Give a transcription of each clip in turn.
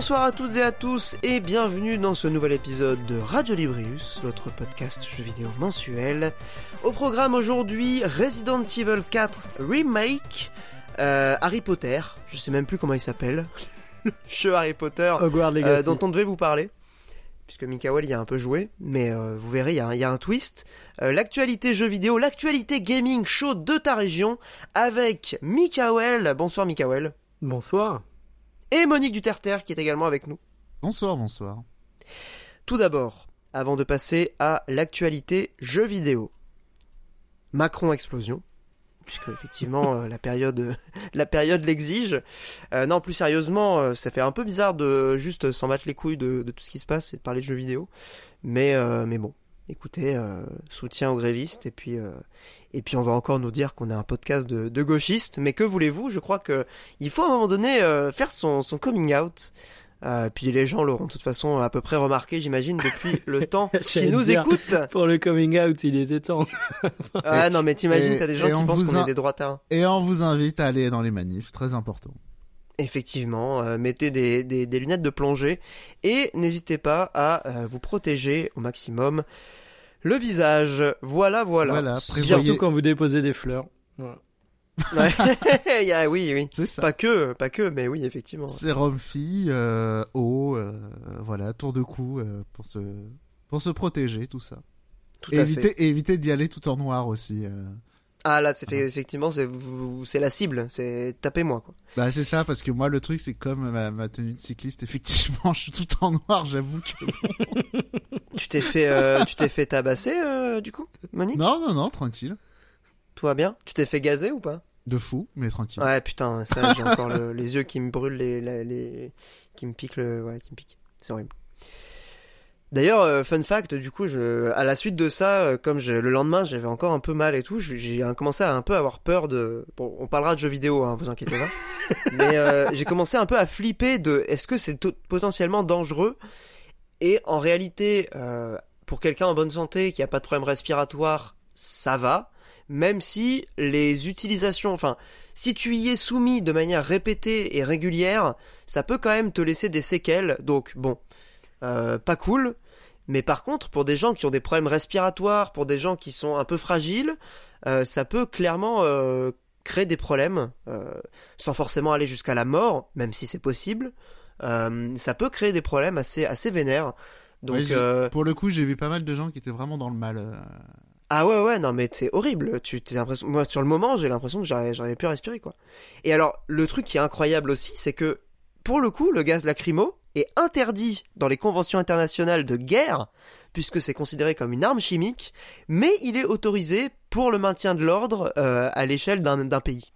Bonsoir à toutes et à tous et bienvenue dans ce nouvel épisode de Radio Librius, votre podcast jeu vidéo mensuel. Au programme aujourd'hui, Resident Evil 4 Remake, euh, Harry Potter, je sais même plus comment il s'appelle, le jeu Harry Potter euh, dont on devait vous parler. Puisque Mikael y a un peu joué, mais euh, vous verrez, il y, a un- il y a un twist. Euh, l'actualité jeu vidéo, l'actualité gaming show de ta région, avec Mikael, bonsoir Mikael, Bonsoir. Et Monique Duterter qui est également avec nous. Bonsoir, bonsoir. Tout d'abord, avant de passer à l'actualité jeux vidéo. Macron explosion, puisque effectivement euh, la période la période l'exige. Euh, non, plus sérieusement, euh, ça fait un peu bizarre de juste s'en battre les couilles de, de tout ce qui se passe et de parler de jeux vidéo. Mais euh, mais bon, écoutez, euh, soutien aux grévistes et puis euh, et puis on va encore nous dire qu'on a un podcast de, de gauchistes. Mais que voulez-vous? Je crois que il faut à un moment donné euh, faire son, son coming out. Euh, puis les gens l'auront de toute façon à peu près remarqué, j'imagine, depuis le temps qu'ils nous dire. écoutent. Pour le coming out, il était temps. Ah non, mais t'imagines, t'as des gens qui pensent qu'on a- est des droitards. Et on vous invite à aller dans les manifs, très important. Effectivement, euh, mettez des, des, des lunettes de plongée et n'hésitez pas à euh, vous protéger au maximum le visage. Voilà, voilà. Voilà, prévoyez- Surtout quand vous déposez des fleurs. Voilà. Ouais. Il y a- oui, oui. C'est ça. Pas que, pas que, mais oui, effectivement. Sérum fille, euh, eau, euh, voilà, tour de cou euh, pour se pour se protéger, tout ça. Tout Et à éviter, fait. et éviter d'y aller tout en noir aussi. Ah là, c'est fait, effectivement, c'est c'est la cible. C'est tapez-moi quoi. Bah c'est ça, parce que moi le truc c'est comme ma, ma tenue de cycliste, effectivement je suis tout en noir, j'avoue que... Tu t'es fait, euh, tu t'es fait tabasser euh, du coup, Monique? Non, non, non, tranquille. Tout va bien? Tu t'es fait gazer ou pas? De fou, mais tranquille. Ouais, putain, ça, j'ai encore le- les yeux qui me brûlent, les, les, les- qui me piquent, le, ouais, qui me piquent. C'est horrible. D'ailleurs, euh, fun fact, du coup, je, à la suite de ça, euh, comme je, le lendemain, j'avais encore un peu mal et tout, j'ai commencé à un peu avoir peur de. Bon, on parlera de jeux vidéo, hein, vous inquiétez pas. Mais euh, j'ai commencé un peu à flipper de est-ce que c'est potentiellement dangereux? Et en réalité, euh, pour quelqu'un en bonne santé qui a pas de problème respiratoire, ça va. Même si les utilisations, enfin, si tu y es soumis de manière répétée et régulière, ça peut quand même te laisser des séquelles. Donc bon, euh, pas cool. Mais par contre, pour des gens qui ont des problèmes respiratoires, pour des gens qui sont un peu fragiles, euh, ça peut clairement euh, créer des problèmes, euh, sans forcément aller jusqu'à la mort, même si c'est possible. Euh, ça peut créer des problèmes assez assez vénères. Donc Ouais, euh, Pour le coup j'ai vu pas mal de gens qui étaient vraiment dans le mal. ah ouais ouais non mais c'est horrible. Tu t'es l'impression moi sur le moment j'ai l'impression que j'arrivais plus à respirer quoi. Et alors le truc qui est incroyable aussi c'est que pour le coup le gaz lacrymo est interdit dans les conventions internationales de guerre puisque c'est considéré comme une arme chimique, mais il est autorisé pour le maintien de l'ordre euh, à l'échelle d'un pays.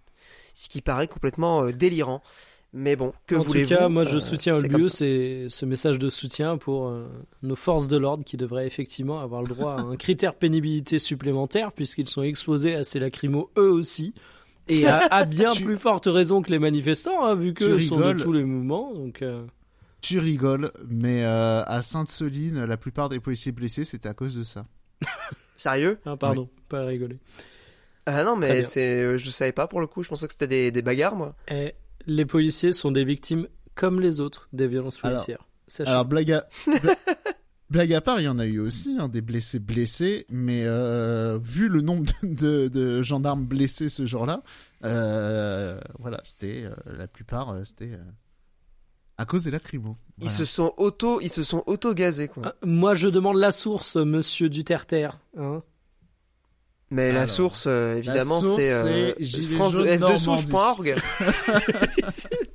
Ce qui paraît complètement euh, délirant. Mais bon, que en tout voulez-vous cas, moi je euh, soutiens c'est Olbius ça. et ce message de soutien pour euh, nos forces de l'ordre qui devraient effectivement avoir le droit à un critère pénibilité supplémentaire puisqu'ils sont exposés à ces lacrymos eux aussi. Et à, à bien Tu- plus forte raison que les manifestants, hein, vu que sont de tous les mouvements. Donc, euh, Tu rigoles, mais euh, à Sainte-Soline, la plupart des policiers blessés c'était à cause de ça. Sérieux? Ah, pardon, pas rigoler. Ah non mais c'est euh, je savais pas pour le coup, je pensais que c'était des, des bagarres moi. Et les policiers sont des victimes comme les autres des violences Alors- policières. Sachez. Alors blague à, blague à part, il y en a eu aussi hein, des blessés blessés, mais euh, vu le nombre de, de- de gendarmes blessés ce jour-là, euh, voilà, c'était euh, la plupart, euh, c'était euh, à cause des lacrymos. Ils se sont auto ils se sont auto gazés quoi. Ah, moi, je demande la source, monsieur Duterter. Hein Mais la source, euh, évidemment, c'est euh, France jaunes F2souche.org.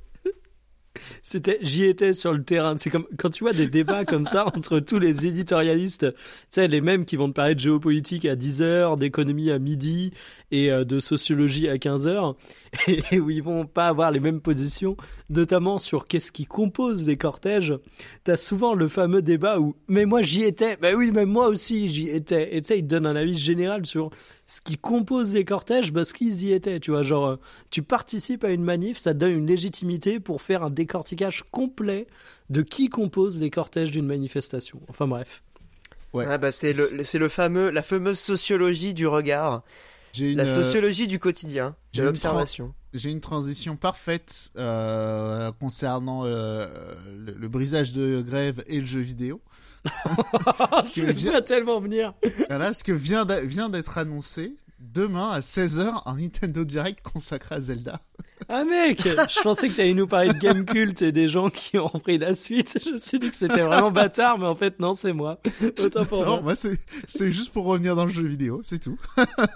C'était, j'y étais sur le terrain. C'est comme quand tu vois des débats comme ça entre tous les éditorialistes, tu sais, les mêmes qui vont te parler de géopolitique à 10 heures, d'économie à midi et euh, de sociologie à 15 heures, et où ils vont pas avoir les mêmes positions, notamment sur qu'est-ce qui compose les cortèges. T'as souvent le fameux débat où, mais moi j'y étais, bah oui, mais moi aussi j'y étais. Et tu sais, ils te donnent un avis général sur ce qui compose les cortèges parce qu'ils y étaient, tu vois, genre tu participes à une manif, ça te donne une légitimité pour faire un décortiquage complet de qui compose les cortèges d'une manifestation. Enfin bref. Ouais. Ah bah c'est le c'est le fameux la fameuse sociologie du regard. J'ai une, La euh, sociologie du quotidien, j'ai de une l'observation. j'ai une transition parfaite euh, concernant euh, le, le brisage de grève et le jeu vidéo. Je le vient- tellement venir. Voilà, ce que vient d'a- vient d'être annoncé. Demain à 16h, un Nintendo Direct consacré à Zelda. Ah mec, je pensais que t'allais nous parler de Game Cult et des gens qui ont repris la suite. Je me suis dit que c'était vraiment bâtard, mais en fait non, c'est moi. Autant pour Non, moi. moi c'est juste pour revenir dans le jeu vidéo, c'est tout.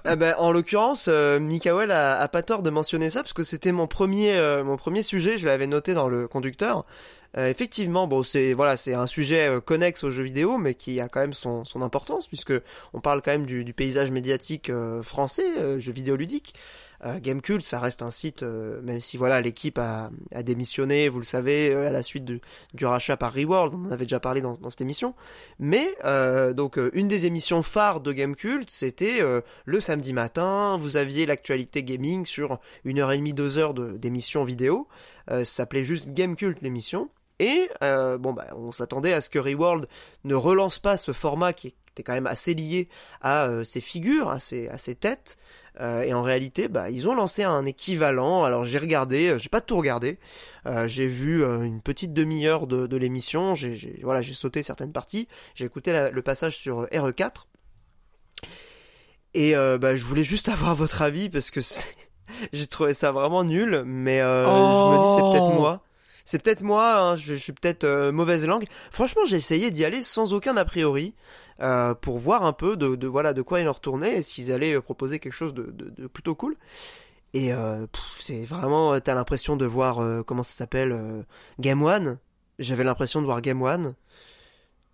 Ah ben, en l'occurrence, euh, Mikael a, a pas tort de mentionner ça parce que c'était mon premier, euh, mon premier sujet. Je l'avais noté dans le conducteur. Euh, effectivement, bon, c'est voilà, c'est un sujet euh, connexe aux jeux vidéo, mais qui a quand même son, son importance puisque on parle quand même du, du paysage médiatique euh, français, euh, jeux vidéo ludiques. Euh, Gamecult, ça reste un site, même si voilà, l'équipe a, a démissionné, vous le savez, à la suite du, du rachat par Reworld, on en avait déjà parlé dans, dans cette émission. Mais donc une des émissions phares de Gamecult, c'était le samedi matin. Vous aviez l'actualité gaming sur une heure et demie, deux heures de- d'émission vidéo. Ça s'appelait juste Gamecult l'émission. Et euh, bon bah on s'attendait à ce que Reworld ne relance pas ce format qui était quand même assez lié à euh, ses figures, à ses, à ses têtes. Euh, et en réalité, bah, ils ont lancé un équivalent. Alors j'ai regardé, euh, j'ai pas tout regardé. J'ai vu une petite demi-heure de, de l'émission. J'ai, j'ai- voilà, j'ai sauté certaines parties. J'ai écouté la- le passage sur euh, RE4. Et bah, je voulais juste avoir votre avis parce que j'ai trouvé ça vraiment nul. Mais je me dis c'est peut-être Oh. moi. C'est peut-être moi. hein, je, je suis peut-être euh, mauvaise langue. Franchement, j'ai essayé d'y aller sans aucun a priori. euh, pour voir un peu de, de voilà de quoi ils en retournaient et s'ils allaient euh, proposer quelque chose de, de- de plutôt cool. Et euh, c'est vraiment, t'as l'impression de voir euh, comment ça s'appelle euh, Game One. J'avais l'impression de voir Game One,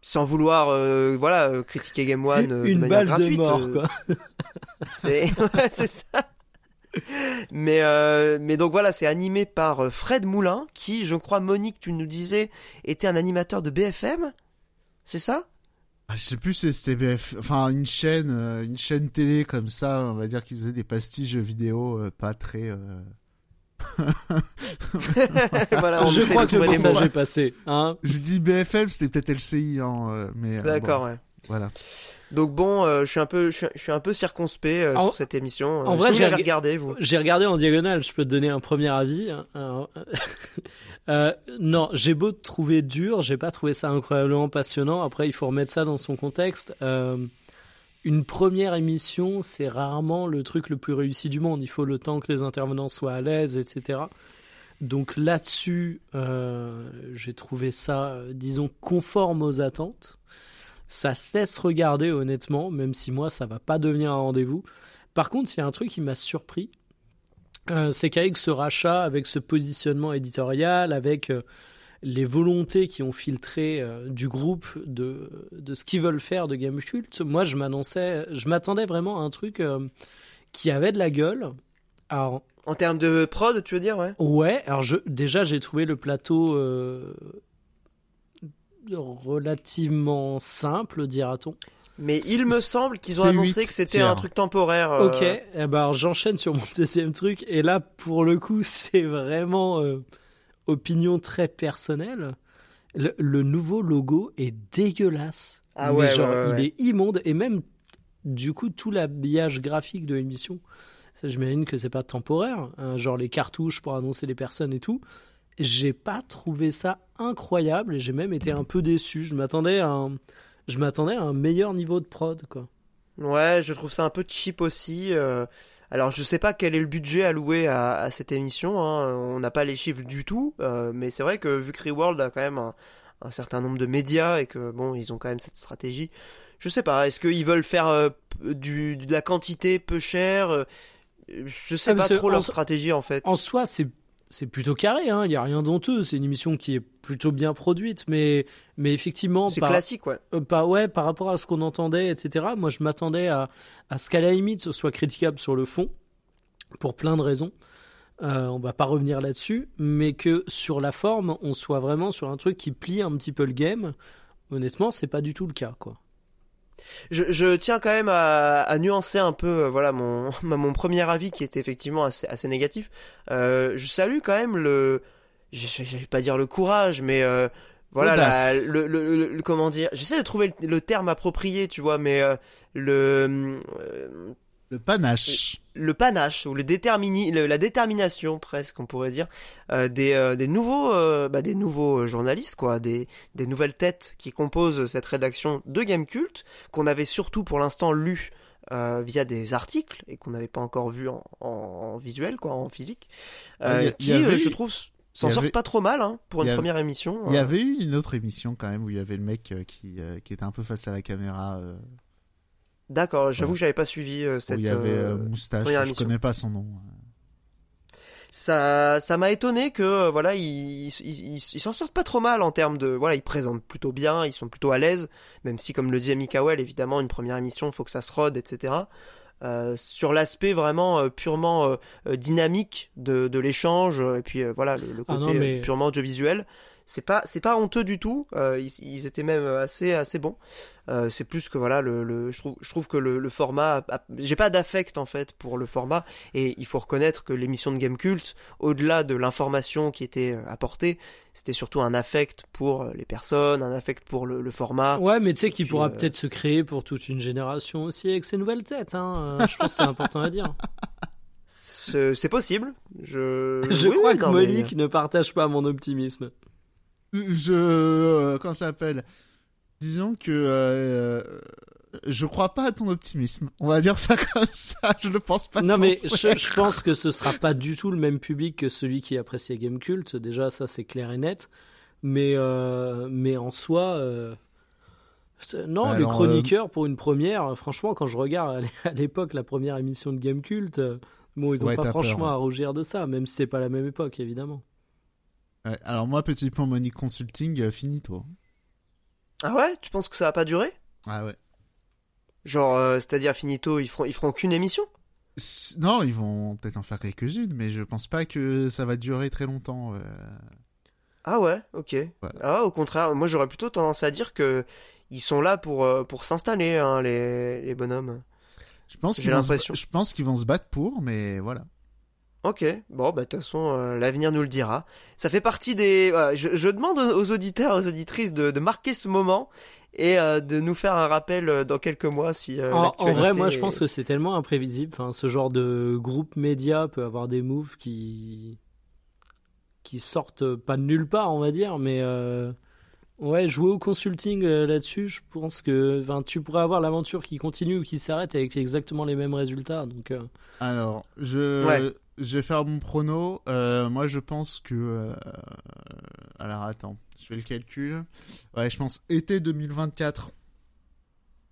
sans vouloir, euh, voilà, euh, critiquer Game One euh, de Une manière balle gratuite. de mort, euh, quoi. c'est ouais, c'est ça. Mais euh, mais donc voilà, c'est animé par euh, Fred Moulin, qui, je crois, Monique, tu nous disais, était un animateur de BFM. C'est ça? Ah, Je sais plus si c'était BF, enfin une chaîne, euh, une chaîne télé comme ça, on va dire qui faisait des pastiches jeux vidéo, euh, pas très. euh, Voilà, on Je crois que le message est passé. Hein J'ai dit BFM, c'était peut-être LCI, hein, mais. euh, D'accord, bon, ouais. Voilà. Donc bon, euh, je suis un peu, je suis, un peu circonspect euh, En- sur cette émission. en Est-ce vrai, j'ai regardé vous? J'ai regardé en diagonale, je peux te donner un premier avis. hein. Alors, euh, non, j'ai beau te trouver dur, j'ai pas trouvé ça incroyablement passionnant. Après, il faut remettre ça dans son contexte. Euh, une première émission, c'est rarement le truc le plus réussi du monde. Il faut le temps que les intervenants soient à l'aise, etc. Donc là-dessus, euh, j'ai trouvé ça, euh, disons, conforme aux attentes. Ça se laisse regarder honnêtement, même si moi, ça va pas devenir un rendez-vous. Par contre, il y a un truc qui m'a surpris, euh, c'est qu'avec ce rachat, avec ce positionnement éditorial, avec euh, les volontés qui ont filtré euh, du groupe de, de ce qu'ils veulent faire de Game Cult, moi je m'annonçais, je m'attendais vraiment à un truc qui avait de la gueule. Alors, En termes de prod, tu veux dire, ouais? ouais, alors je, déjà j'ai trouvé le plateau relativement simple, dira-t-on. Mais il me semble qu'ils ont annoncé que c'était un truc temporaire. euh, Ok, eh ben, j'enchaîne sur mon deuxième truc. Et là, pour le coup, c'est vraiment euh, opinion très personnelle. Le, le nouveau logo est dégueulasse. Ah ouais, genre, ouais, ouais, il est immonde. Et même, du coup, tout l'habillage graphique de l'émission, j'imagine que c'est pas temporaire. hein, genre les cartouches pour annoncer les personnes et tout. J'ai pas trouvé ça incroyable et j'ai même été un peu déçu. Je m'attendais à un, je m'attendais à un meilleur niveau de prod, quoi. Ouais, je trouve ça un peu cheap aussi. euh. Alors, je sais pas quel est le budget alloué à, à cette émission. hein, On n'a pas les chiffres du tout, euh, mais c'est vrai que vu que Reworld a quand même un, un certain nombre de médias et que bon, ils ont quand même cette stratégie. Je sais pas. Est-ce qu'ils veulent faire euh, du, de la quantité peu chère Je sais Ah, pas trop leur stratégie en fait. En soi, c'est c'est plutôt carré, hein. il n'y a rien d'honteux, c'est une émission qui est plutôt bien produite, mais, mais effectivement, C'est classique, ouais. euh, par- ouais, par rapport à ce qu'on entendait, etc., moi je m'attendais à, à ce qu'à la limite ce soit critiquable sur le fond, pour plein de raisons, euh, on va pas revenir là-dessus, mais que sur la forme, on soit vraiment sur un truc qui plie un petit peu le game, honnêtement, c'est pas du tout le cas, quoi. Je, je tiens quand même à, à nuancer un peu euh, voilà mon, mon premier avis qui était effectivement assez, assez négatif. Euh, je salue quand même le, je je- je vais pas dire le courage, mais euh, voilà la- le, le, le- le- comment dire. J'essaie de trouver le, terme approprié, tu vois, mais le Le panache. Le panache ou le détermini, le- la détermination presque, on pourrait dire, euh, des, euh, des nouveaux, euh, bah, des nouveaux journalistes, quoi, des, des nouvelles têtes qui composent cette rédaction de Gamecult, qu'on avait surtout pour l'instant lu via des articles et qu'on n'avait pas encore vu en, en, en visuel, quoi, en physique, euh, Il y a- qui, avait je trouve, s'en sortent avait- pas trop mal hein, pour une avait- première émission. Il y euh. avait eu une autre émission quand même où il y avait le mec qui, qui était un peu face à la caméra. D'accord, j'avoue Ouais. que j'avais pas suivi euh, où cette. il y avait euh, euh, Moustache, je émission. connais pas son nom. ça ça m'a étonné que euh, voilà ils ils ils- ils s'en sortent pas trop mal en termes de voilà ils présentent plutôt bien ils sont plutôt à l'aise même si comme le disait Mikael évidemment une première émission faut que ça se rode etc Euh, sur l'aspect vraiment euh, purement dynamique de, de l'échange euh, et puis euh, voilà le, le Ah côté non, mais- purement audiovisuel c'est pas c'est pas honteux du tout euh, ils, ils étaient même assez assez bons Euh, c'est plus que voilà le, le je trouve je trouve que le, le format j'ai pas d'affect en fait pour le format et il faut reconnaître que l'émission de Game Cult au-delà de l'information qui était euh, apportée c'était surtout un affect pour les personnes un affect pour le, le format Ouais, mais tu sais qu'il pourra euh, peut-être se créer pour toute une génération aussi avec ses nouvelles têtes. Hein. Je pense que c'est important à dire. c'est possible je Je Oui, crois que non, mais- Monique ne partage pas mon optimisme. Je. euh, comment ça s'appelle? Disons que. euh, je crois pas à ton optimisme. On va dire ça comme ça. Je le pense pas. non, mais je, je pense que ce sera pas du tout le même public que celui qui appréciait Game Cult. Déjà, ça c'est clair et net. Mais, euh, mais en soi. euh, Non, les Alors, chroniqueurs pour une première, franchement, quand je regarde à l'é- à l'époque la première émission de Game Cult, bon, ils ont Ouais, pas franchement peur, ouais. à rougir de ça, même si c'est pas la même époque, évidemment. Ouais, alors moi, petit point Monique Consulting, euh, finito. ah ouais? Tu penses que ça va pas durer? Ah ouais. genre euh, c'est-à-dire finito ils feront ils feront qu'une émission? S- Non, ils vont peut-être en faire quelques-unes, mais je pense pas que ça va durer très longtemps. euh. Ah ouais, ok. Ah, au contraire, moi j'aurais plutôt tendance à dire que ils sont là pour, euh, pour s'installer, hein, les, les bonhommes. Je pense J'ai qu'ils vont, se- l'impression. je pense qu'ils vont se battre pour, mais voilà. Ok, bon, bah de toute façon, euh, l'avenir nous le dira. Ça fait partie des... voilà, je, je demande aux auditeurs, aux auditrices de, de marquer ce moment et euh, de nous faire un rappel euh, dans quelques mois si... euh, En, en vrai, moi, est- je pense que c'est tellement imprévisible. Enfin, ce genre de groupe média peut avoir des moves qui qui sortent pas de nulle part, on va dire, mais euh, ouais, jouer au consulting euh, là-dessus, je pense que, tu pourrais avoir l'aventure qui continue ou qui s'arrête avec exactement les mêmes résultats. Donc, euh, Alors, je, Ouais. je vais faire mon prono. Euh, moi, je pense que. euh, Alors, attends, je fais le calcul. Ouais, je pense été 2024.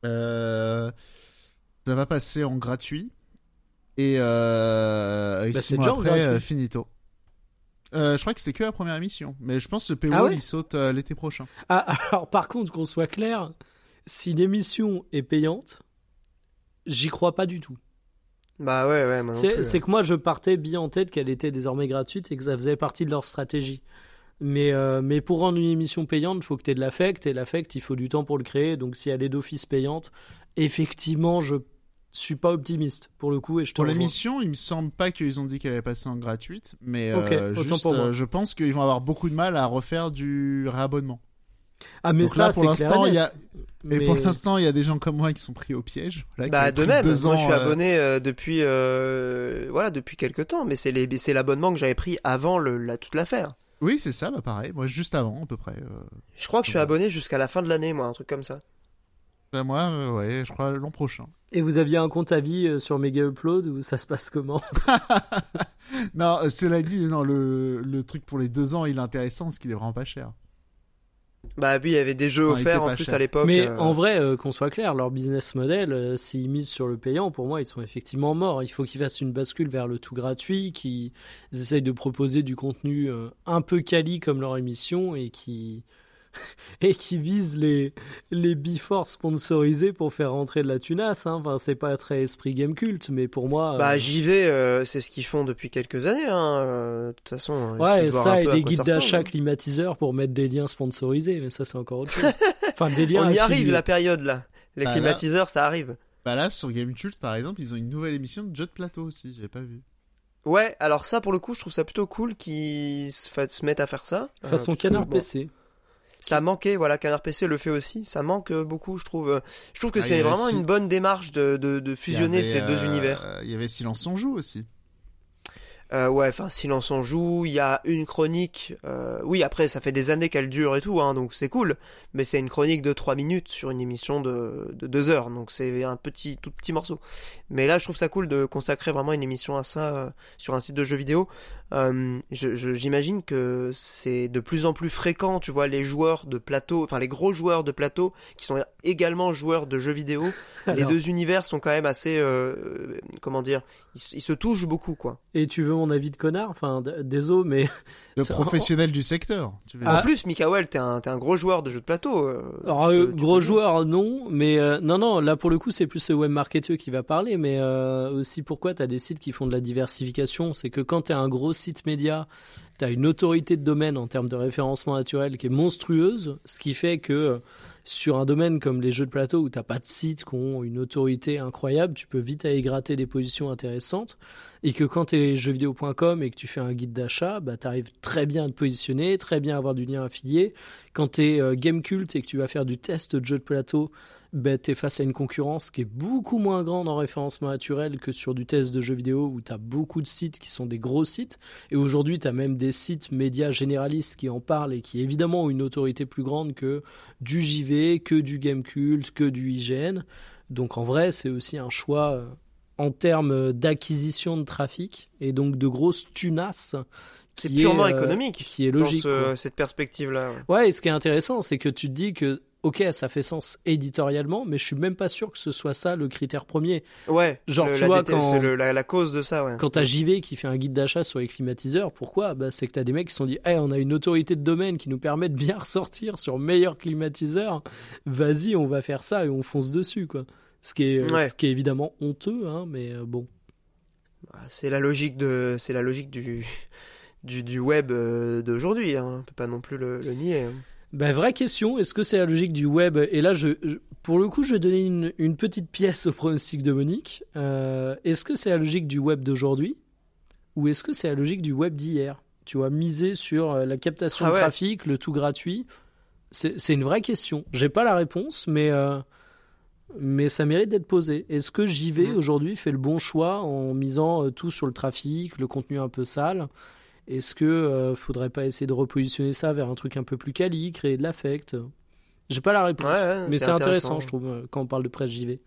Euh, Ça va passer en gratuit. Et, euh... et Bah, six c'est mois déjà en après, gratuit. finito. Euh, je crois que c'était que la première émission. Mais je pense que le paywall, Ah ouais il saute euh, l'été prochain. ah, alors, par contre, qu'on soit clair, si l'émission est payante, j'y crois pas du tout. Bah ouais, ouais, moi c'est hein. que moi, je partais bien en tête qu'elle était désormais gratuite et que ça faisait partie de leur stratégie. Mais, euh, mais pour rendre une émission payante, il faut que tu aies de l'affect, et l'affect, il faut du temps pour le créer. Donc si elle est d'office payante, effectivement, je suis pas optimiste pour le coup. Et je te Pour l'émission, il me semble pas qu'ils ont dit qu'elle allait passer en gratuite. Mais euh, juste, pour moi. euh, je pense qu'ils vont avoir beaucoup de mal à refaire du réabonnement. Ah, mais Donc ça, là, pour l'instant, il y a- Et Mais- pour l'instant, il y a des gens comme moi qui sont pris au piège. Voilà, Bah de même, deux moi ans, je suis euh, abonné euh, depuis euh, voilà depuis quelques temps, mais c'est les c'est l'abonnement que j'avais pris avant le, la toute l'affaire. Oui, c'est ça, bah pareil. Moi, juste avant, à peu près. euh. Je crois que je suis abonné jusqu'à la fin de l'année, moi, un truc comme ça. Bah, moi, euh, ouais, je crois l'an prochain. Et vous aviez un compte à vie euh, sur Mega Upload ou ça se passe comment? Non, euh, cela dit, non, le, le truc pour les deux ans, il est intéressant parce qu'il est vraiment pas cher. Bah oui, il y avait des jeux Non, offerts en plus cher. à l'époque. Mais euh, en vrai, euh, qu'on soit clair, leur business model, euh, s'ils misent sur le payant, pour moi, ils sont effectivement morts. Il faut qu'ils fassent une bascule vers le tout gratuit, qu'ils essayent de proposer du contenu euh, un peu quali comme leur émission et qui et qui visent les les sponsorisés pour faire rentrer de la tunasse. Hein. Enfin, c'est pas très esprit game culte, mais pour moi, Bah euh, j'y vais, euh, c'est ce qu'ils font depuis quelques années. Hein. euh, De toute façon, suffit Ouais, de voir ça et des guides d'achat ressemble. climatiseurs pour mettre des liens sponsorisés, mais ça c'est encore autre chose. Enfin, des liens On y arrive la période là. Les Bah, là- climatiseurs, ça arrive. Bah là, sur Gamecult, par exemple, ils ont une nouvelle émission de jeu de plateau aussi, j'avais pas vu. Ouais, alors ça pour le coup, je trouve ça plutôt cool qu'ils se, mettent à faire ça. Euh, Façon que, canard bon, PC. Ça manquait, voilà, Canard PC le fait aussi. Ça manque euh, beaucoup, je trouve. Je trouve que Ah, c'est vraiment si- une bonne démarche de, de, de fusionner avait, ces deux euh, univers. Il y avait Silence on joue aussi. Euh, ouais, enfin, Silence on joue, il y a une chronique. euh, oui, après, ça fait des années qu'elle dure et tout, hein, donc c'est cool. Mais c'est une chronique de 3 minutes sur une émission de, de 2 heures, donc c'est un petit, tout petit morceau. Mais là, je trouve ça cool de consacrer vraiment une émission à ça euh, sur un site de jeux vidéo. Euh, J'imagine que c'est de plus en plus fréquent, tu vois, les joueurs de plateau, enfin les gros joueurs de plateau qui sont également joueurs de jeux vidéo. les deux univers sont quand même assez, euh, comment dire, ils, se- ils se touchent beaucoup, quoi. Et tu veux mon avis de connard? Enfin, désolé, mais Le Ça- professionnel du secteur. Tu veux. En dire. plus, Mikael, t'es un, t'es un gros joueur de jeux de plateau. euh, Alors, tu euh, peux- tu gros joueur, non, mais euh, non, non, là pour le coup, c'est plus le web marketeur qui va parler, mais euh, aussi pourquoi tu as des sites qui font de la diversification? C'est que quand tu un gros site média, tu as une autorité de domaine en termes de référencement naturel qui est monstrueuse, ce qui fait que euh, sur un domaine comme les jeux de plateau où t'as pas de sites qui ont une autorité incroyable, tu peux vite aller gratter des positions intéressantes. Et que quand tu es jeuxvideo.com et que tu fais un guide d'achat, bah, tu arrives très bien à te positionner, très bien à avoir du lien affilié. Quand tu es game cult et que tu vas faire du test de jeu de plateau, bah, tu es face à une concurrence qui est beaucoup moins grande en référencement naturel que sur du test de jeux vidéo où tu as beaucoup de sites qui sont des gros sites. Et aujourd'hui, tu as même des sites médias généralistes qui en parlent et qui évidemment ont une autorité plus grande que du JV, que du game cult, que du IGN. Donc en vrai, c'est aussi un choix euh, en termes d'acquisition de trafic et donc de grosses tunasses. C'est qui purement est, euh, économique. Qui est dans logique. ce- cette perspective-là. ouais. Ouais, et ce qui est intéressant, c'est que tu te dis que, ok, ça fait sens éditorialement, mais je suis même pas sûr que ce soit ça le critère premier. Ouais. Genre, le- tu la vois, quand- le- la, la cause de ça, ouais. Quand t'as JV qui fait un guide d'achat sur les climatiseurs, pourquoi? Bah, C'est que t'as des mecs qui se sont dit, hey, on a une autorité de domaine qui nous permet de bien ressortir sur meilleur climatiseur, vas-y, on va faire ça et on fonce dessus, quoi. Ce qui est, Ouais. ce qui est évidemment honteux, hein, mais euh, bon. Bah, C'est la logique de, c'est la logique du, du, du web euh, d'aujourd'hui. Hein. On peut pas non plus le, le nier. hein. Ben, vraie question, est-ce que c'est la logique du web? Et là, je, je- pour le coup, je vais donner une, une petite pièce au pronostic de Monique. Euh, est-ce que c'est la logique du web d'aujourd'hui? Ou est-ce que c'est la logique du web d'hier? Tu vois, miser sur euh, la captation Ah de trafic, le tout gratuit C'est une vraie question. J'ai pas la réponse, mais, euh, mais ça mérite d'être posé. Est-ce que JV Mhm. aujourd'hui fait le bon choix en misant tout sur le trafic, le contenu un peu sale? Est-ce que euh, faudrait pas essayer de repositionner ça vers un truc un peu plus quali, créer de l'affect? J'ai pas la réponse, Ouais, mais c'est intéressant, intéressant. je trouve, euh, quand on parle de presse JV.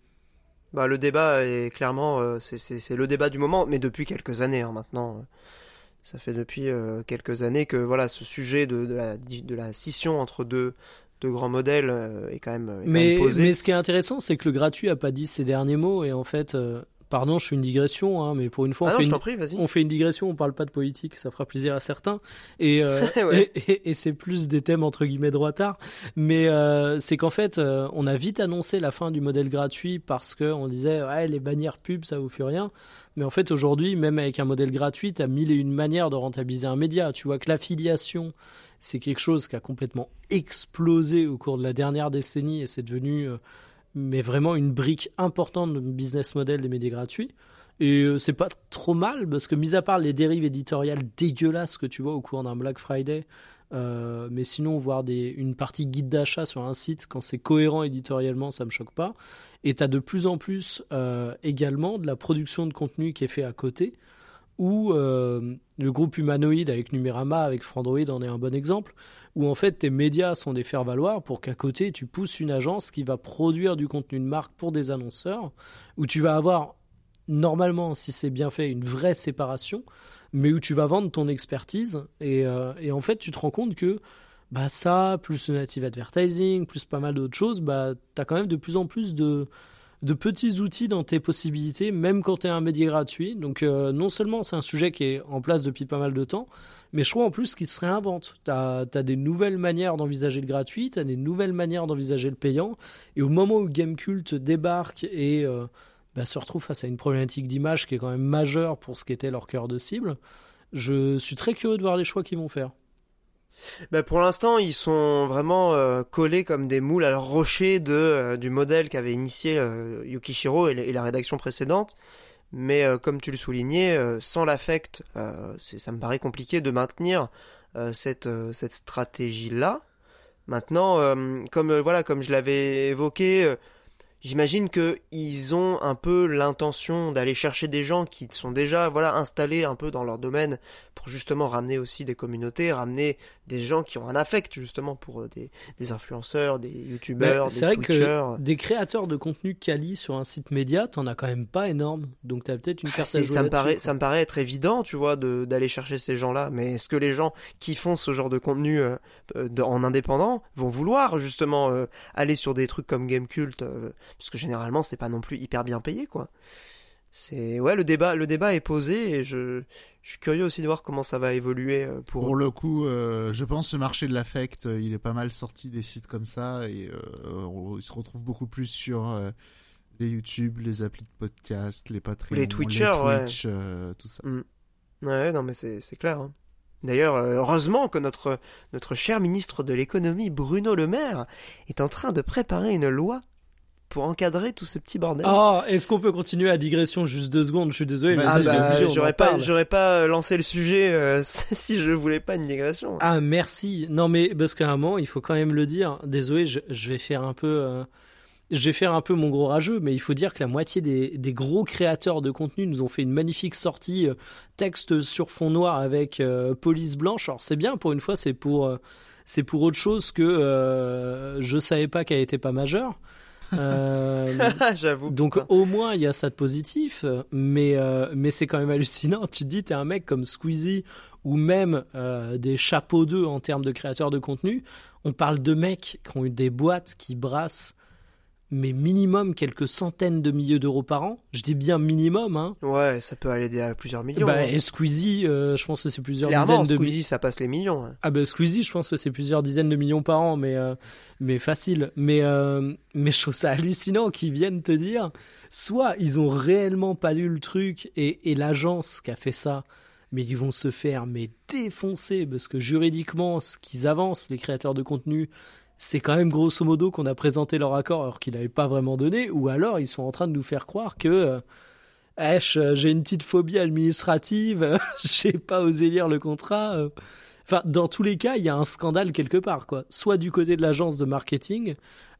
Bah, le débat est clairement, euh, c'est- le débat du moment, mais depuis quelques années hein, maintenant. Ça fait depuis euh, quelques années que voilà, ce sujet de, de, la, de la scission entre deux, deux grands modèles est quand même, est quand Mais, même posé. mais ce qui est intéressant, c'est que le gratuit a pas dit ses derniers mots, et en fait, euh, pardon, je fais une digression, hein, mais pour une fois, on, ah non, fait je une, prie, vas-y. on fait une digression, on parle pas de politique, ça fera plaisir à certains, et, euh, Ouais. et, et- et c'est plus des thèmes entre guillemets droitards, mais euh, c'est qu'en fait, euh, on a vite annoncé la fin du modèle gratuit parce que on disait ouais, les bannières pub ça vaut plus rien, mais en fait aujourd'hui, même avec un modèle gratuit, t'as mille et une manières de rentabiliser un média. Tu vois que l'affiliation, c'est quelque chose qui a complètement explosé au cours de la dernière décennie et c'est devenu mais vraiment une brique importante de business model des médias gratuits. Et euh, c'est pas trop mal parce que, mis à part les dérives éditoriales dégueulasses que tu vois au cours d'un Black Friday, euh, mais sinon, voir des, une partie guide d'achat sur un site quand c'est cohérent éditorialement, ça me choque pas. Et tu as de plus en plus euh, également de la production de contenu qui est fait à côté, où le groupe Humanoid avec Numérama, avec Frandroid en est un bon exemple, où en fait tes médias sont des faire-valoir pour qu'à côté tu pousses une agence qui va produire du contenu de marque pour des annonceurs, où tu vas avoir normalement, si c'est bien fait, une vraie séparation, mais où tu vas vendre ton expertise. Et, euh, en fait, tu te rends compte que bah ça, plus le native advertising, plus pas mal d'autres choses, bah, tu as quand même de plus en plus de, de petits outils dans tes possibilités, même quand tu es un média gratuit. Donc euh, non seulement c'est un sujet qui est en place depuis pas mal de temps, mais je crois en plus qu'il se réinvente. Tu as, des nouvelles manières d'envisager le gratuit, tu as des nouvelles manières d'envisager le payant, et au moment où Gamecult débarque et euh, bah, se retrouve face à une problématique d'image qui est quand même majeure pour ce qu'était leur cœur de cible, je suis très curieux de voir les choix qu'ils vont faire. Bah, pour l'instant, ils sont vraiment euh, collés comme des moules à leur rocher de, euh, du modèle qu'avait initié euh, Yukishiro et la rédaction précédente. Mais euh, comme tu le soulignais, euh, sans l'affect, euh, ça me paraît compliqué de maintenir cette, cette stratégie-là. Maintenant, comme voilà, comme je l'avais évoqué, j'imagine que ils ont un peu l'intention d'aller chercher des gens qui sont déjà voilà installés un peu dans leur domaine pour justement ramener aussi des communautés, ramener des gens qui ont un affect justement pour euh, des, des influenceurs, des youtubeurs, Mais des c'est vrai twitchers. que des créateurs de contenu quali sur un site média, t'en as quand même pas énorme. Donc t'as peut-être une Ah, carte à jouer ça me paraît, ça me paraît être évident, tu vois, d'aller chercher ces gens-là. Mais est-ce que les gens qui font ce genre de contenu euh, euh, de- en indépendant vont vouloir justement euh, aller sur des trucs comme Gamecult, euh, parce que généralement c'est pas non plus hyper bien payé, quoi. C'est ouais, le débat, le débat est posé et je, je suis curieux aussi de voir comment ça va évoluer euh, pour. Pour le coup, euh, je pense que le marché de l'affect, euh, il est pas mal sorti des sites comme ça et euh, on, il se retrouve beaucoup plus sur euh, les YouTube, les applis de podcast, les Patreon, Les Twitchers. Twitch, tout ça. Ouais, non mais c'est c'est clair. hein. D'ailleurs, heureusement que notre notre cher ministre de l'économie Bruno Le Maire est en train de préparer une loi pour encadrer tout ce petit bordel. Oh, est-ce qu'on peut continuer à digression juste deux secondes? Je suis désolé. Ah bah, j'aurais pas, j'aurais pas lancé le sujet euh, si je voulais pas une digression. Ah merci. Non mais parce qu'à un moment, il faut quand même le dire. Désolé, je, je vais faire un peu, euh, je vais faire un peu mon gros rageux, mais il faut dire que la moitié des, des gros créateurs de contenu nous ont fait une magnifique sortie euh, texte sur fond noir avec euh, police blanche. Alors c'est bien pour une fois, c'est pour, euh, c'est pour autre chose que euh, je savais pas qu'elle était pas majeure. Euh, J'avoue. donc putain. au moins il y a ça de positif, mais euh, mais c'est quand même hallucinant. Tu te dis t'es un mec comme Squeezie ou même euh, des chapeaux d'eux en termes de créateurs de contenu. On parle de mecs qui ont eu des boîtes qui brassent mais minimum quelques centaines de milliers d'euros par an. Je dis bien minimum. Hein. Ouais, ça peut aller à plusieurs millions. Bah, hein. et Squeezie, euh, je pense que c'est plusieurs Clairement, dizaines de millions. Squeezie, ça passe les millions. hein. Ah bah Squeezie, je pense que c'est plusieurs dizaines de millions par an, mais euh, mais facile. Mais euh, mais je trouve ça hallucinant qu'ils viennent te dire, soit ils ont réellement pas lu le truc et, et l'agence qui a fait ça, mais ils vont se faire mais défoncer parce que juridiquement, ce qu'ils avancent, les créateurs de contenu, c'est quand même grosso modo qu'on a présenté leur accord alors qu'ils n'avaient pas vraiment donné, ou alors ils sont en train de nous faire croire que euh, euh, j'ai une petite phobie administrative, j'ai pas osé lire le contrat. euh. Enfin, dans tous les cas, il y a un scandale quelque part, quoi. Soit du côté de l'agence de marketing,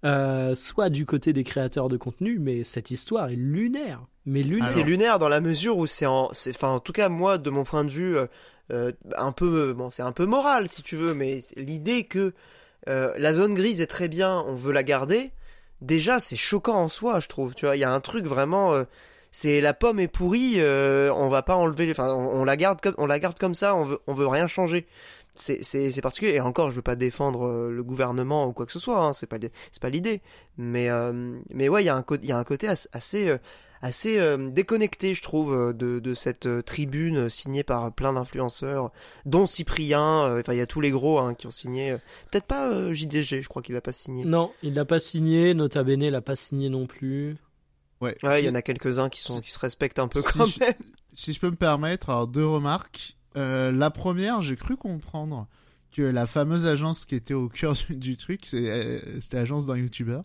euh, soit du côté des créateurs de contenu, mais cette histoire est lunaire. Mais lunaire. C'est lunaire dans la mesure où c'est en, enfin, en tout cas, moi, de mon point de vue, un peu, bon, c'est un peu moral, si tu veux, mais l'idée que euh, la zone grise est très bien, on veut la garder, déjà, c'est choquant en soi, je trouve. Tu vois, il y a un truc vraiment, euh, c'est la pomme est pourrie, euh, on va pas enlever, enfin, on, la garde comme, on la garde comme ça, on veut, on veut rien changer. C'est, c'est, particulier. Et encore, je veux pas défendre le gouvernement ou quoi que ce soit. Hein, c'est pas, c'est pas l'idée. Mais, mais ouais, il y a un, côté as- assez, assez euh, déconnecté, je trouve, euh, de, de cette euh, tribune signée par plein d'influenceurs, dont Cyprien. euh, Enfin, il y a tous les gros hein, qui ont signé. Peut-être pas euh, JDG, je crois qu'il a pas signé. Non, il l'a pas signé. Nota Bene l'a pas signé non plus. Ouais, Ouais, il si, y en a quelques-uns qui sont, si- qui se respectent un peu si quand je- même. si je peux me permettre, alors deux remarques. Euh, la première, j'ai cru comprendre que la fameuse agence qui était au cœur du, du truc, c'est, euh, c'était l'agence d'un youtubeur.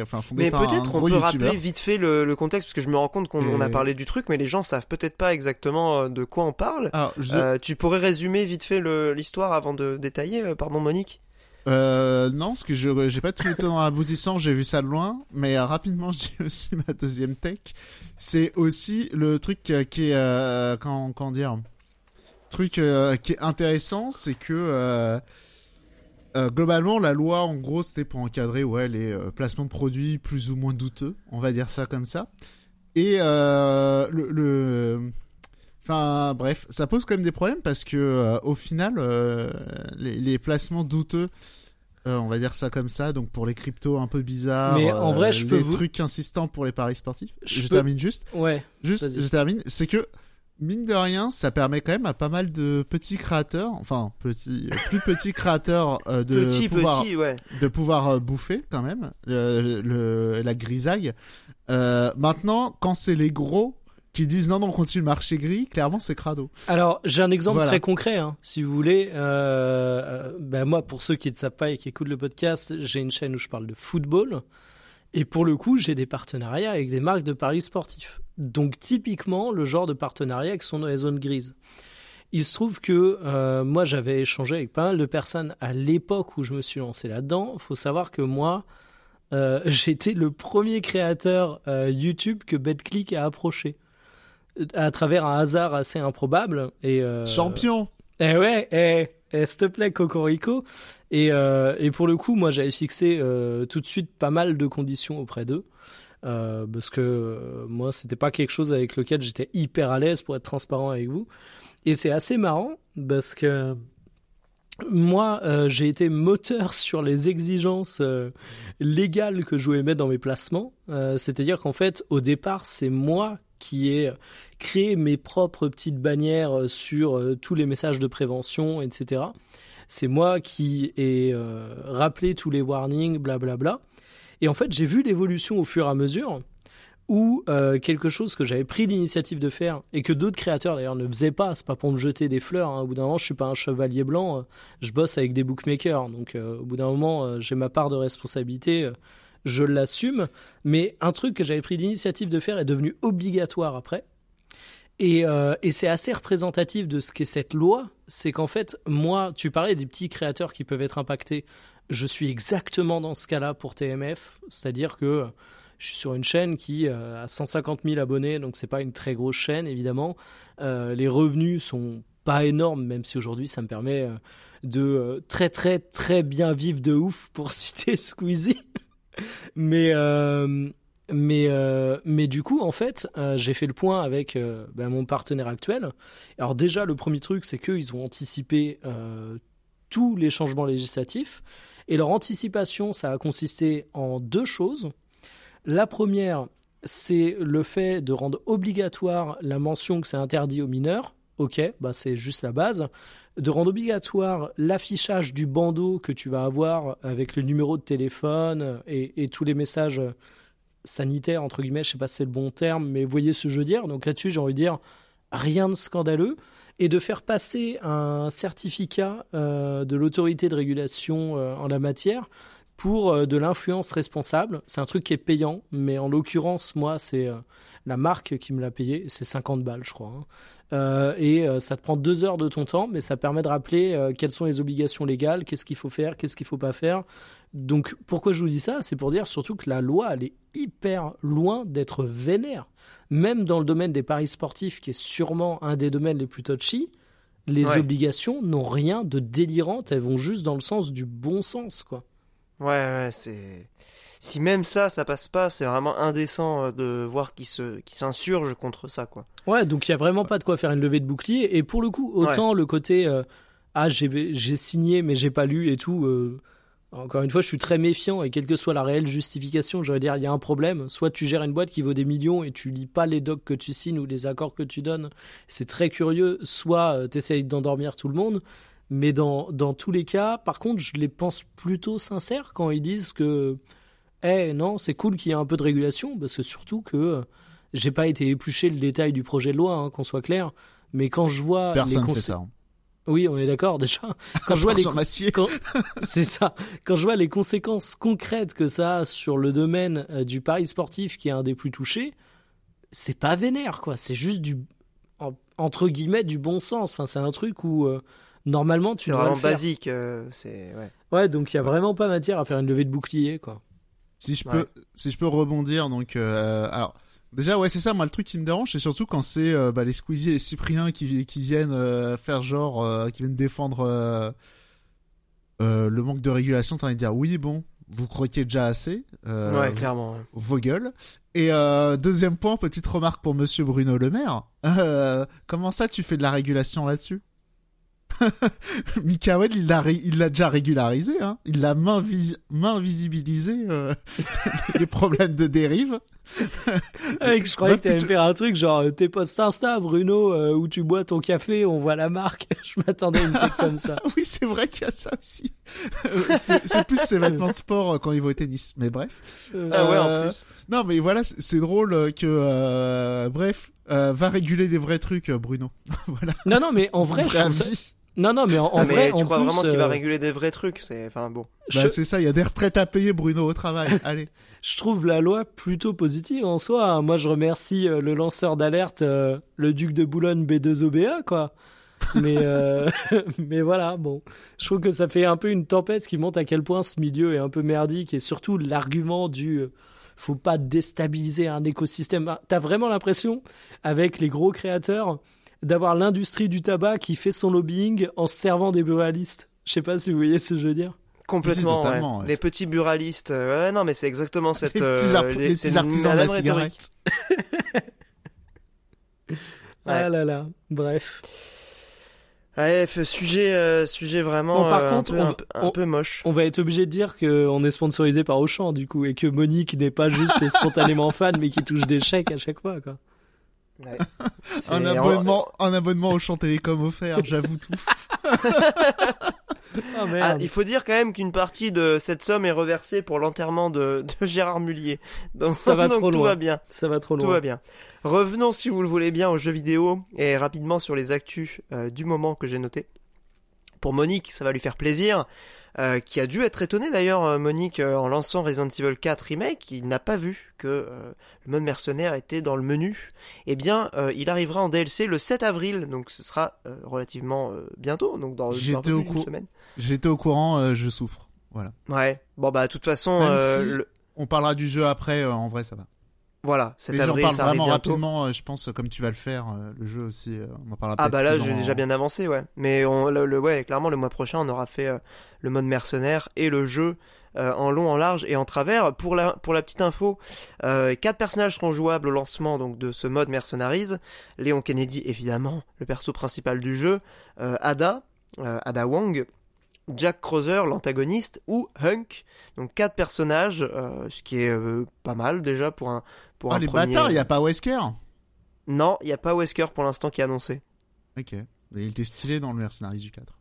Enfin, Mais peut-être on peut rappeler vite fait le, le contexte, parce que je me rends compte qu'on Et- a parlé du truc, mais les gens savent peut-être pas exactement euh, de quoi on parle. Alors, je- Euh, tu pourrais résumer vite fait l'histoire avant de détailler, euh, pardon Monique? Euh, non, parce que je j'ai pas tout le temps aboutissant, j'ai vu ça de loin, mais euh, rapidement je dis aussi ma deuxième tech, c'est aussi le truc qui est quand dire? Truc qui est intéressant, c'est que euh, globalement la loi en gros c'était pour encadrer ouais les euh, placements de produits plus ou moins douteux, on va dire ça comme ça. Et euh, le, le Enfin bref, ça pose quand même des problèmes parce que au final, les, les placements douteux, on va dire ça comme ça, donc pour les cryptos un peu bizarres, Mais en vrai, je peux les vous- trucs insistants pour les paris sportifs. Je Je, peux- termine juste, Ouais. juste, je termine. C'est que mine de rien, ça permet quand même à pas mal de petits créateurs, enfin petits, euh, plus petits créateurs euh, de Petit, pouvoir petit, ouais. de pouvoir euh, bouffer quand même le, le- la grisaille. Euh, maintenant, quand c'est les gros qui disent non, non, on continue le marché gris, clairement c'est crado. Alors, j'ai un exemple Voilà. très concret, hein, si vous voulez. Ben moi, pour ceux qui ne savent pas et qui écoutent le podcast, j'ai une chaîne où je parle de football. Et pour le coup, j'ai des partenariats avec des marques de paris sportifs. Donc, typiquement, le genre de partenariat qui sont dans les zones grises. Il se trouve que euh, moi, j'avais échangé avec pas mal de personnes à l'époque où je me suis lancé là-dedans. faut savoir que moi, euh, j'étais le premier créateur euh, YouTube que BetClick a approché à travers un hasard assez improbable. Et, Champion Eh ouais, eh, eh, s'il te plaît, Cocorico. Et, euh, et pour le coup, moi, j'avais fixé euh, tout de suite pas mal de conditions auprès d'eux. Euh, parce que moi, c'était pas quelque chose avec lequel j'étais hyper à l'aise pour être transparent avec vous. Et c'est assez marrant parce que moi, j'ai été moteur sur les exigences légales que je voulais mettre dans mes placements. C'est-à-dire qu'en fait, au départ, c'est moi qui ai créé mes propres petites bannières euh, sur euh, tous les messages de prévention, etc. C'est moi qui ai euh, rappelé tous les warnings, blablabla. Et en fait, j'ai vu l'évolution au fur et à mesure où quelque chose que j'avais pris l'initiative de faire et que d'autres créateurs d'ailleurs ne faisaient pas, c'est pas pour me jeter des fleurs, hein. au bout d'un moment je suis pas un chevalier blanc, je bosse avec des bookmakers, donc au bout d'un moment j'ai ma part de responsabilité, je l'assume, mais un truc que j'avais pris l'initiative de faire est devenu obligatoire après. Et, euh, et c'est assez représentatif de ce qu'est cette loi, c'est qu'en fait, moi, tu parlais des petits créateurs qui peuvent être impactés, je suis exactement dans ce cas-là pour TMF, c'est-à-dire que je suis sur une chaîne qui euh, a 150 000 abonnés, donc c'est pas une très grosse chaîne évidemment. Euh, les revenus sont pas énormes, même si aujourd'hui ça me permet euh, de euh, très très très bien vivre de ouf pour citer Squeezie. Mais euh, mais euh, mais du coup en fait euh, j'ai fait le point avec ben, mon partenaire actuel. Alors déjà le premier truc c'est qu'ils ont anticipé tous les changements législatifs et leur anticipation ça a consisté en deux choses. La première, c'est le fait de rendre obligatoire la mention que c'est interdit aux mineurs. Ok, bah c'est juste la base. De rendre obligatoire l'affichage du bandeau que tu vas avoir avec le numéro de téléphone et, tous les messages sanitaires, entre guillemets, je sais pas si c'est le bon terme, mais voyez ce que je veux dire. Donc là-dessus, j'ai envie de dire rien de scandaleux. Et de faire passer un certificat euh, de l'autorité de régulation euh, en la matière pour euh, de l'influence responsable. C'est un truc qui est payant, mais en l'occurrence, moi, c'est la marque qui me l'a payé. C'est 50 balles, je crois. hein. Euh, et euh, ça te prend deux heures de ton temps, mais ça permet de rappeler euh, quelles sont les obligations légales, qu'est-ce qu'il faut faire, qu'est-ce qu'il faut pas faire. Donc, pourquoi je vous dis ça? C'est pour dire surtout que la loi, elle est hyper loin d'être vénère. Même dans le domaine des paris sportifs, qui est sûrement un des domaines les plus touchy, les Ouais. obligations n'ont rien de délirant, elles vont juste dans le sens du bon sens, quoi. Ouais, ouais, c'est. Si même ça, ça passe pas, c'est vraiment indécent euh, de voir qu'ils se, qu'ils s'insurgent contre ça, quoi. Ouais, donc il y a vraiment pas de quoi faire une levée de bouclier. Et pour le coup, autant le côté euh, ah j'ai j'ai signé mais j'ai pas lu et tout. euh, encore une fois, je suis très méfiant et quelle que soit la réelle justification, j'aurais dire il y a un problème. Soit tu gères une boîte qui vaut des millions et tu lis pas les docs que tu signes ou les accords que tu donnes, c'est très curieux. Soit tu essayes d'endormir tout le monde. Mais dans, dans tous les cas, par contre, je les pense plutôt sincères quand ils disent que, eh non, c'est cool qu'il y ait un peu de régulation, parce que surtout que euh, j'ai pas été épluché le détail du projet de loi, hein, qu'on soit clair. Mais quand je vois Personne les fait ça. hein. oui, on est d'accord déjà. Quand je vois les quand- c'est ça. Quand je vois les conséquences concrètes que ça a sur le domaine euh, du pari sportif, qui est un des plus touchés, c'est pas vénère, quoi. C'est juste du en- entre guillemets du bon sens. Enfin, c'est un truc où euh, normalement tu C'est dois vraiment le faire. basique, euh, c'est. Ouais. Ouais, donc il y a vraiment pas matière à faire une levée de bouclier, quoi. Si je Ouais. peux, si je peux rebondir, donc, euh, alors, déjà, ouais, c'est ça, moi, le truc qui me dérange, c'est surtout quand c'est euh, bah, les Squeezie et les Cypriens qui, qui viennent euh, faire genre, euh, qui viennent défendre euh, euh, le manque de régulation, t'as envie de dire, oui, bon, vous croquez déjà assez, euh, ouais, clairement. ouais. vos gueules. Et euh, deuxième point, petite remarque pour Monsieur Bruno Le Maire, euh, comment ça, tu fais de la régulation là-dessus? Mikael, il l'a il l'a déjà régularisé, hein. Il l'a main, main visibilisé euh, les problèmes de dérive. Mec, je croyais Bah, que t'allais me faire un truc genre euh, tes posts Insta, Bruno, euh, où tu bois ton café, on voit la marque. je m'attendais à une truc comme ça. Oui, c'est vrai qu'il y a ça aussi. Euh, c'est plus ses vêtements de sport quand il va au tennis, mais bref. Euh, Ah ouais, en plus. Non, mais voilà, c'est drôle que, euh, bref, euh, va réguler des vrais trucs, Bruno. voilà. Non, non, mais en vrai, je trouve ça- avis. Non, non, mais en, en Ah, mais vrai, tu en crois plus, vraiment qu'il va réguler des vrais trucs C'est. Enfin bon. Bah, je, c'est ça, il y a des retraites à payer, Bruno, au travail. Allez. Je trouve la loi plutôt positive en soi. Moi, je remercie euh, le lanceur d'alerte, euh, le duc de Boulogne B2OBA, quoi. Mais, euh, mais voilà, bon. Je trouve que ça fait un peu une tempête qui montre à quel point ce milieu est un peu merdique et surtout l'argument du faut pas déstabiliser un écosystème. T'as vraiment l'impression, avec les gros créateurs, d'avoir l'industrie du tabac qui fait son lobbying en servant des buralistes. Je sais pas si vous voyez ce que je veux dire. Complètement, Si, ouais. Les petits buralistes. euh, Ouais, non, mais c'est exactement cette. les petits, euh, les c'est petits artisans de la. Ah là là, bref. Ouais, sujet, euh, sujet vraiment Bon, par euh, contre, un, peu, on un peu moche. On va être obligé de dire qu'on est sponsorisé par Auchan du coup et que Monique n'est pas juste spontanément fan mais qui touche des chèques à chaque fois quoi. Ouais. Un abonnement, un abonnement au champ télécom offert, j'avoue tout. Ah Ah, il faut dire quand même qu'une partie de cette somme est reversée pour l'enterrement de, de Gérard Mullier. Donc, Ça va donc trop tout loin. va bien. Ça va trop Tout loin. va bien. Revenons, si vous le voulez bien, aux jeux vidéo et rapidement sur les actus euh, du moment que j'ai noté. Pour Monique, ça va lui faire plaisir, euh, qui a dû être étonné d'ailleurs, euh, Monique, euh, en lançant Resident Evil 4 Remake, il n'a pas vu que euh, le mode mercenaire était dans le menu. Eh bien, euh, il arrivera en DLC le 7 avril, donc ce sera euh, relativement euh, bientôt, donc dans, J'étais au semaine. J'étais au courant, euh, je souffre. Voilà. Ouais, bon bah de toute façon, Même euh, si- le- On parlera du jeu après, euh, en vrai ça va. Voilà, 7 Et j'en avril, parle ça arrive vraiment bientôt. rapidement, euh, je pense, comme tu vas le faire, euh, le jeu aussi, euh, on en parlera Ah bah là j'ai en- déjà bien avancé ouais. Mais on, le, le- ouais clairement le mois prochain on aura fait euh, le mode mercenaire et le jeu euh, en long, en large et en travers. Pour la pour la petite info, euh, quatre personnages seront jouables au lancement donc de ce mode Mercenaries. Léon Kennedy évidemment, le perso principal du jeu, Ada, Ada Wong, Jack Crowther l'antagoniste ou Hunk. Donc quatre personnages, euh, ce qui est euh, pas mal déjà pour un pour Ah les premier. bâtards, il y a pas Wesker? Non, il y a pas Wesker pour l'instant qui est annoncé. Ok. Et il était stylé dans le Mercenaries du 4.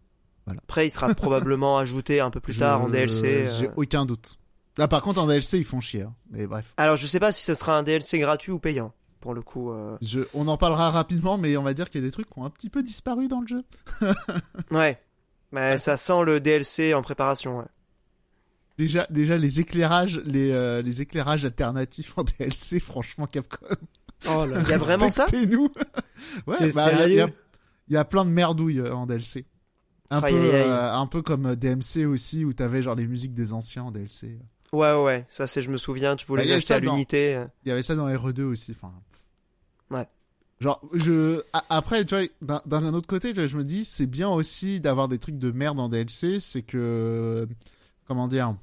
Après, il sera probablement ajouté un peu plus Je- tard en DLC. J'ai euh. aucun doute. Là par contre en DLC ils font chier. hein. Mais bref. Alors, je sais pas si ce sera un DLC gratuit ou payant. Pour le coup, euh. Je... On en parlera rapidement, mais on va dire qu'il y a des trucs qui ont un petit peu disparu dans le jeu. ouais. Mais ça sent le DLC en préparation. Ouais. Déjà, déjà les éclairages, les, euh, les éclairages alternatifs en DLC, franchement Capcom. Oh là. Il y a vraiment ça nous Ouais, bah, il y a- il y, a- y a plein de merdouilles euh, en DLC. Un, peu, euh, un peu comme DMC aussi, où t'avais genre les musiques des anciens en DLC. Ouais, ouais. Ça, c'est, je me souviens, tu pouvais Bah, il les acheter ça à l'unité. Il y avait ça dans RE2 aussi. Enfin. Ouais. Genre, je. Après, tu vois, d'un autre côté, vois, je me dis, c'est bien aussi d'avoir des trucs de merde en DLC, c'est que. Comment dire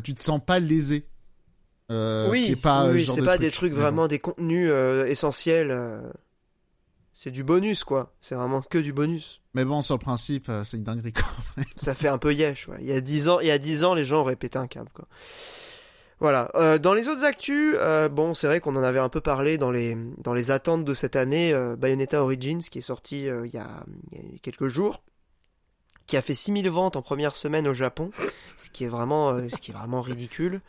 Tu te sens pas lésé. Euh, oui, pas, euh, oui, c'est de pas truc. des trucs vraiment des contenus euh, essentiels. euh. C'est du bonus, quoi. C'est vraiment que du bonus. bon. Mais bon, sur le principe, c'est une dinguerie. Quoi. Ça fait un peu yesh, ouais. Il y a 10 ans, il y a 10 ans, les gens auraient pété un câble, quoi. Voilà. Euh, dans les autres actus, euh, bon, c'est vrai qu'on en avait un peu parlé dans les dans les attentes de cette année. euh, Bayonetta Origins, qui est sorti il, y a, il y a quelques jours, qui a fait 6000 ventes en première semaine au Japon, ce qui est vraiment euh, ce qui est vraiment ridicule.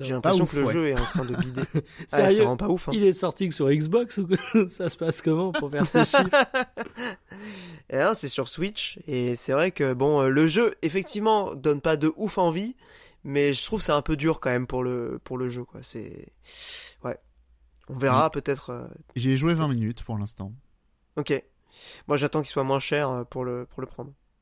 J'ai l'impression que le ouais. jeu est en train de bider. ah, c'est Sérieux vraiment pas ouf. Hein. Il est sorti que sur Xbox ou quoi ça se passe comment pour faire ces chiffres Et là, c'est sur Switch et c'est vrai que bon, euh, le jeu effectivement donne pas de ouf envie, mais je trouve que c'est un peu dur quand même pour le pour le jeu quoi. C'est ouais, on verra peut-être. euh, J'ai joué 20 minutes pour l'instant. Ok, moi j'attends qu'il soit moins cher euh, pour le pour le prendre.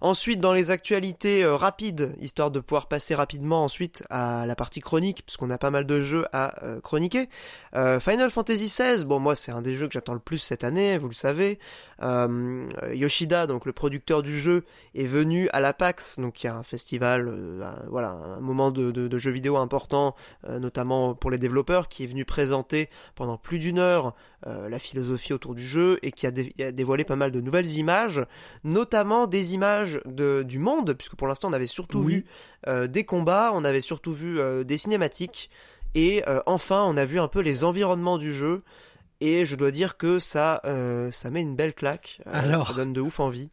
Ensuite, dans les actualités euh, rapides, histoire de pouvoir passer rapidement ensuite à la partie chronique, puisqu'on a pas mal de jeux à euh, chroniquer. Euh, Final Fantasy XVI, bon moi c'est un des jeux que j'attends le plus cette année, vous le savez. Yoshida, donc le producteur du jeu, est venu à la PAX, donc il y a un festival, un- voilà, un moment de, de- de jeux vidéo important, notamment pour les développeurs, qui est venu présenter pendant plus d'une heure la philosophie autour du jeu et qui a dévoilé pas mal de nouvelles images, notamment des images de, du monde, puisque pour l'instant on avait surtout Oui. vu euh, des combats, on avait surtout vu euh, des cinématiques, et euh, enfin on a vu un peu les environnements du jeu. Et je dois dire que ça, ça met une belle claque. Alors. Ça donne de ouf envie.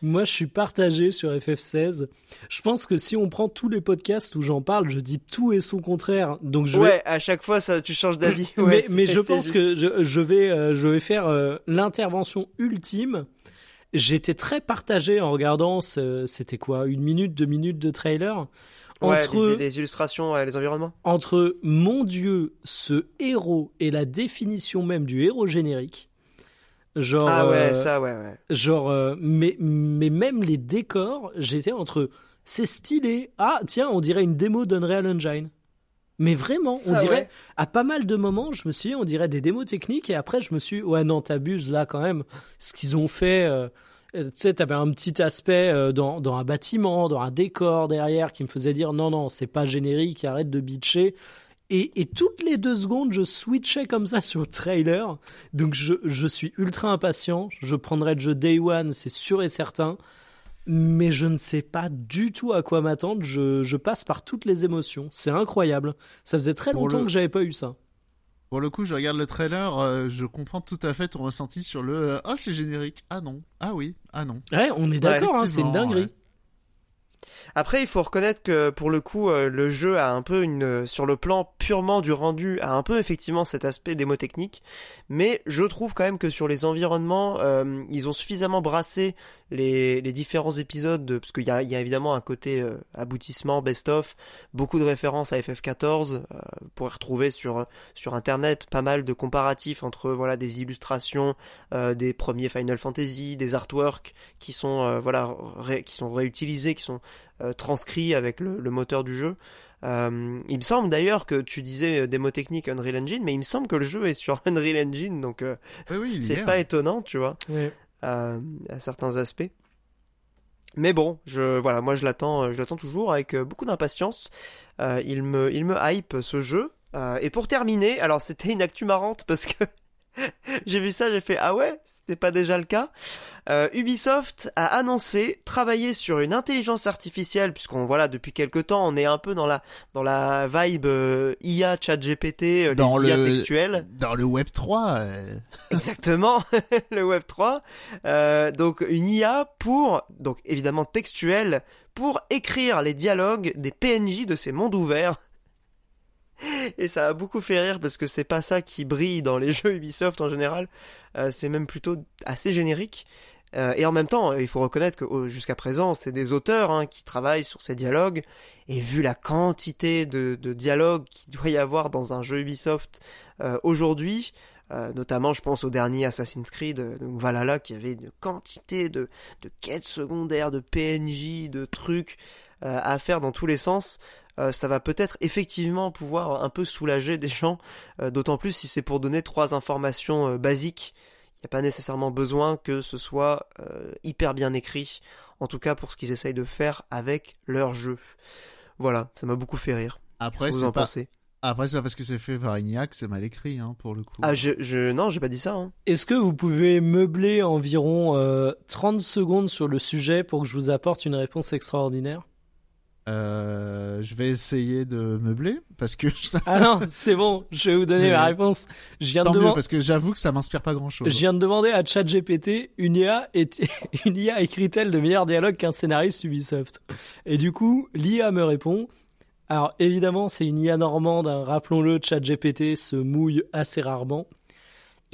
Moi, je suis partagé sur FF16. Je pense que si on prend tous les podcasts où j'en parle, je dis tout et son contraire. Donc je vais Ouais, à chaque fois, ça, tu changes d'avis. mais, Ouais, mais c'est- je pense juste. que je, je vais, je vais faire l'intervention ultime. J'étais très partagé en regardant, ce- c'était quoi, une minute, deux minutes de trailer Ouais, entre les, les illustrations, ouais, les environnements. entre mon Dieu, ce héros et la définition même du héros générique. Genre, Ah ouais, euh, ça, ouais, ouais. genre, euh, mais, mais même les décors, j'étais entre, c'est stylé. Ah, tiens, on dirait une démo d'Unreal Engine. Mais vraiment, on Ah dirait, ouais. à pas mal de moments, je me suis dit, on dirait des démos techniques, et après, je me suis dit, ouais, non, t'abuses là quand même. Ce qu'ils ont fait, euh, euh, tu sais, t'avais un petit aspect euh, dans, dans un bâtiment, dans un décor derrière qui me faisait dire, non, non, c'est pas générique, arrête de bitcher. Et, et toutes les deux secondes, je switchais comme ça sur le trailer. Donc je, je suis ultra impatient. Je prendrai le jeu Day One, c'est sûr et certain. Mais je ne sais pas du tout à quoi m'attendre. Je, je passe par toutes les émotions. C'est incroyable. Ça faisait très longtemps le- que j'avais pas eu ça. Pour le coup, je regarde le trailer, euh, je comprends tout à fait ton ressenti sur le euh, ah c'est générique, ah non, ah oui, ah non. Ouais, on est d'accord, hein, c'est une dinguerie. ouais. Après, il faut reconnaître que pour le coup, euh, le jeu a un peu une, euh, sur le plan purement du rendu, a un peu effectivement cet aspect démo technique. Mais je trouve quand même que sur les environnements, euh, ils ont suffisamment brassé les, les différents épisodes, de, parce qu'il y a, y a évidemment un côté euh, aboutissement, best-of, beaucoup de références à FF14. Euh, pourrez retrouver sur sur internet pas mal de comparatifs entre voilà des illustrations des premiers Final Fantasy, des artworks qui sont voilà ré- qui sont réutilisés, qui sont euh, transcrits avec le, le moteur du jeu. Euh, il me semble d'ailleurs que tu disais euh, démo technique Unreal Engine, mais il me semble que le jeu est sur Unreal Engine, donc euh, Oui, oui, c'est est, pas hein. étonnant, tu vois, euh, à certains aspects. Mais bon, je voilà, moi je l'attends, je l'attends toujours avec beaucoup d'impatience. Euh, il me, il me hype ce jeu. Euh, et pour terminer, alors c'était une actu marrante parce que j'ai vu ça, j'ai fait ah ouais, c'était pas déjà le cas. Euh, Ubisoft a annoncé travailler sur une intelligence artificielle puisqu'on voilà depuis quelque temps on est un peu dans la dans la vibe euh, IA ChatGPT euh, Dans les IA le- textuelles. Dans le Web 3, euh, Exactement, le Web 3. Euh, donc une IA pour, donc évidemment textuelle, pour écrire les dialogues des PNJ de ces mondes ouverts. Et ça a beaucoup fait rire parce que c'est pas ça qui brille dans les jeux Ubisoft en général. Euh, c'est même plutôt assez générique. Euh, et en même temps, il faut reconnaître que jusqu'à présent, c'est des auteurs hein, qui travaillent sur ces dialogues. Et vu la quantité de, de dialogues qu'il doit y avoir dans un jeu Ubisoft euh, aujourd'hui, euh, notamment, je pense au dernier Assassin's Creed, euh, donc Valhalla, qui avait une quantité de, de quêtes secondaires, de PNJ, de trucs à faire dans tous les sens. Euh, ça va peut-être effectivement pouvoir un peu soulager des gens, euh, d'autant plus si c'est pour donner trois informations euh, basiques. Il n'y a pas nécessairement besoin que ce soit euh, hyper bien écrit, en tout cas pour ce qu'ils essayent de faire avec leur jeu. Voilà, ça m'a beaucoup fait rire. après vous c'est en pas pensez? Après c'est pas parce que c'est fait par Ignac, que c'est mal écrit hein, pour le coup. Ah, je, je, non, j'ai pas dit ça. Hein. Est-ce que vous pouvez meubler environ euh, 30 secondes sur le sujet pour que je vous apporte une réponse extraordinaire? Euh, je vais essayer de meubler parce que Ah non, c'est bon, je vais vous donner Mais- ma réponse. Je viens, de tant mieux deman- parce que j'avoue que ça m'inspire pas grand chose. je viens de demander à ChatGPT une IA, est... une IA écrit-elle de meilleurs dialogues qu'un scénariste Ubisoft? Et du coup, l'IA me répond. Alors évidemment, c'est une IA normande, hein, rappelons-le, ChatGPT se mouille assez rarement.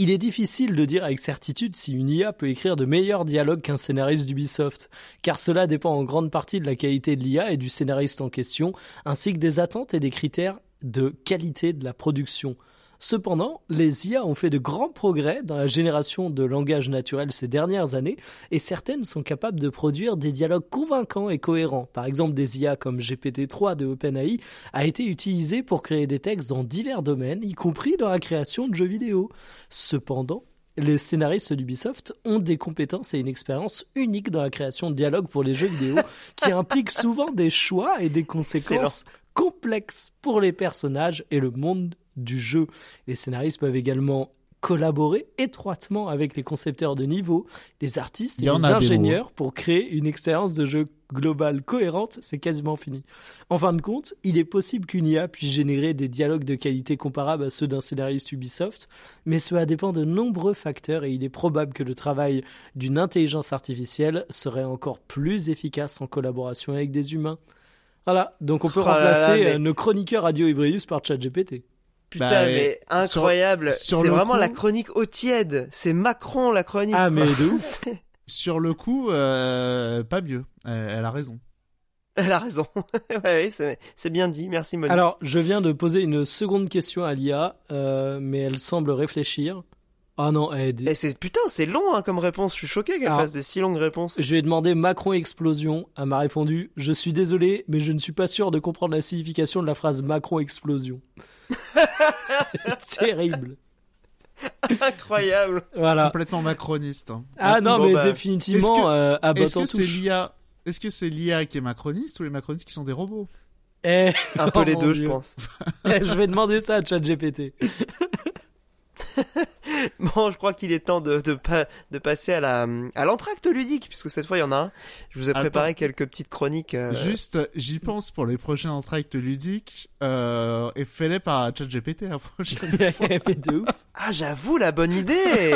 Il est difficile de dire avec certitude si une IA peut écrire de meilleurs dialogues qu'un scénariste d'Ubisoft, car cela dépend en grande partie de la qualité de l'IA et du scénariste en question, ainsi que des attentes et des critères de qualité de la production. Cependant, les IA ont fait de grands progrès dans la génération de langage naturel ces dernières années et certaines sont capables de produire des dialogues convaincants et cohérents. Par exemple, des IA comme GPT-3 de OpenAI a été utilisé pour créer des textes dans divers domaines, y compris dans la création de jeux vidéo. Cependant, les scénaristes d'Ubisoft ont des compétences et une expérience unique dans la création de dialogues pour les jeux vidéo qui impliquent souvent des choix et des conséquences complexes pour les personnages et le monde du jeu. Les scénaristes peuvent également collaborer étroitement avec les concepteurs de niveau, les artistes et les ingénieurs pour créer une expérience de jeu globale cohérente, c'est quasiment fini. En fin de compte, il est possible qu'une IA puisse générer des dialogues de qualité comparables à ceux d'un scénariste Ubisoft, mais cela dépend de nombreux facteurs et il est probable que le travail d'une intelligence artificielle serait encore plus efficace en collaboration avec des humains. Voilà, donc on peut Oh là là, remplacer mais- euh, nos chroniqueurs Radio Ibrius par ChatGPT. Putain, Bah, mais incroyable. sur C'est vraiment coup- la chronique au tiède. C'est Macron la chronique. Ah, quoi. mais de ouf. Sur le coup, euh, pas mieux. Elle, elle a raison. Elle a raison. ouais, oui, c'est c'est bien dit. Merci Monique. Alors, je viens de poser une seconde question à l'IA, euh, mais elle semble réfléchir. Ah non, eh, des- Et c'est putain, c'est long hein, comme réponse. Je suis choqué qu'elle fasse des si longues réponses. Je lui ai demandé Macron explosion. Elle m'a répondu Je suis désolé, mais je ne suis pas sûr de comprendre la signification de la phrase Macron explosion. Terrible. Incroyable. Voilà. Complètement macroniste. hein. Ah non, Bon, mais bah, définitivement, est-ce que- euh, à Est-ce botte en que c'est touche. l'IA Est-ce que c'est l'IA qui est macroniste ou les macronistes qui sont des robots? Eh, Un peu Oh les deux, je pense. eh, je vais demander ça à ChatGPT. Bon, je crois qu'il est temps de, de, pa- de passer à la à l'entracte ludique, puisque cette fois il y en a un. Je vous ai Attends. préparé quelques petites chroniques. euh, Juste, j'y pense pour les prochains entractes ludiques euh, et fais-les par ChatGPT la prochaine. ouf. Ah, j'avoue, la bonne idée.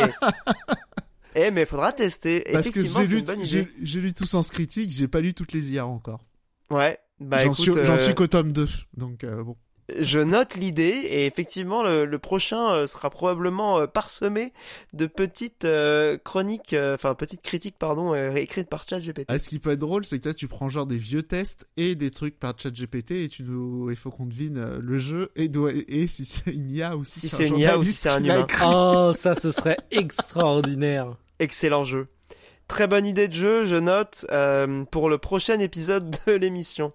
eh, mais faudra tester. Parce que Effectivement, j'ai c'est lu, une bonne j'ai, idée. j'ai lu tout Sens Critique, j'ai pas lu toutes les IA encore. Ouais. Bah j'en, suis, j'en euh, suis qu'au tome 2, donc euh, bon. Je note l'idée et effectivement le, le prochain euh, sera probablement euh, parsemé de petites euh, chroniques, euh, enfin petites critiques pardon, euh, écrites par ChatGPT. Ah, ce qui peut être drôle, c'est que toi, tu prends genre des vieux tests et des trucs par ChatGPT et tu nous, il faut qu'on devine euh, le jeu et, doit- et si c'est une IA ou si, Si c'est un une IA ou si c'est un humain. Oh, ça, ce serait extraordinaire. Excellent jeu. Très bonne idée de jeu, je note euh, pour le prochain épisode de l'émission.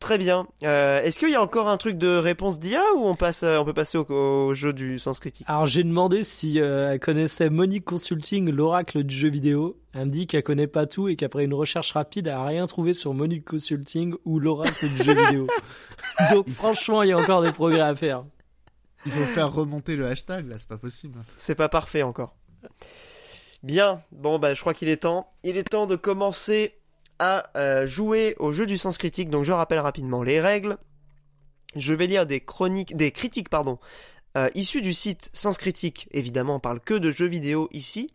Très bien. Euh, Est-ce qu'il y a encore un truc de réponse d'IA ou on passe, euh, on peut passer au, au jeu du sens critique? Alors, j'ai demandé si euh, elle connaissait Monique Consulting, l'oracle du jeu vidéo. Elle me dit qu'elle connaît pas tout et qu'après une recherche rapide, elle a rien trouvé sur Monique Consulting ou l'oracle du jeu vidéo. Donc, franchement, il y a encore des progrès à faire. Il faut faire remonter le hashtag, là, c'est pas possible. C'est pas parfait encore. Bien, bon bah je crois qu'il est temps. Il est temps de commencer à euh, jouer au jeu du sens critique. Donc je rappelle rapidement les règles. Je vais lire des chroniques, des critiques pardon, euh, issues du site Sens Critique. Évidemment, on parle que de jeux vidéo ici,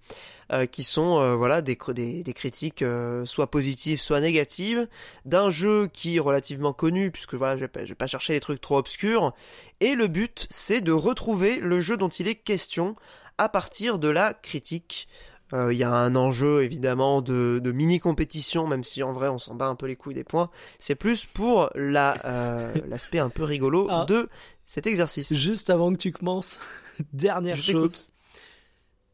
euh, qui sont voilà des, cr- des, des critiques soit positives, soit négatives, d'un jeu qui est relativement connu, puisque voilà, je vais pas, je vais pas chercher les trucs trop obscurs. Et le but, c'est de retrouver le jeu dont il est question à partir de la critique. Euh, Il y a un enjeu évidemment de, de mini-compétition, même si en vrai on s'en bat un peu les couilles des points. C'est plus pour la, euh, l'aspect un peu rigolo Ah. de cet exercice. Juste avant que tu commences, dernière Je t'écoute. chose.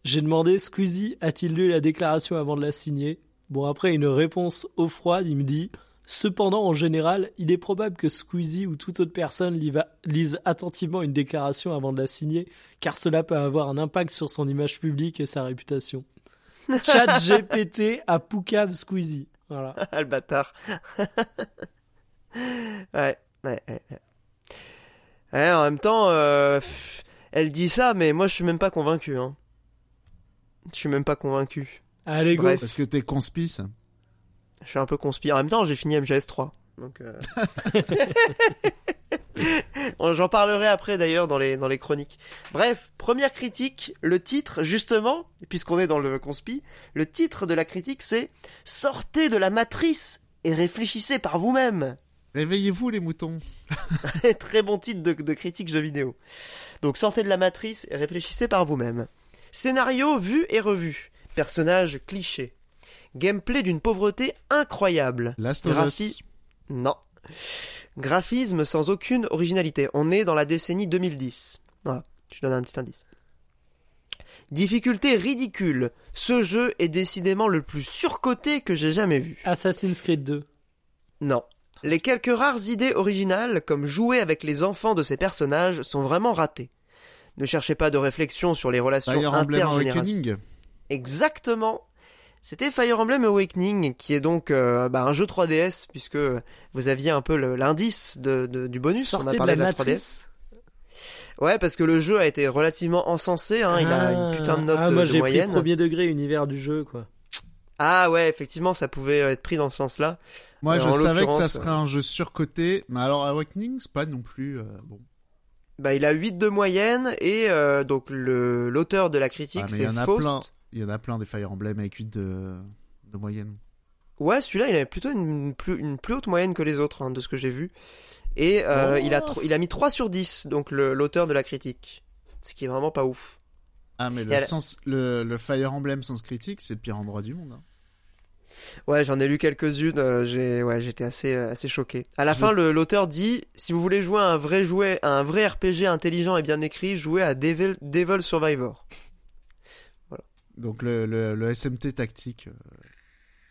J'ai demandé Squeezie a-t-il lu la déclaration avant de la signer? Bon, après une réponse au froid, il me dit Cependant, en général, il est probable que Squeezie ou toute autre personne lise attentivement une déclaration avant de la signer, car cela peut avoir un impact sur son image publique et sa réputation. Chat GPT à Poucave Squeezie. Voilà. Ah, le bâtard. ouais, ouais, ouais. ouais. Ouais, en même temps, euh, elle dit ça, mais moi je suis même pas convaincu. Hein. Je suis même pas convaincu. Allez, go. Bref. Parce que t'es conspice. Je suis un peu conspiré. En même temps, j'ai fini MGS3. Donc, euh... j'en parlerai après d'ailleurs dans les, dans les chroniques. Bref, première critique, le titre, justement, puisqu'on est dans le conspi, le titre de la critique c'est Sortez de la matrice et réfléchissez par vous-même. Réveillez-vous les moutons. Très bon titre de, de critique jeu vidéo. Donc sortez de la matrice et réfléchissez par vous-même. Scénario vu et revu. Personnage cliché. Gameplay d'une pauvreté incroyable. Last of Graphi- Us. Non. Graphisme sans aucune originalité. On est dans la décennie 2010. Voilà, je donne un petit indice. Difficulté ridicule. Ce jeu est décidément le plus surcoté que j'ai jamais vu. Assassin's Creed 2. Non. Les quelques rares idées originales, comme jouer avec les enfants de ces personnages, sont vraiment ratées. Ne cherchez pas de réflexion sur les relations intergénérationnelles. Exactement. C'était Fire Emblem Awakening, qui est donc euh, bah, un jeu 3DS, puisque vous aviez un peu l'indice de, de- du bonus. on a de parlé la de la 3DS. matrice. Ouais, parce que le jeu a été relativement encensé. Hein, il a une putain de note ah, moi, euh, j'ai de pris moyenne. premier degré univers du jeu, quoi. Ah ouais, effectivement, ça pouvait être pris dans ce sens-là. Moi, Euh, je savais que ça serait un jeu surcoté, mais alors Awakening, c'est pas non plus euh, bon. Bah, il a 8 de moyenne et euh, donc le l'auteur de la critique Ah, c'est y en a Faust. plein. Il y en a plein des Fire Emblem avec 8 de, de moyenne. Ouais, celui-là, il avait plutôt une plus, une plus haute moyenne que les autres, hein, de ce que j'ai vu. Et euh, Oh. il, a tro- il a mis 3 sur 10, donc le- l'auteur de la critique. Ce qui est vraiment pas ouf. Ah, mais le, sens, le, le Fire Emblem sans critique, c'est le pire endroit du monde. hein. Ouais, j'en ai lu quelques-unes, euh, j'ai, ouais, j'étais assez, euh, assez choqué. À la Je fin, le- l'auteur dit, si vous voulez jouer à un vrai jouet, à un vrai RPG intelligent et bien écrit, jouez à Devil, Devil Survivor. Donc le, le, le SMT tactique euh,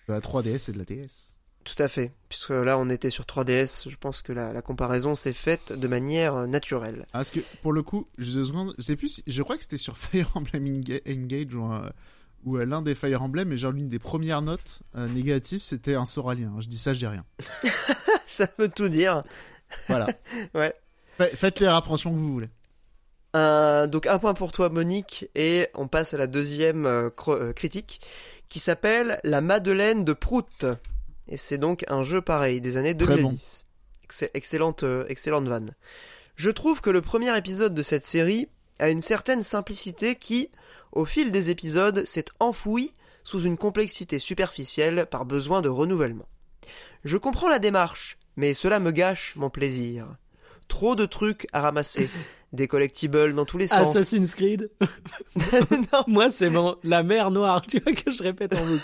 de la 3DS et de la DS. Tout à fait. Puisque là, on était sur 3DS, je pense que la, la comparaison s'est faite de manière naturelle. Ah, Parce que pour le coup, je sais plus, si- je crois que c'était sur Fire Emblem Enga- Engage ou, un- ou euh, l'un des Fire Emblem, mais genre l'une des premières notes euh, négatives, c'était un Soralien. Je dis ça, je dis rien. Ça veut tout dire. Voilà. Ouais. Fa- Faites les rapprochements que vous voulez. Un- donc un point pour toi Monique et on passe à la deuxième euh, euh, critique qui s'appelle La Madeleine de Prout. Et c'est donc un jeu pareil des années Très 2010. Ex- excellente, euh, excellente vanne. Je trouve que le premier épisode de cette série a une certaine simplicité qui, au fil des épisodes, s'est enfouie sous une complexité superficielle par besoin de renouvellement. Je comprends la démarche, mais cela me gâche mon plaisir. Trop de trucs à ramasser, des collectibles dans tous les sens. Assassin's Creed. non, Moi, c'est mon... la mer noire, tu vois, que je répète en boucle.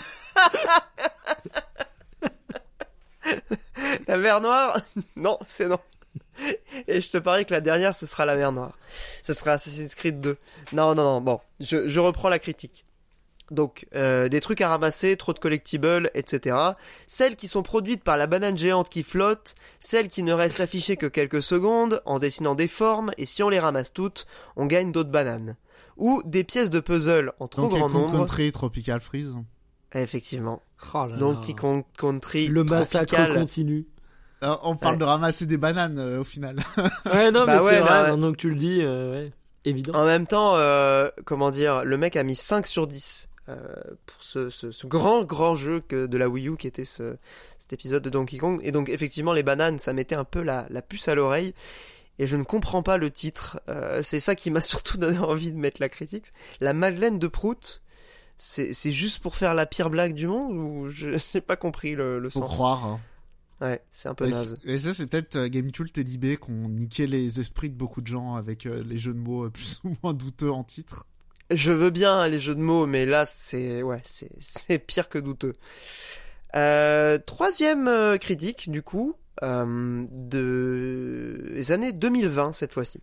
la mer noire? Non, c'est non. Et je te parie que la dernière, ce sera la mer noire. Ce sera Assassin's Creed 2. Non, non, non, bon, je, je reprends la critique. Donc, euh, des trucs à ramasser, trop de collectibles, etc. Celles qui sont produites par la banane géante qui flotte, celles qui ne restent affichées que quelques secondes, en dessinant des formes, et si on les ramasse toutes, on gagne d'autres bananes. Ou des pièces de puzzle en trop Donkey grand Kong nombre. Country, Tropical Freeze. Effectivement. Oh là Donkey là. Kong Country. Le massacre tropical. continue. Alors, on parle Ouais. de ramasser des bananes euh, au final. Ouais, non, Bah mais ouais, c'est bah vrai, ouais. maintenant que tu le dis, euh, ouais, évident. En même temps, euh, comment dire, le mec a mis 5 sur 10 euh, pour ce, ce, ce grand, grand jeu que de la Wii U qui était ce, cet épisode de Donkey Kong. Et donc, effectivement, les bananes, ça mettait un peu la, la puce à l'oreille. Et je ne comprends pas le titre. Euh, c'est ça qui m'a surtout donné envie de mettre la critique. La Madeleine de Prout, c'est c'est juste pour faire la pire blague du monde ou je n'ai pas compris le, le Faut sens? croire. hein. Ouais, c'est un peu Et, naze. et ça, c'est peut-être euh, GameCult et Libé qui ont niqué les esprits de beaucoup de gens avec euh, les jeux de mots euh, plus ou moins douteux en titre. Je veux bien hein, les jeux de mots, mais là, c'est ouais, c'est pire que douteux. Euh, troisième critique, du coup, de les années 2020 cette fois-ci.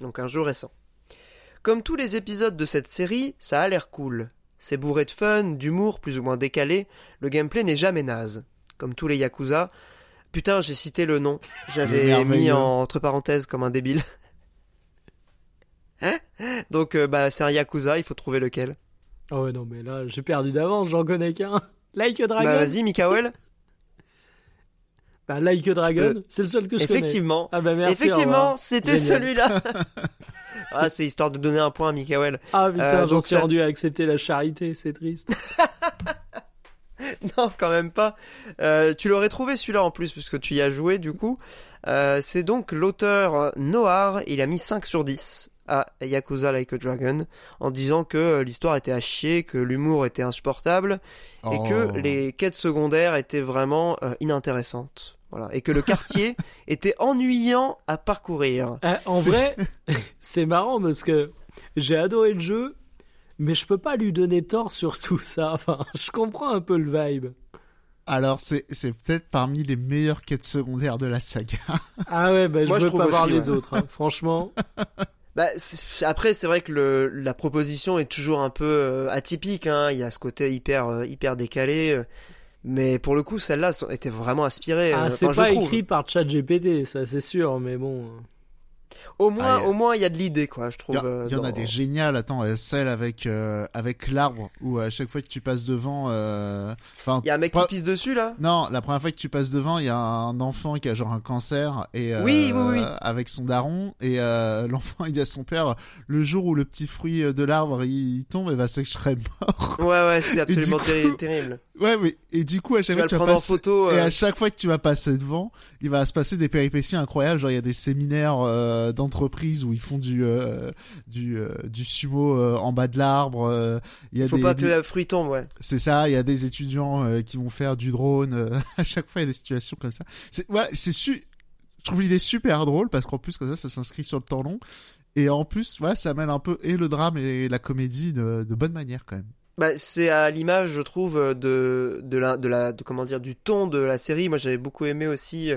Donc un jeu récent. Comme tous les épisodes de cette série, ça a l'air cool. C'est bourré de fun, d'humour plus ou moins décalé. Le gameplay n'est jamais naze. Comme tous les Yakuza. Putain, j'ai cité le nom. J'avais mis en, entre parenthèses comme un débile. Hein Donc euh, bah c'est un Yakuza, il faut trouver lequel. Oh ouais, non, mais là, j'ai perdu d'avance, j'en connais qu'un. Like a Dragon Bah vas-y, Mikael. Bah, Like a Dragon, peux- c'est le seul que je connais. Effectivement. Ah bah merci, Effectivement, c'était celui-là. ah, c'est histoire de donner un point à Mikael. Ah putain, Euh, j'en suis rendu à accepter la charité, c'est triste. Non, quand même pas. Euh, tu l'aurais trouvé celui-là en plus, puisque tu y as joué du coup. Euh, c'est donc l'auteur euh, Noir, il a mis 5 sur 10 à Yakuza Like a Dragon, en disant que l'histoire était à chier, que l'humour était insupportable, et Oh. que les quêtes secondaires étaient vraiment euh, inintéressantes. Voilà. Et que le quartier était ennuyant à parcourir. Euh, en vrai, c'est marrant parce que j'ai adoré le jeu, mais je peux pas lui donner tort sur tout ça. Enfin, je comprends un peu le vibe. Alors, c'est c'est peut-être parmi les meilleures quêtes secondaires de la saga. Ah ouais, bah je Moi, je veux trouve pas voir les autres. hein. Franchement, Bah, après, c'est vrai que le, la proposition est toujours un peu euh, atypique. Hein. Il y a ce côté hyper, euh, hyper décalé. euh, mais pour le coup, celle-là était vraiment inspirée. ah, euh, c'est je pas écrit par ChatGPT, ça c'est sûr, mais bon. Au moins, Ah, a- au moins, il y a de l'idée, quoi. Je Il trouve. y, euh, il y en a des géniales. Attends, euh, celle avec euh, avec l'arbre où à chaque fois que tu passes devant, euh, enfin, Il y a un mec pas- qui pisse dessus là? non, la première fois que tu passes devant, il y a un enfant qui a genre un cancer et euh, Oui, oui, oui. avec son daron et euh, l'enfant il y a son père. Le jour où le petit fruit de l'arbre il, tombe, et bah c'est que je serais mort. Ouais, ouais, c'est absolument coup- terrible. Ouais, mais et du coup à chaque fois le que tu vas prendre en passer photo. Et euh, à chaque fois que tu vas passer devant, il va se passer des péripéties incroyables. Genre, il y a des séminaires euh, d'entreprise où ils font du euh, du euh, du sumo en bas de l'arbre. Il y a Faut des, pas que le fruit tombe, ouais. c'est ça. Il y a des étudiants qui vont faire du drone. à chaque fois, il y a des situations comme ça. C'est ouais, c'est su. Je trouve l'idée super drôle parce qu'en plus comme ça, ça s'inscrit sur le temps long. Et en plus, voilà, ça mêle un peu et le drame et la comédie de, de bonne manière quand même. Bah, c'est à l'image, je trouve, de, de, la, de, la, de, comment dire, du ton de la série. Moi, j'avais beaucoup aimé aussi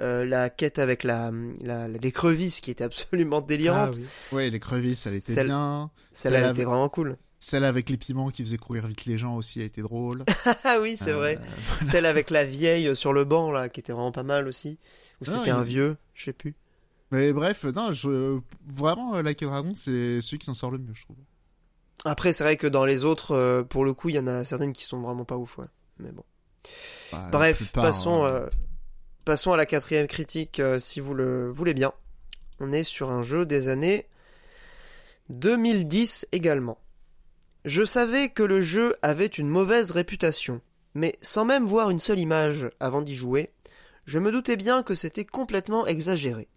euh, la quête avec la, la, l'écreuvisse qui était absolument délirante. Ah oui. Ouais, l'écrevisse, elle était Celle- bien. Celle-là, elle Celle était vraiment cool. Celle avec les piments qui faisaient courir vite les gens aussi a été drôle. Ah oui, c'est Euh, vrai. Celle avec la vieille sur le banc, là, qui était vraiment pas mal aussi. Ou Non, c'était il- un vieux, je sais plus. Mais bref, non, je... vraiment, euh, Like a Dragon, c'est celui qui s'en sort le mieux, je trouve. Après, c'est vrai que dans les autres, euh, pour le coup, il y en a certaines qui sont vraiment pas ouf, ouais. Mais bon. Bah, Bref, plupart, passons, euh, euh, passons à la quatrième critique, euh, si vous le voulez bien. On est sur un jeu des années 2010 également. Je savais que le jeu avait une mauvaise réputation, mais sans même voir une seule image avant d'y jouer, je me doutais bien que c'était complètement exagéré.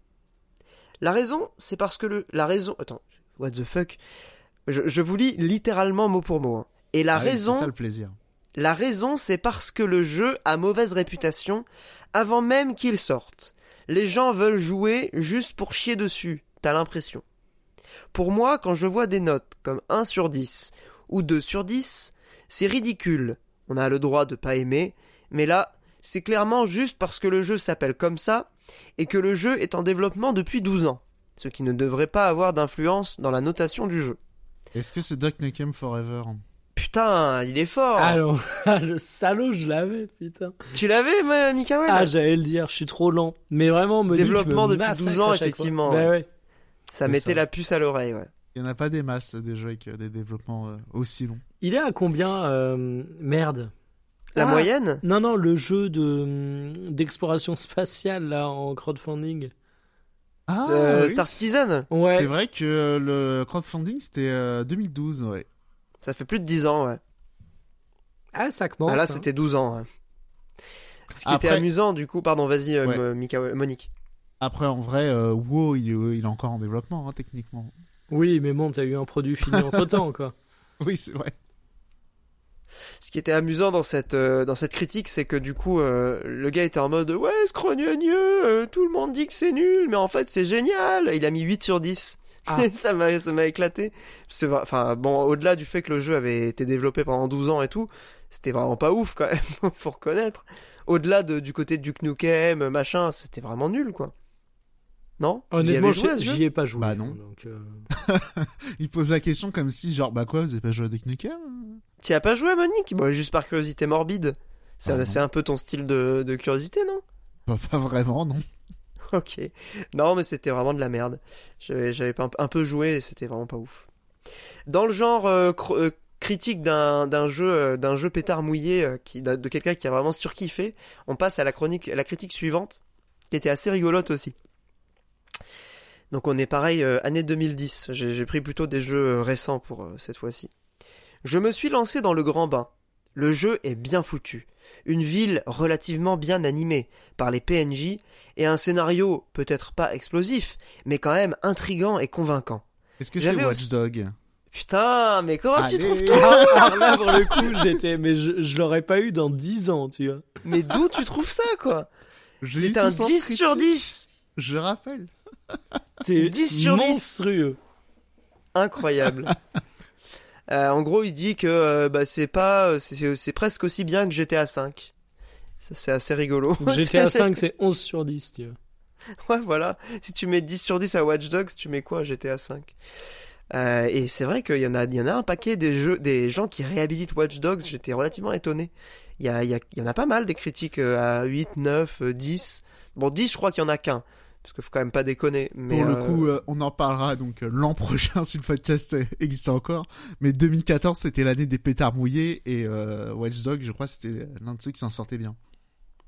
La raison, c'est parce que le... La raison... Attends, what the fuck? Je, je vous lis littéralement mot pour mot. hein. Et la ah oui, raison... C'est ça le plaisir. La raison, c'est parce que le jeu a mauvaise réputation avant même qu'il sorte. Les gens veulent jouer juste pour chier dessus, t'as l'impression. Pour moi, quand je vois des notes comme 1 sur 10 ou 2 sur 10, c'est ridicule. On a le droit de pas aimer, mais là, c'est clairement juste parce que le jeu s'appelle comme ça et que le jeu est en développement depuis 12 ans, ce qui ne devrait pas avoir d'influence dans la notation du jeu. Est-ce que c'est Duck Nukem Forever Putain, il est fort. Alors, le salaud, je l'avais, putain. Tu l'avais, moi, Mikael Ah, j'allais le dire, je suis trop lent. Mais vraiment, Monique Développement me depuis massacre 12 ans, effectivement, Bah ouais. ouais. Ça mettait ça. la puce à l'oreille, ouais. Il n'y en a pas des masses des jeux avec euh, des développements euh, aussi longs. Il est à combien euh, Merde? La Ah, moyenne? Non, non, le jeu de d'exploration spatiale là en crowdfunding. Ah, euh, oui, Star c'est- Citizen Ouais. C'est vrai que euh, le crowdfunding c'était euh, 2012, ouais. Ça fait plus de 10 ans, ouais. Ah, ça commence. ah là, hein. c'était 12 ans. ouais. Ce qui était amusant, du coup, pardon, vas-y, euh, Ouais. Mo- Mika- Monique. Après, en vrai, euh, WoW, il, est- il est encore en développement, hein, techniquement. Oui, mais bon, t'as eu un produit fini entre temps, quoi. Oui, c'est vrai. Ce qui était amusant dans cette, euh, dans cette critique, c'est que du coup, euh, le gars était en mode Ouais, scrogneux, euh, tout le monde dit que c'est nul, mais en fait, c'est génial. Il a mis 8 sur 10. Ah. ça m'a ça m'a éclaté. Enfin, bon, au-delà du fait que le jeu avait été développé pendant 12 ans et tout, c'était vraiment pas ouf quand même, faut reconnaître. Au-delà de, du côté du Nukem, machin, c'était vraiment nul, quoi. Non? Honnêtement, j'y ai pas joué. Bah non. Donc, euh, Il pose la question comme si, genre, bah quoi, vous avez pas joué à Duck Nukem? T'y as pas joué, Monique? Bon, juste par curiosité morbide. C'est Ah, un peu ton style de, de curiosité, non? Bah, pas vraiment, non. Ok. Non, mais c'était vraiment de la merde. J'avais un, un peu joué et c'était vraiment pas ouf. Dans le genre euh, euh, critique d'un d'un jeu euh, d'un jeu pétard mouillé euh, qui de quelqu'un qui a vraiment surkiffé, on passe à la chronique à la critique suivante qui était assez rigolote aussi. Donc on est pareil année 2010. J'ai pris plutôt des jeux récents pour cette fois-ci. Je me suis lancé dans le grand bain. Le jeu est bien foutu. Une ville relativement bien animée par les PNJ et un scénario peut-être pas explosif, mais quand même intrigant et convaincant. Est-ce que c'est Watch aussi- Dog Putain, mais comment tu trouves tout Alors là, pour le coup, j'étais, mais je, je l'aurais pas eu dans 10 ans, tu vois. Mais d'où tu trouves ça, quoi? Tout un sans 10 sur critique. 10 Je rappelle. C'est 10 sur 10. monstrueux. Incroyable. Euh, en gros, il dit que euh, bah, c'est pas, euh, c'est c'est presque aussi bien que GTA 5. Ça, c'est assez rigolo. GTA 5, c'est 11 sur 10, tu vois. Ouais, voilà. Si tu mets 10 sur 10 à Watch Dogs, tu mets quoi à GTA 5 Euh, Et c'est vrai qu'il y en a, il y en a un paquet des jeux, des gens qui réhabilitent Watch Dogs. J'étais relativement étonné. Il y, a, il, y a- il y en a pas mal des critiques euh, à 8, 9, euh, 10. Bon, 10, je crois qu'il y en a qu'un. Parce qu'il faut quand même pas déconner. Mais, Pour le euh, coup, euh, on en parlera donc euh, l'an prochain si le podcast existe encore. Mais 2014, c'était l'année des pétards mouillés et euh, Watch Dog, je crois, c'était l'un de ceux qui s'en sortait bien.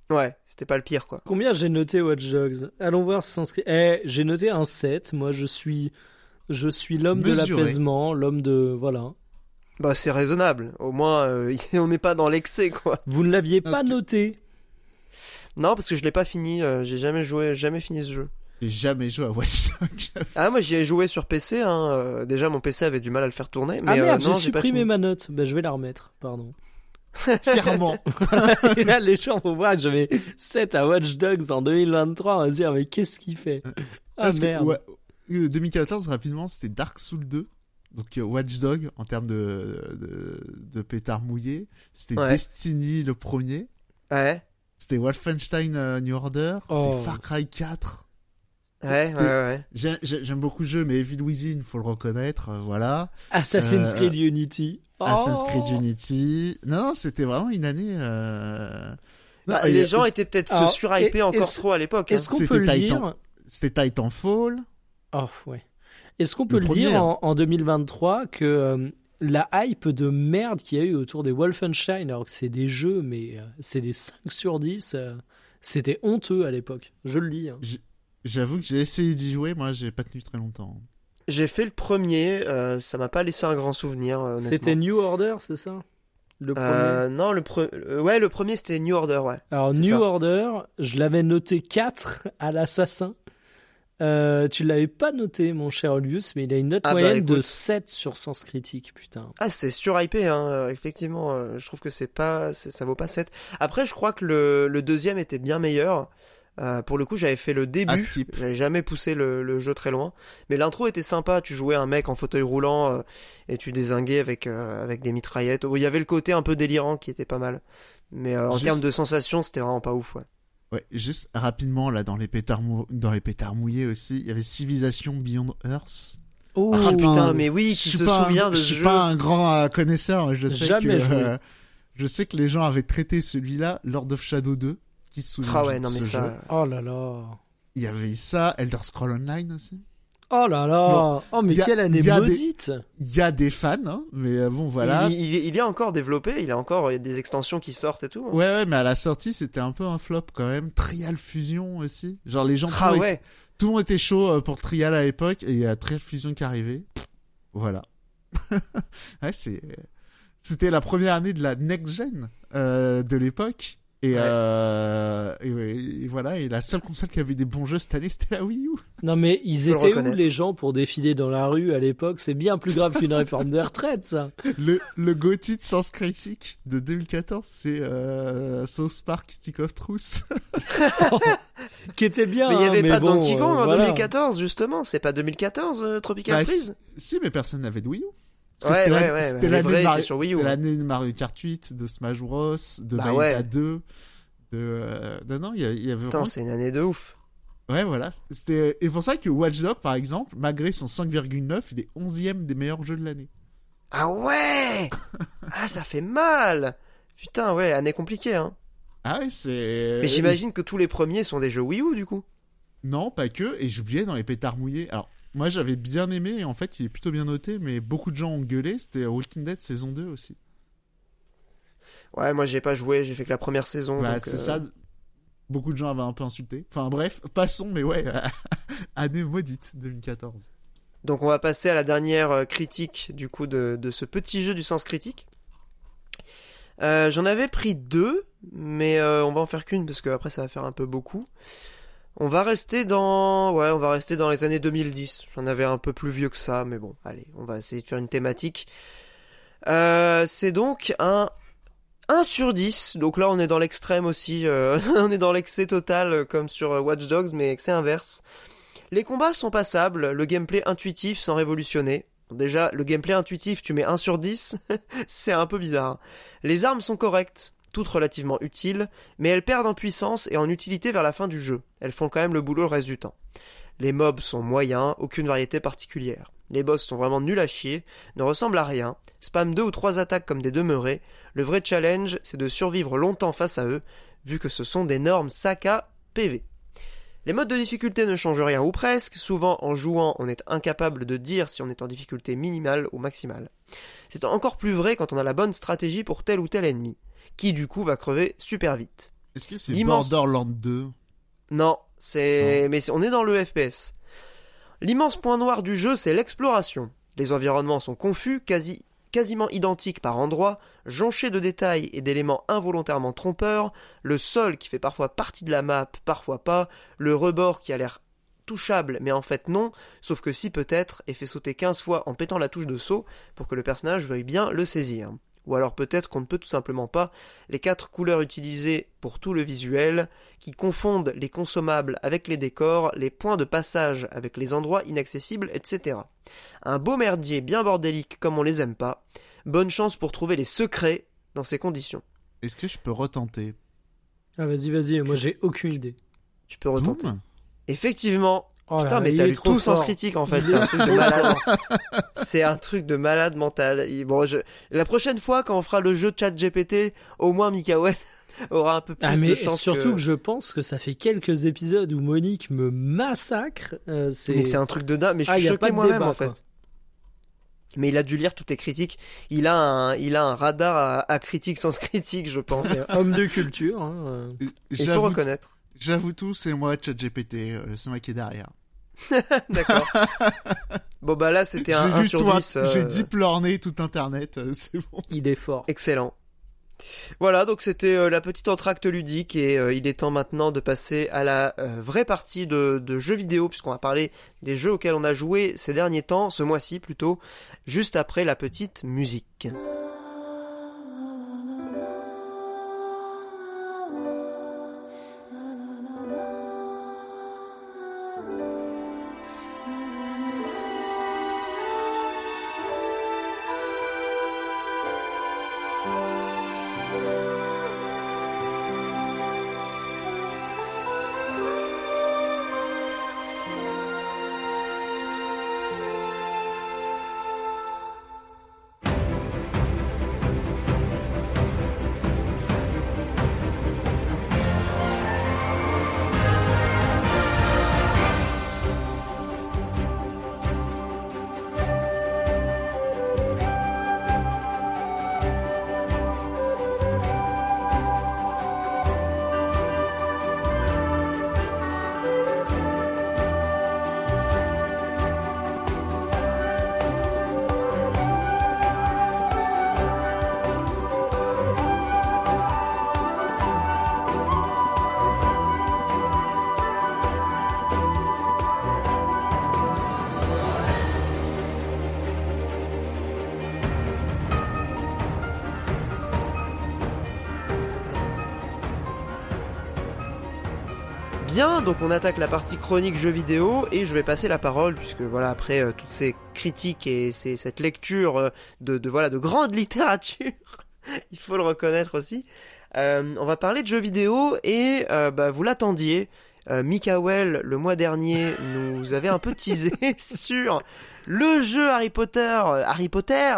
Ouais, c'était pas le pire, quoi. Combien j'ai noté Watch Dogs? Allons voir si s'inscrit. Eh, j'ai noté un 7. Moi, je suis, je suis l'homme de l'apaisement, l'homme de, voilà. Bah, c'est raisonnable. Au moins, euh, on n'est pas dans l'excès, quoi. Vous ne l'aviez pas que- noté. Non, parce que je l'ai pas fini. euh, j'ai jamais joué, jamais fini ce jeu. J'ai jamais joué à Watch Dog. Ah, moi, j'y ai joué sur PC. Hein. euh, déjà, mon PC avait du mal à le faire tourner. Mais ah merde, euh, non, j'ai pas supprimé fini. ma note. Ben, je vais la remettre, pardon. Fièrement. Et là, les gens vont voir que j'avais 7 à Watch Dogs en 2023. On va se dire, mais qu'est-ce qu'il fait? Ah Parce que, merde. ouais, euh, 2014, rapidement, c'était Dark Souls 2. Donc euh, Watch Dog en termes de, de, de pétard mouillé. C'était Ouais. Destiny le premier. Ouais, C'était Wolfenstein euh, New Order. Oh. C'est Far Cry 4. ouais, ouais, ouais. J'ai- j'ai- J'aime beaucoup le jeu, mais Evil Within, faut le reconnaître. euh, voilà. Assassin's Euh, Creed Unity. Assassin's Oh. Creed Unity. Non, non, c'était vraiment une année. euh, non, Bah, et- les gens étaient peut-être se et- encore trop à l'époque. hein. Est-ce qu'on C'était peut le Titan. dire C'était Titanfall. Oh, ouais. Est-ce qu'on peut Le le, dire en, en 2023 que euh, la hype de merde qu'il y a eu autour des Wolfenstein, alors que c'est des jeux, mais euh, c'est des 5 sur 10, euh, c'était honteux à l'époque. Je le dis. hein. J'avoue que j'ai essayé d'y jouer, moi j'ai pas tenu très longtemps. J'ai fait le premier, euh, ça m'a pas laissé un grand souvenir. C'était New Order, c'est ça? Le premier? Euh, non, le pre- ouais, le premier c'était New Order, ouais. Alors, New ça. Order, je l'avais noté 4 à l'assassin. Euh, tu l'avais pas noté, mon cher Olius, mais il a une note Ah bah, moyenne de écoute. 7 sur Sens Critique, putain. Ah, c'est surhypé, hein. euh, Effectivement, euh, je trouve que c'est pas, c'est- ça vaut pas 7. Après, je crois que le, le deuxième était bien meilleur. Euh, pour le coup, j'avais fait le début. Skip. J'avais jamais poussé le, le jeu très loin. Mais l'intro était sympa. Tu jouais un mec en fauteuil roulant euh, et tu désinguais avec, euh, avec des mitraillettes. Il y avait le côté un peu délirant qui était pas mal. Mais euh, en Juste- termes de sensations, c'était vraiment pas ouf, ouais. Ouais, juste rapidement là dans les pétards mou- dans les pétards mouillés aussi, il y avait Civilization Beyond Earth. Oh, Ah putain, mais oui, pas un- souvient de Je suis jeu. pas un grand euh, connaisseur, mais je sais Jamais que joué. euh, je sais que les gens avaient traité celui-là, Lord of Shadow 2, qui se souvient Ah ouais, non mais ce ça. jeu. Oh là là. Il y avait ça, Elder Scroll Online aussi. Oh là là. Oh, mais a- quelle année maudite. Il y a des fans, hein, mais euh, bon voilà. Il, il- il est encore développé, il a encore il y a des extensions qui sortent et tout. hein. Ouais, ouais, mais à la sortie, c'était un peu un flop quand même. Trial Fusion aussi. Genre les gens, tout, Ah le monde ouais. était- tout le monde était chaud euh, pour Trial à l'époque, et il y a Trial Fusion qui arrivait. Voilà. ouais, c'est, c'était la première année de la next gen euh, de l'époque. Et, Ouais. euh, et, voilà, et la seule console qui avait des bons jeux cette année, c'était la Wii U. Non mais ils Faut le étaient où les gens pour défiler dans la rue à l'époque? C'est bien plus grave qu'une réforme des retraites, ça. Le, le GOTY de Sens Critique de 2014, c'est euh, South Park Stick of Truth. Qui était bien. Mais il y hein, avait pas bon, Donkey Kong euh, en voilà. 2014 justement, c'est pas 2014 euh, Tropical Bah, Freeze? si, mais personne n'avait de Wii U. C'était ouais, ouais, les l'année de Mario, de Kart 8, de Smash Bros, de Bah Bayonetta ouais. 2. De, euh, non, non, il y, avait Putain, vraiment... c'est une année de ouf. Ouais, voilà. C'était, et pour ça que Watch Dogs, par exemple, malgré son 5,9, il est 11ème des meilleurs jeux de l'année. Ah ouais Ah ça fait mal Putain ouais, année compliquée hein. Ah ouais, c'est... Mais j'imagine que tous les premiers sont des jeux Wii U du coup. Non, pas que. Et j'oubliais dans les pétards mouillés. Alors, moi, j'avais bien aimé, en fait, il est plutôt bien noté, mais beaucoup de gens ont gueulé. C'était Walking Dead saison 2 aussi. Ouais, moi j'ai pas joué, j'ai fait que la première saison. Bah, c'est euh, ça. Beaucoup de gens avaient un peu insulté. Enfin, bref, passons, mais ouais, année maudite 2014. Donc on va passer à la dernière euh, critique du coup de, de ce petit jeu du sens critique. Euh, J'en avais pris deux, mais euh, on va en faire qu'une parce que après ça va faire un peu beaucoup. On va rester dans, ouais, on va rester dans les années 2010. J'en avais un peu plus vieux que ça, mais bon, allez, on va essayer de faire une thématique. Euh, c'est donc un 1 sur 10. Donc là, on est dans l'extrême aussi. euh, on est dans l'excès total, euh, comme sur euh, Watch Dogs, mais excès inverse. Les combats sont passables, le gameplay intuitif sans révolutionner. Déjà, le gameplay intuitif, tu mets 1 sur 10, c'est un peu bizarre. Les armes sont correctes, toutes relativement utiles, mais elles perdent en puissance et en utilité vers la fin du jeu. Elles font quand même le boulot le reste du temps. Les mobs sont moyens, aucune variété particulière. Les boss sont vraiment nuls à chier, ne ressemblent à rien, spam deux ou trois attaques comme des demeurés. Le vrai challenge, c'est de survivre longtemps face à eux, vu que ce sont d'énormes sacs à PV. Les modes de difficulté ne changent rien ou presque, souvent en jouant on est incapable de dire si on est en difficulté minimale ou maximale. C'est encore plus vrai quand on a la bonne stratégie pour tel ou tel ennemi, qui du coup va crever super vite. Est-ce que c'est L'immense- Borderlands 2 Non, c'est. Mais c'est- on est dans le FPS. L'immense point noir du jeu, c'est l'exploration. Les environnements sont confus, quasi... quasiment identiques par endroits, jonchés de détails et d'éléments involontairement trompeurs, le sol qui fait parfois partie de la map, parfois pas, le rebord qui a l'air touchable mais en fait non, sauf que si peut-être, et fait sauter 15 fois en pétant la touche de saut pour que le personnage veuille bien le saisir. Ou alors peut-être qu'on ne peut tout simplement pas les quatre couleurs utilisées pour tout le visuel, qui confondent les consommables avec les décors, les points de passage avec les endroits inaccessibles, etc. Un beau merdier bien bordélique comme on les aime pas. Bonne chance pour trouver les secrets dans ces conditions. Est-ce que je peux retenter? Ah, vas-y, vas-y, moi j'ai aucune idée. Tu peux retenter. Doom Effectivement. Oh Putain, là, mais t'as lu tout Sens. Critique en fait, c'est un truc de malade. c'est un truc de malade mental. Bon, je... La prochaine fois, quand on fera le jeu chat GPT, au moins Mikael aura un peu plus Ah, mais de chance. surtout que... que... je pense que ça fait quelques épisodes où Monique me massacre. euh, c'est... Mais c'est un truc de dingue. Mais je Ah, suis y a choqué moi-même en fait. quoi. Mais il a dû lire toutes les critiques. Il a un, il a un radar à, à critique sans critique, je pense. Homme de culture. hein, euh. Il faut J'avoue reconnaître. j'avoue tout, c'est moi, ChatGPT, euh, c'est moi qui est derrière. D'accord. bon bah là c'était un 1 lu sur tout, 10. euh, j'ai diplorné tout internet, euh, c'est bon. Il est fort. Excellent. Voilà, donc c'était euh, la petite entracte ludique et euh, il est temps maintenant de passer à la euh, vraie partie de, de jeux vidéo puisqu'on va parler des jeux auxquels on a joué ces derniers temps, ce mois-ci plutôt, juste après la petite musique. Donc on attaque la partie chronique jeux vidéo et je vais passer la parole puisque voilà après euh, toutes ces critiques et ces- cette lecture euh, de, de voilà de grande littérature, il faut le reconnaître aussi. euh, on va parler de jeux vidéo et euh, bah, vous l'attendiez. Mikael le mois dernier nous avait un peu teasé sur le jeu Harry Potter. Harry Potter,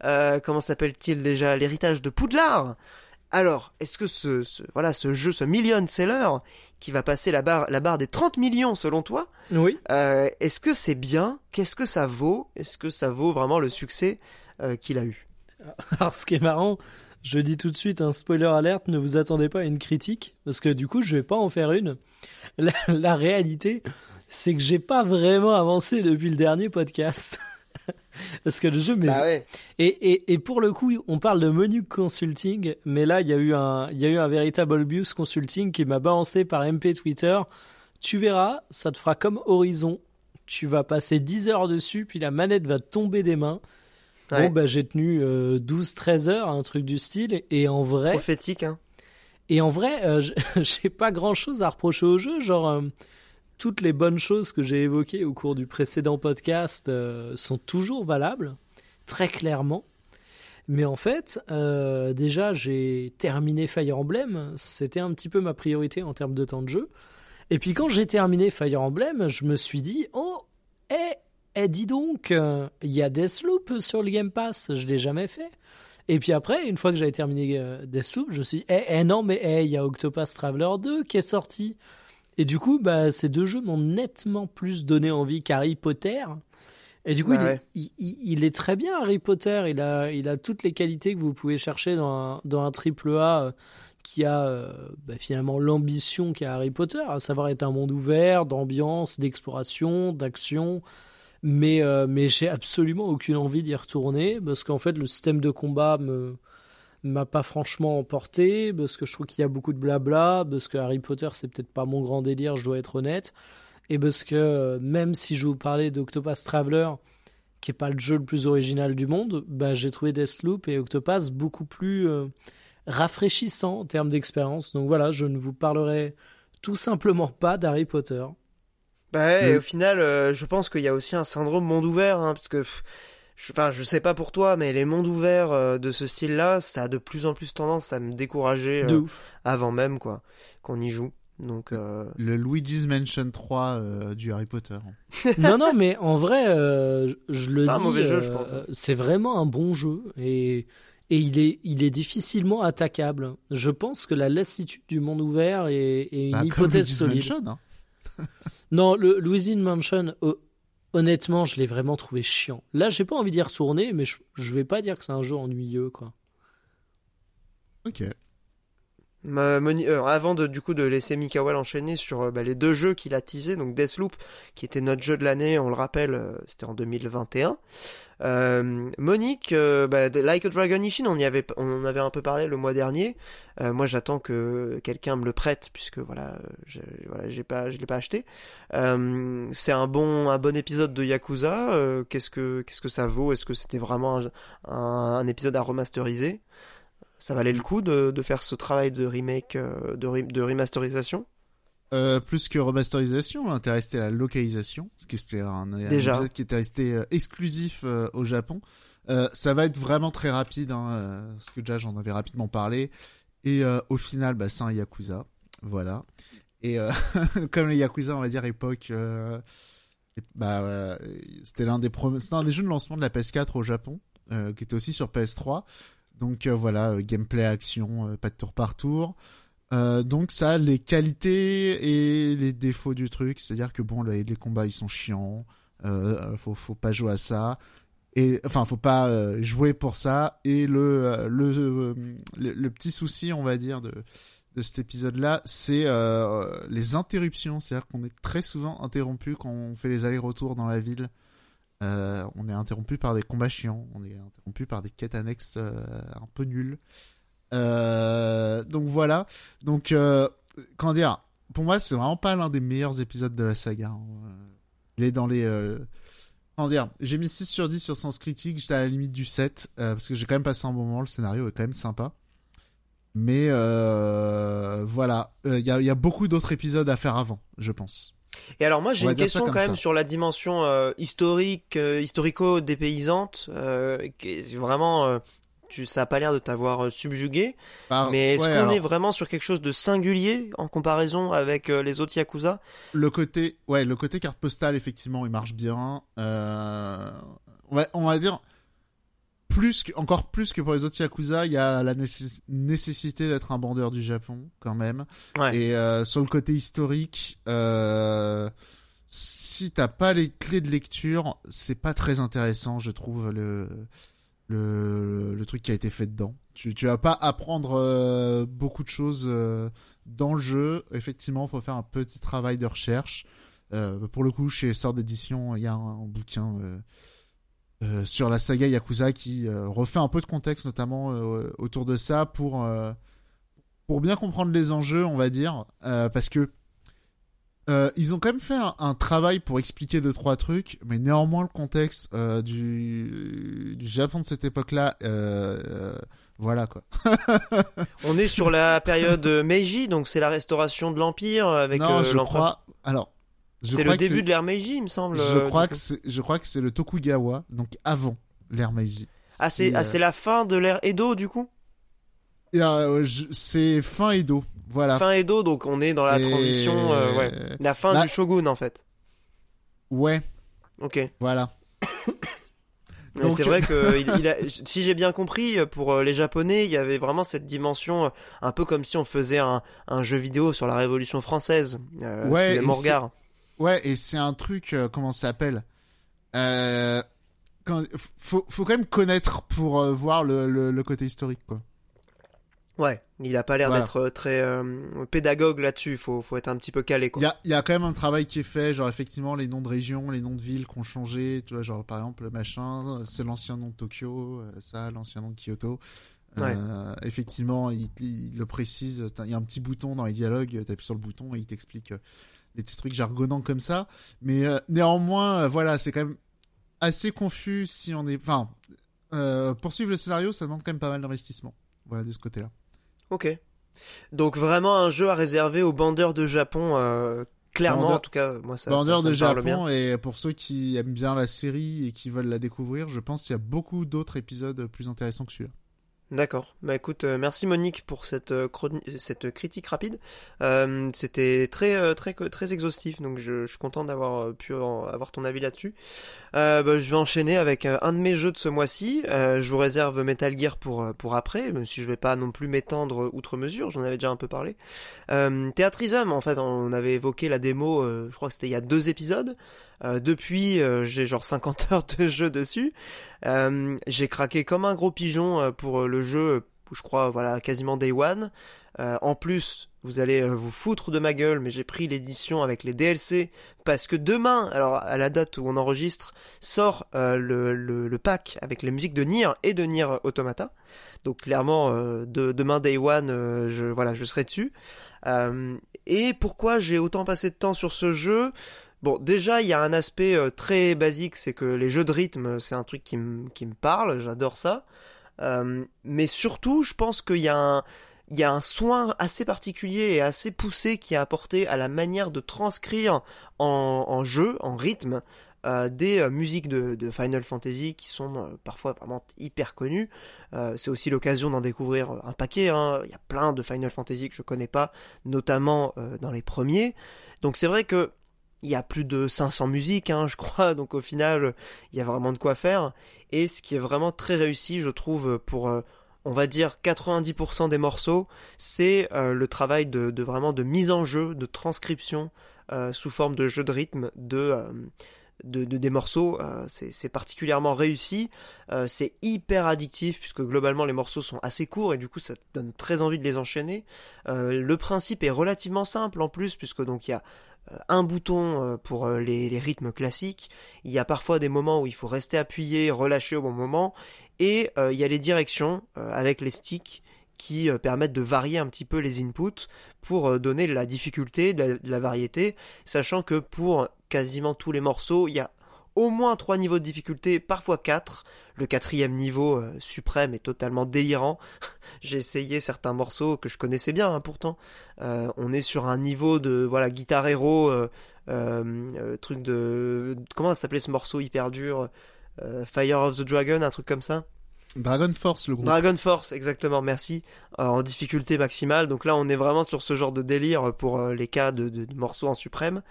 comment s'appelle-t-il déjà L'héritage de Poudlard? Alors, est-ce que ce, ce- voilà ce jeu, ce million seller qui va passer la barre, la barre des 30 millions selon toi, Oui. euh, est-ce que c'est bien? Qu'est-ce que ça vaut? Est-ce que ça vaut vraiment le succès euh, qu'il a eu? Alors, ce qui est marrant, je dis tout de suite un spoiler alerte, ne vous attendez pas à une critique, parce que du coup, je vais pas en faire une. La, la réalité, c'est que j'ai pas vraiment avancé depuis le dernier podcast. parce que le jeu m'est Bah ouais. Et, et, et pour le coup, on parle de menu consulting, mais là, il y a eu un, il y a eu un véritable abuse consulting qui m'a balancé par MP Twitter. Tu verras, ça te fera comme Horizon. Tu vas passer 10 heures dessus, puis la manette va tomber des mains. Ouais. Bon, bah, j'ai tenu 12-13 heures, un truc du style, et en vrai, Prophétique, hein. et en vrai, euh, j'ai pas grand chose à reprocher au jeu. Genre, euh, toutes les bonnes choses que j'ai évoquées au cours du précédent podcast euh, sont toujours valables, très clairement. Mais en fait, euh, déjà, j'ai terminé Fire Emblem. C'était un petit peu ma priorité en termes de temps de jeu. Et puis quand j'ai terminé Fire Emblem, je me suis dit, oh, eh, eh, dis donc, euh, il y a Deathloop sur le Game Pass. Je l'ai jamais fait. Et puis après, une fois que j'avais terminé Deathloop, je me suis dit, eh, eh, non, mais eh, il y a Octopath Traveler 2 qui est sorti. Et du coup, bah, ces deux jeux m'ont nettement plus donné envie qu'Harry Potter. Et du coup, Bah il, est, ouais. il, il- il est très bien, Harry Potter. Il a, il a toutes les qualités que vous pouvez chercher dans un, dans un triple A euh, qui a euh, bah, finalement l'ambition qu'a Harry Potter, à savoir être un monde ouvert, d'ambiance, d'exploration, d'action. Mais, euh, mais j'ai absolument aucune envie d'y retourner parce qu'en fait, le système de combat me m'a pas franchement emporté parce que je trouve qu'il y a beaucoup de blabla parce que Harry Potter c'est peut-être pas mon grand délire je dois être honnête et parce que euh, même si je vous parlais d'Octopus Traveler qui est pas le jeu le plus original du monde, bah, j'ai trouvé Deathloop et Octopass beaucoup plus euh, rafraîchissants en termes d'expérience. Donc voilà, je ne vous parlerai tout simplement pas d'Harry Potter. Bah ouais, au final, euh, je pense qu'il y a aussi un syndrome monde ouvert, hein, parce que, je, enfin, je sais pas pour toi, mais les mondes ouverts euh, de ce style-là, ça a de plus en plus tendance à me décourager de ouf. avant même, quoi, qu'on y joue. Donc, euh... Le Luigi's Mansion 3 euh, du Harry Potter. non, non, mais en vrai, euh, je, je le pas un dis, mauvais jeu, je euh, pense. c'est vraiment un bon jeu et, et il, est, il est difficilement attaquable. Je pense que la lassitude du monde ouvert est, est une Bah, comme hypothèse Luigi's solide. Mansion. hein. Non, le Louisine Mansion, honnêtement, je l'ai vraiment trouvé chiant. Là, j'ai pas envie d'y retourner, mais je, vais pas dire que c'est un jeu ennuyeux, quoi. Ok. Euh, avant de du coup de laisser Mikael enchaîner sur euh, bah, les deux jeux qu'il a teasé, donc Deathloop, qui était notre jeu de l'année, on le rappelle, euh, c'était en 2021. Euh, Monique, euh, bah, Like a Dragon Ishin, on y avait, on en avait un peu parlé le mois dernier. Euh, moi, j'attends que quelqu'un me le prête, puisque voilà, je, voilà, j'ai pas, je l'ai pas acheté. C'est un bon, un bon épisode de Yakuza. Qu'est-ce que, qu'est-ce que ça vaut? Est-ce que c'était vraiment un- un épisode à remasteriser? Ça valait le coup de, de faire ce travail de remake, euh, de, re- de remasterisation? Euh, plus que remasterisation, on était resté à la localisation, parce que c'était un, un Déjà. qui était resté euh, exclusif euh, au Japon. Euh, ça va être vraiment très rapide, hein, parce que déjà j'en avais rapidement parlé. Et au final, bah, c'est un Yakuza, voilà. Et comme les Yakuza, on va dire époque, bah, c'était l'un des premiers, c'était un des jeux de lancement de la PS4 au Japon, qui était aussi sur PS3. Donc euh, voilà, euh, gameplay action, euh, pas de tour par tour. Donc ça les qualités et les défauts du truc, c'est-à-dire que bon, les, combats ils sont chiants, faut faut pas jouer à ça, et enfin faut pas jouer pour ça. Et le le, le petit souci, on va dire de de cet épisode-là, c'est euh, les interruptions, c'est-à-dire qu'on est très souvent interrompu quand on fait les allers-retours dans la ville. Euh, on est interrompu par des combats chiants, on est interrompu par des quêtes annexes euh, un peu nulles. Euh, donc voilà. Donc, comment dire? Pour moi, c'est vraiment pas l'un des meilleurs épisodes de la saga. hein. Il est dans les. Comment dire? J'ai mis 6 sur 10 sur Sens Critique, j'étais à la limite du 7, euh, parce que j'ai quand même passé un bon moment, le scénario est quand même sympa. Mais voilà, il y a beaucoup d'autres épisodes à faire avant, je pense. Et alors moi j'ai une question quand même ça. sur la dimension euh, historique, euh, historico-dépaysante, euh, vraiment, tu, ça a pas l'air de t'avoir subjugué, Par- mais est-ce ouais, qu'on alors, est vraiment sur quelque chose de singulier en comparaison avec les autres Yakuza? Le côté, ouais, le côté carte postale, effectivement, il marche bien. On, va, on va dire, plus que, encore plus que pour les autres Yakuza, il y a la nécess- nécessité d'être un bandeur du Japon, quand même. Ouais. Et euh, sur le côté historique, euh, si t'as pas les clés de lecture, c'est pas très intéressant, je trouve, le, le, le truc qui a été fait dedans. Tu, tu vas pas apprendre euh, beaucoup de choses euh, dans le jeu. Effectivement, faut faire un petit travail de recherche. Euh, pour le coup, chez Sort d'édition, il y a un, un bouquin euh, sur la saga Yakuza qui euh, refait un peu de contexte, notamment euh, autour de ça, pour pour bien comprendre les enjeux, on va dire, parce que ils ont quand même fait un, un travail pour expliquer deux trois trucs, mais néanmoins le contexte du, du Japon de cette époque-là, euh, euh, voilà quoi. On est sur la période Meiji, donc c'est la restauration de l'Empire avec non, je l'empereur. crois. Alors, C'est le début de l'ère Meiji, il me semble. Je euh, crois du que coup. c'est, je crois que c'est le Tokugawa, donc avant l'ère Meiji. Ah c'est ah, euh, c'est la fin de l'ère Edo du coup? et, euh, c'est fin Edo, voilà. Fin Edo, donc on est dans la Et- transition, euh, ouais, la fin du shogun en fait. Ouais, Ok. voilà. C'est vrai que il, il a, si j'ai bien compris, pour les Japonais, il y avait vraiment cette dimension, un peu comme si on faisait un, un jeu vidéo sur la Révolution française, euh, Ouais, sous les. Ouais, et c'est un truc, euh, comment ça s'appelle euh, quand, faut, faut quand même connaître pour euh, voir le, le, le côté historique, quoi. Ouais, il a pas l'air Voilà. d'être euh, très euh, pédagogue là-dessus. Faut, faut être un petit peu calé, Il quoi. y a, il y a quand même un travail qui est fait, genre effectivement les noms de régions, les noms de villes qui ont changé, tu vois, genre par exemple machin, c'est l'ancien nom de Tokyo, ça, l'ancien nom de Kyoto. Euh, effectivement, il, il le précise, il y a un petit bouton dans les dialogues, t'appuies sur le bouton et il t'explique les petits trucs jargonnants comme ça. Mais euh, néanmoins, euh, voilà, c'est quand même assez confus si on est. Enfin, euh, poursuivre le scénario, ça demande quand même pas mal d'investissement. Voilà, de ce côté-là. Ok. Donc vraiment un jeu à réserver aux bandeurs de Japon. euh, clairement, Bandeur- en tout cas, moi ça. Bandeur ça, ça de bien. Japon, et pour ceux qui aiment bien la série et qui veulent la découvrir, je pense qu'il y a beaucoup d'autres épisodes plus intéressants que celui-là. D'accord. Bah écoute, euh, merci Monique pour cette euh, cette critique rapide. Euh, C'était très euh, très très exhaustif, donc je, suis content d'avoir pu avoir ton avis là-dessus. Bah, je vais enchaîner avec un de mes jeux de ce mois-ci. Je vous réserve Metal Gear pour après, même si je vais pas non plus m'étendre outre mesure. J'en avais déjà un peu parlé. Euh, en fait, on avait évoqué la démo. je crois que c'était il y a deux épisodes. Euh, depuis, euh, j'ai genre 50 heures de jeu dessus. Euh, j'ai craqué comme un gros pigeon pour le jeu, je crois, voilà, quasiment day one. En plus, vous allez vous foutre de ma gueule, mais j'ai pris l'édition avec les DLC parce que demain, alors à la date où on enregistre, sort le, pack avec les musiques de Nier et de Nier Automata. Donc clairement, de, demain day one, euh, je voilà, je serai dessus. Et pourquoi j'ai autant passé de temps sur ce jeu? Bon, déjà, il y a un aspect euh, très basique, c'est que les jeux de rythme, c'est un truc qui, me- parle, j'adore ça. Euh, mais surtout, je pense qu'il y a un, soin assez particulier et assez poussé qui est apporté à la manière de transcrire en, jeu, en rythme, euh, des musiques de, Final Fantasy qui sont parfois vraiment hyper connues. C'est aussi l'occasion d'en découvrir un paquet. hein. Il y a plein de Final Fantasy que je connais pas, notamment dans les premiers. Donc c'est vrai que il y a plus de 500 musiques, hein, je crois. Donc au final, il y a vraiment de quoi faire. Et ce qui est vraiment très réussi, je trouve, pour euh, on va dire 90% des morceaux, c'est euh, le travail de, vraiment de mise en jeu, de transcription euh, sous forme de jeu de rythme de de, de- des morceaux. c'est particulièrement réussi. C'est hyper addictif puisque globalement les morceaux sont assez courts et du coup ça donne très envie de les enchaîner. Le principe est relativement simple en plus puisque donc il y a un bouton euh, pour euh, les, rythmes classiques. Il y a parfois des moments où il faut rester appuyé, relâcher au bon moment. Et euh, il y a les directions avec les sticks qui permettent de varier un petit peu les inputs pour donner de la difficulté, la, de la variété, sachant que pour quasiment tous les morceaux, il y a au moins trois niveaux de difficulté, parfois quatre. Le quatrième niveau euh, suprême est totalement délirant. J'ai essayé certains morceaux que je connaissais bien, hein, pourtant. Euh, on est sur un niveau de voilà guitare héros, euh, truc de comment s'appelait ce morceau hyper dur, Fire of the Dragon, un truc comme ça? Dragon Force, le groupe. Dragon Force, exactement, merci. Euh, en difficulté maximale. Donc là, on est vraiment sur ce genre de délire pour euh, les cas de, morceaux en suprême.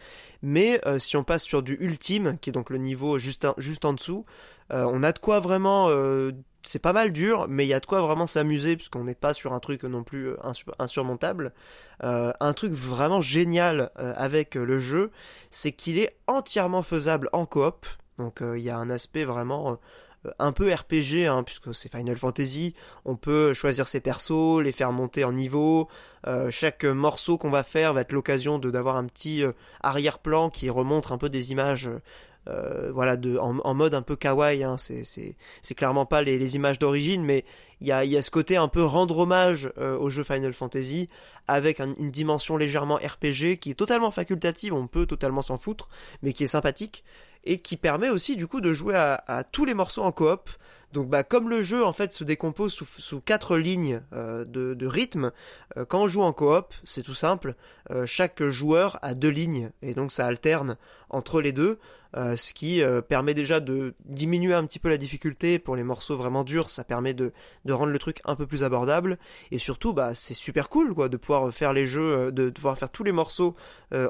Mais euh, si on passe sur du ultime, qui est donc le niveau juste, juste en dessous, euh, on a de quoi vraiment. euh, c'est pas mal dur, mais il y a de quoi vraiment s'amuser, puisqu'on n'est pas sur un truc non plus euh, insu- insurmontable. Euh, un truc vraiment génial euh, avec euh, le jeu, c'est qu'il est entièrement faisable en coop. Donc euh, il y a un aspect vraiment euh, un peu RPG, hein, puisque c'est Final Fantasy. On peut choisir ses persos, les faire monter en niveau. Euh, chaque morceau qu'on va faire va être l'occasion d'avoir un petit euh, arrière-plan qui remonte un peu des images. euh, voilà, de, en, mode un peu kawaii, hein. c'est, clairement pas les, images d'origine, mais il y a, y a ce côté un peu rendre hommage euh, au jeu Final Fantasy, avec un- une dimension légèrement RPG qui est totalement facultative, on peut totalement s'en foutre, mais qui est sympathique et qui permet aussi du coup de jouer à, tous les morceaux en coop. Donc bah comme le jeu en fait se décompose sous, sous quatre lignes euh, de, de rythme, euh, quand on joue en coop, c'est tout simple, euh, chaque joueur a deux lignes et donc ça alterne entre les deux, euh, ce qui euh, permet déjà de diminuer un petit peu la difficulté pour les morceaux vraiment durs, ça permet de, rendre le truc un peu plus abordable et surtout bah c'est super cool de pouvoir faire les jeux, euh, de, pouvoir faire tous les morceaux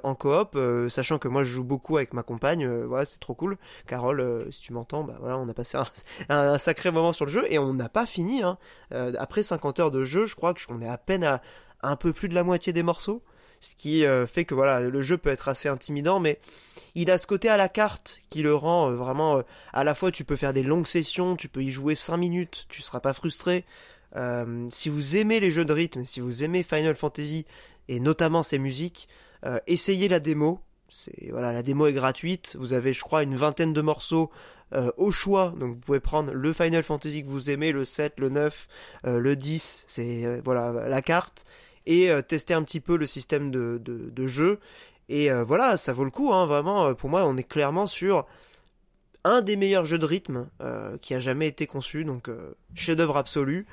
en coop, sachant que moi je joue beaucoup avec ma compagne, voilà c'est trop cool. Carole, si tu m'entends, bah on a passé un, sacré moment sur le jeu et on n'a pas fini. Hein. Après 50 heures de jeu, je crois qu'on est à peine à un peu plus de la moitié des morceaux, ce qui euh, fait que voilà le jeu peut être assez intimidant, mais il a ce côté à la carte qui le rend euh, vraiment euh, à la fois tu peux faire des longues sessions, tu peux y jouer 5 minutes, tu seras pas frustré. Si vous aimez les jeux de rythme, si vous aimez Final Fantasy et notamment ses musiques, essayez la démo. Voilà, la démo est gratuite. Vous avez, je crois, une vingtaine de morceaux au choix. Donc vous pouvez prendre le Final Fantasy que vous aimez, le 7, le 9, euh, le 10. C'est voilà la carte et euh, tester un petit peu le système de, de, de jeu. Et euh, voilà, ça vaut le coup. Hein, vraiment, pour moi, on est clairement sur un des meilleurs jeux de rythme euh, qui a jamais été conçu, donc euh, chef-d'œuvre absolu,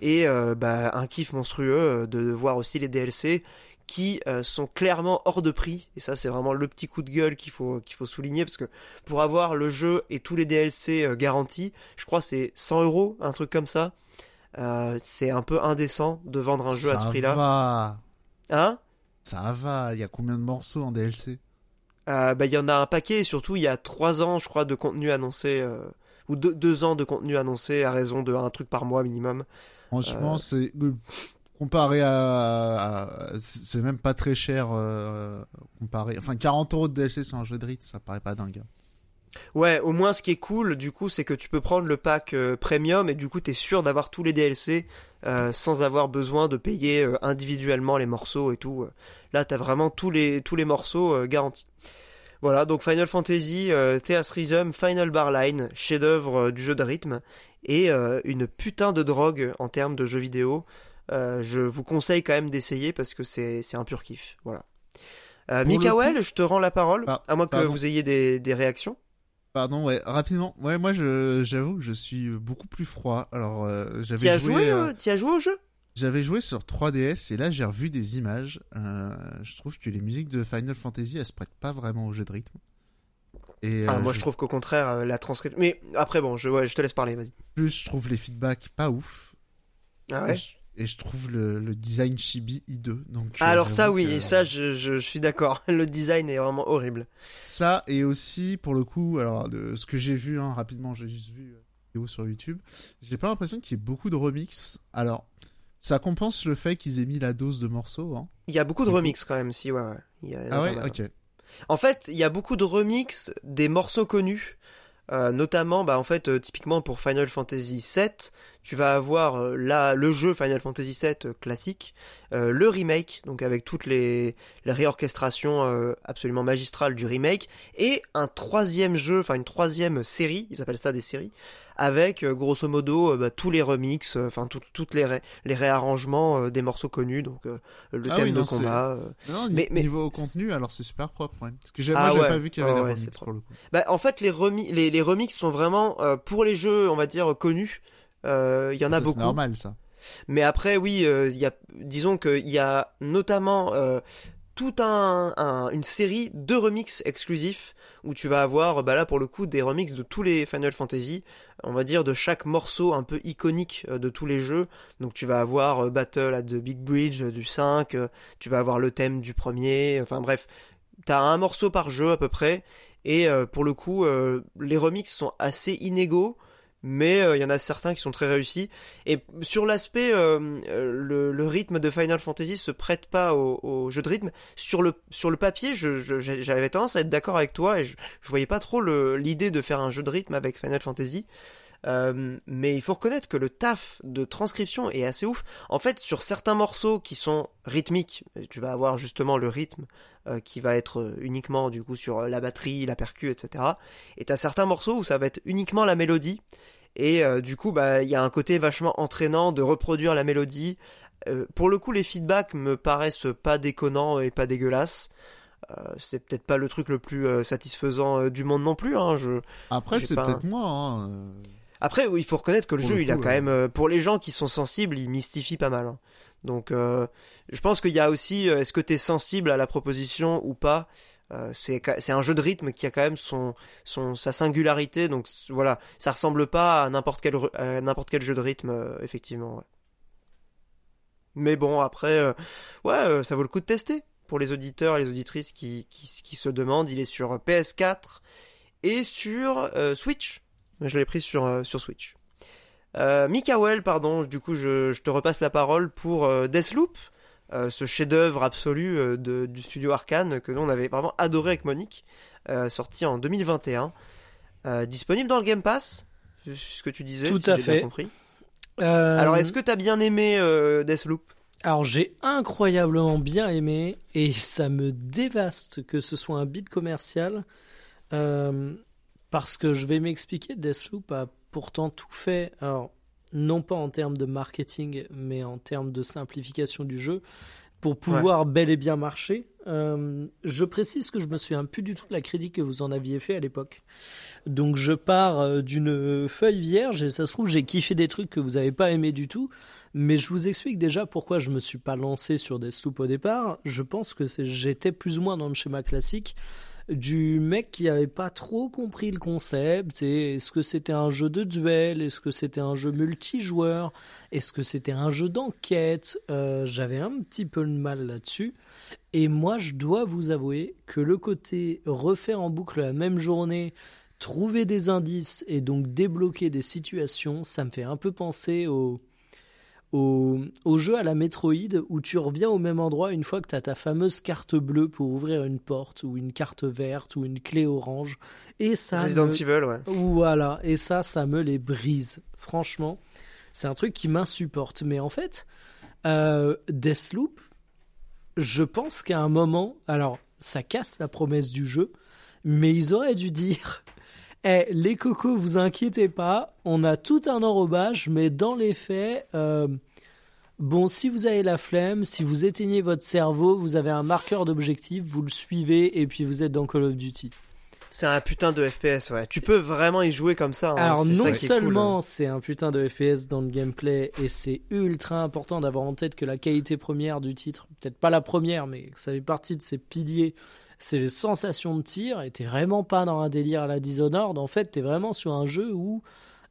et euh, bah, un kiff monstrueux euh, de voir aussi les DLC qui euh, sont clairement hors de prix, et ça c'est vraiment le petit coup de gueule qu'il faut, qu'il faut souligner, parce que pour avoir le jeu et tous les DLC euh, garantis, je crois que c'est 100 euros, un truc comme ça, Euh, c'est un peu indécent de vendre un jeu à ce Ça prix-là. va. Hein? Ça va. Il y a combien de morceaux en DLC Euh, bah, il y en a un paquet, et surtout il y a trois ans, je crois, de contenu annoncé, euh, ou deux, deux ans de contenu annoncé à raison de un truc par mois minimum. Franchement, c'est comparé à, c'est même pas très cher comparé. Enfin, 40 euros de DLC sur un jeu de rythme, ça paraît pas dingue. hein. Ouais, au moins ce qui est cool, du coup, c'est que tu peux prendre le pack euh, premium et du coup, t'es sûr d'avoir tous les DLC euh, sans avoir besoin de payer euh, individuellement les morceaux et tout. Là, t'as vraiment tous les tous les morceaux euh, garantis. Voilà, donc Final Fantasy, euh, Thea's Rhythm, Final Bar Line, chef-d'œuvre du jeu de rythme et euh, une putain de drogue en termes de jeux vidéo. Euh, je vous conseille quand même d'essayer parce que c'est c'est un pur kiff. Voilà. Euh, Mikael, je te rends la parole, Ah, à moins que pardon. vous ayez des, des réactions. Pardon, ouais, rapidement. Ouais, moi, j'avoue que je suis beaucoup plus froid. Alors, euh, j'avais as joué, joué, euh, euh, t'y as joué au jeu? j'avais joué sur 3DS et là, j'ai revu des images. Euh, je trouve que les musiques de Final Fantasy, elles se prêtent pas vraiment au jeu de rythme. Et ah, euh, Moi, je trouve qu'au contraire, euh, la transcription. Mais après, bon, je, ouais, je te laisse parler, vas-y. plus, je trouve les feedbacks pas ouf. Ah ouais? Je, et je trouve le, le design chibi hideux. Donc, euh, Alors, ça, oui, que- ça, je, je, je suis d'accord. Le design est vraiment horrible. Ça et aussi pour le coup, alors de ce que j'ai vu hein, rapidement, j'ai juste vu euh, vidéo sur YouTube. J'ai pas l'impression qu'il y ait beaucoup de remix. Alors ça compense le fait qu'ils aient mis la dose de morceaux. Hein. Il y a beaucoup de remix quand même, si, ouais. Il y a- Ah ouais, ok. En fait, il y a beaucoup de remix des morceaux connus. Euh, notamment, bah, en fait, euh, typiquement pour Final Fantasy VII, tu vas avoir euh, là le jeu Final Fantasy VII euh, classique, le remake, donc avec toutes les, les réorchestrations absolument magistrales du remake, et un troisième jeu, enfin une troisième série, ils appellent ça des séries, avec euh, grosso modo euh, bah, tous les remixes, euh, enfin tout- toutes les, ré- les réarrangements des morceaux connus, donc le Ah thème oui, de non, combat. Non, Mais- mais- niveau contenu, alors c'est super propre. Ouais. Parce que j'ai- Ah j'avais ouais. pas vu qu'il y avait Ouais, des ouais, remix c'est pour le coup. Bah, en fait, les, remi les, les remixes sont vraiment pour les jeux, on va dire, connus. Il y en a Ça, C'est beaucoup. normal ça. Mais après, oui, euh, y a, disons qu'il y a notamment euh, tout un, un- une série de remixes exclusifs où tu vas avoir, bah là pour le coup, des remixes de tous les Final Fantasy, on va dire de chaque morceau un peu iconique euh, de tous les jeux. Donc tu vas avoir euh, Battle at the Big Bridge euh, du 5, euh, tu vas avoir le thème du premier, enfin bref, t'as un morceau par jeu à peu près. Et pour le coup, les remixes sont assez inégaux, mais euh, il y en a certains qui sont très réussis. Et sur l'aspect, euh, le, rythme de Final Fantasy se prête pas au, jeu de rythme. Sur le, sur le papier, je- je- j'avais tendance à être d'accord avec toi et je, je voyais pas trop l'idée de faire un jeu de rythme avec Final Fantasy. Euh, mais il faut reconnaître que le taf de transcription est assez ouf. En fait, sur certains morceaux qui sont rythmiques, tu vas avoir justement le rythme euh, qui va être euh, uniquement du coup sur la batterie, la percu, etc. Et t'as certains morceaux où ça va être uniquement la mélodie. Et euh, du coup, bah, il y a un côté vachement entraînant de reproduire la mélodie. Pour le coup, les feedbacks me paraissent pas déconnants et pas dégueulasses. Euh, c'est peut-être pas le truc le plus euh, satisfaisant euh, du monde non plus. Hein. Je... Après, c'est peut-être moi. Hein. Après, il faut reconnaître que le Pour jeu, le il a quand même, euh, pour les gens qui sont sensibles, il mystifie pas mal. hein. Donc, euh, je pense qu'il y a aussi, euh, est-ce que tu es sensible à la proposition ou pas Euh, C'est un jeu de rythme qui a quand même son, son sa singularité. Donc voilà, ça ressemble pas à n'importe quel n'importe jeu de rythme, euh, effectivement. ouais. Mais bon, après, ouais, ça vaut le coup de tester pour les auditeurs et les auditrices qui, qui, qui se demandent. Il est sur PS4 et sur Switch. Je l'ai pris sur, euh, sur Switch. Euh, Mikael, pardon, du coup, je, je te repasse la parole pour euh, Deathloop, euh, ce chef-d'œuvre absolu euh, de- du studio Arkane que nous on avait vraiment adoré avec Monique, sorti en 2021, euh, disponible dans le Game Pass, c'est ce que tu disais, Tout si à j'ai fait. bien compris. Alors, est-ce que t'as bien aimé Deathloop? Alors j'ai incroyablement bien aimé et ça me dévaste que ce soit un bid commercial euh, parce que je vais m'expliquer, Deathloop a pourtant tout fait, alors non pas en termes de marketing mais en termes de simplification du jeu pour pouvoir bel et bien marcher. Euh, je précise que je me souviens plus du tout de la critique que vous en aviez fait à l'époque. Donc je pars euh, d'une feuille vierge et ça se trouve j'ai kiffé des trucs que vous n'avez pas aimé du tout. Mais je vous explique déjà pourquoi je me suis pas lancé sur des soupes au départ. Je pense que j'étais plus ou moins dans le schéma classique du mec qui avait pas trop compris le concept. Est-ce que c'était un jeu de duel? Est-ce que c'était un jeu multijoueur? Est-ce que c'était un jeu d'enquête? Euh, J'avais un petit peu de mal là-dessus. Et moi, je dois vous avouer que le côté refaire en boucle la même journée, trouver des indices et donc débloquer des situations, ça me fait un peu penser au au, jeu à la Metroid où tu reviens au même endroit une fois que tu as ta fameuse carte bleue pour ouvrir une porte ou une carte verte ou une clé orange et ça Resident Evil ouais. Voilà, et ça ça me les brise. Franchement, c'est un truc qui m'insupporte mais en fait euh, Deathloop je pense qu'à un moment alors ça casse la promesse du jeu mais ils auraient dû dire eh, les cocos, vous inquiétez pas, on a tout un enrobage, mais dans les faits, euh, bon, si vous avez la flemme, si vous éteignez votre cerveau, vous avez un marqueur d'objectif, vous le suivez et puis vous êtes dans Call of Duty. C'est un putain de FPS, ouais. Tu peux vraiment y jouer comme ça. Hein. Alors non seulement c'est un putain de FPS dans le gameplay et c'est ultra important d'avoir en tête que la qualité première du titre, peut-être pas la première, mais ça fait partie de ses piliers c'est les sensations de tir et t'es vraiment pas dans un délire à la Dishonored. En fait, t'es vraiment sur un jeu où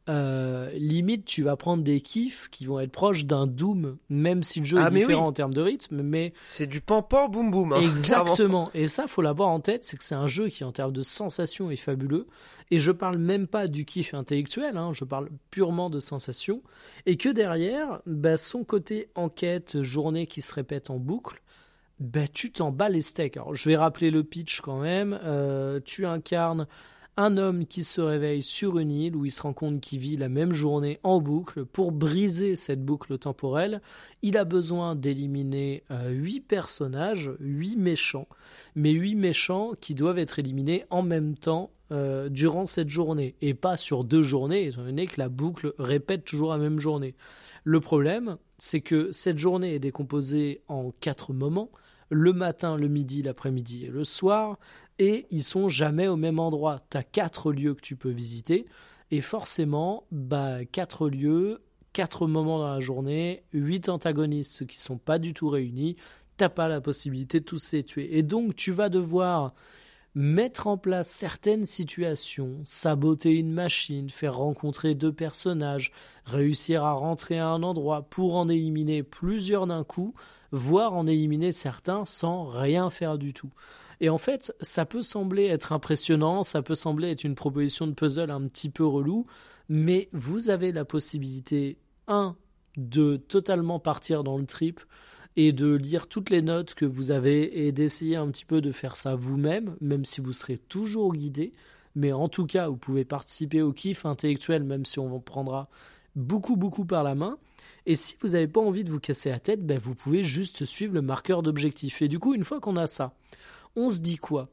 euh, limite tu vas prendre des kiffs qui vont être proches d'un Doom, même si le jeu ah, est différent en termes de rythme. Mais c'est du pampan boum boum. Hein, exactement. Et ça, faut l'avoir en tête, c'est que c'est un jeu qui en termes de sensations est fabuleux. Et je parle même pas du kiff intellectuel, hein, je parle purement de sensations. Et que derrière, bah, son côté enquête, journée qui se répète en boucle ben, tu t'en bats les steaks. Alors, je vais rappeler le pitch quand même. Euh, tu incarnes un homme qui se réveille sur une île où il se rend compte qu'il vit la même journée en boucle. Pour briser cette boucle temporelle, il a besoin d'éliminer euh, huit personnages, huit méchants, mais huit méchants qui doivent être éliminés en même temps euh, durant cette journée et pas sur deux journées, étant donné que la boucle répète toujours la même journée. Le problème, c'est que cette journée est décomposée en quatre moments le matin, le midi, l'après-midi et le soir, et ils sont jamais au même endroit. Tu as quatre lieux que tu peux visiter, et forcément, bah, quatre lieux, quatre moments dans la journée, huit antagonistes qui sont pas du tout réunis, t'as pas la possibilité de tous les tuer. Et donc, tu vas devoir mettre en place certaines situations, saboter une machine, faire rencontrer deux personnages, réussir à rentrer à un endroit pour en éliminer plusieurs d'un coup, voire en éliminer certains sans rien faire du tout. Et en fait, ça peut sembler être impressionnant, ça peut sembler être une proposition de puzzle un petit peu relou, mais vous avez la possibilité, un, de totalement partir dans le trip, et de lire toutes les notes que vous avez et d'essayer un petit peu de faire ça vous-même, même si vous serez toujours guidé. Mais en tout cas, vous pouvez participer au kiff intellectuel, même si on vous prendra beaucoup, beaucoup par la main. Et si vous n'avez pas envie de vous casser la tête, ben vous pouvez juste suivre le marqueur d'objectif. Et du coup, une fois qu'on a ça, on se dit quoi?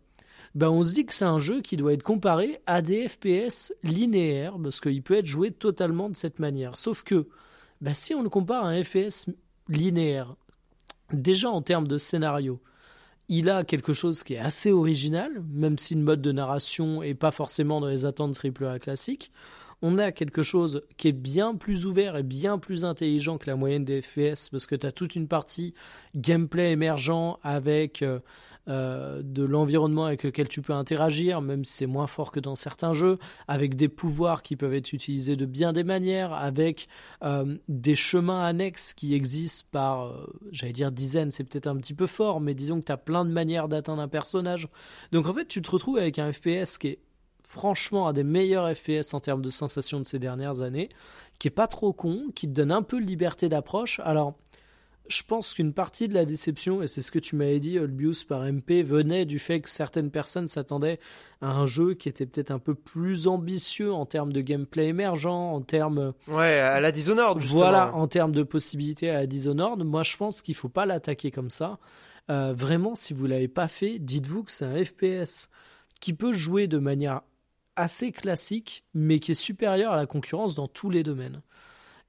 Ben on se dit que c'est un jeu qui doit être comparé à des FPS linéaires, parce qu'il peut être joué totalement de cette manière. Sauf que, ben si on le compare à un FPS linéaire, déjà en termes de scénario, il a quelque chose qui est assez original, même si le mode de narration est pas forcément dans les attentes AAA classiques. On a quelque chose qui est bien plus ouvert et bien plus intelligent que la moyenne des FPS parce que tu as toute une partie gameplay émergent avec euh, de l'environnement avec lequel tu peux interagir, même si c'est moins fort que dans certains jeux, avec des pouvoirs qui peuvent être utilisés de bien des manières, avec euh, des chemins annexes qui existent par, euh, j'allais dire dizaines, c'est peut-être un petit peu fort, mais disons que tu as plein de manières d'atteindre un personnage. Donc en fait, tu te retrouves avec un FPS qui est franchement un des meilleurs FPS en termes de sensations de ces dernières années, qui est pas trop con, qui te donne un peu de liberté d'approche. Alors, je pense qu'une partie de la déception, et c'est ce que tu m'avais dit, Olbius par MP, venait du fait que certaines personnes s'attendaient à un jeu qui était peut-être un peu plus ambitieux en termes de gameplay émergent, en termes. Ouais, à la Dishonored, justement. Voilà, en termes de possibilités à la Dishonored. Moi, je pense qu'il faut pas l'attaquer comme ça. Euh, vraiment, si vous l'avez pas fait, dites-vous que c'est un FPS qui peut jouer de manière assez classique, mais qui est supérieur à la concurrence dans tous les domaines.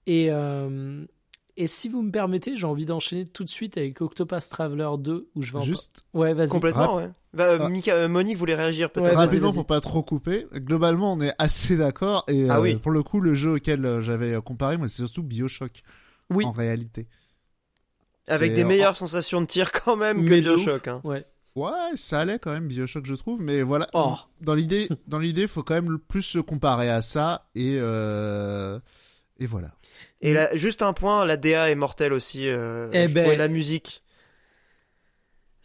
Et, euh, Et si vous me permettez, j'ai envie d'enchaîner tout de suite avec Octopus Traveler 2, où je vais en Juste Ouais, vas-y. Complètement, ouais. Bah, euh, Ah. Mika- euh, Monique voulait réagir peut-être. Ouais, rapidement pour pas trop couper. Globalement, on est assez d'accord. Et Ah euh, oui. pour le coup, le jeu auquel j'avais comparé, moi, c'est surtout Bioshock. Oui. En réalité. Avec des meilleures sensations de tir quand même que Mais. Bioshock. Hein. Ouais. Ouais, ça allait quand même Bioshock, je trouve. Mais voilà. Oh. Dans l'idée, dans l'idée, faut quand même plus se comparer à ça. Et euh, et voilà. Et là, juste un point, la DA est mortelle aussi. Euh, Eh ben. la musique.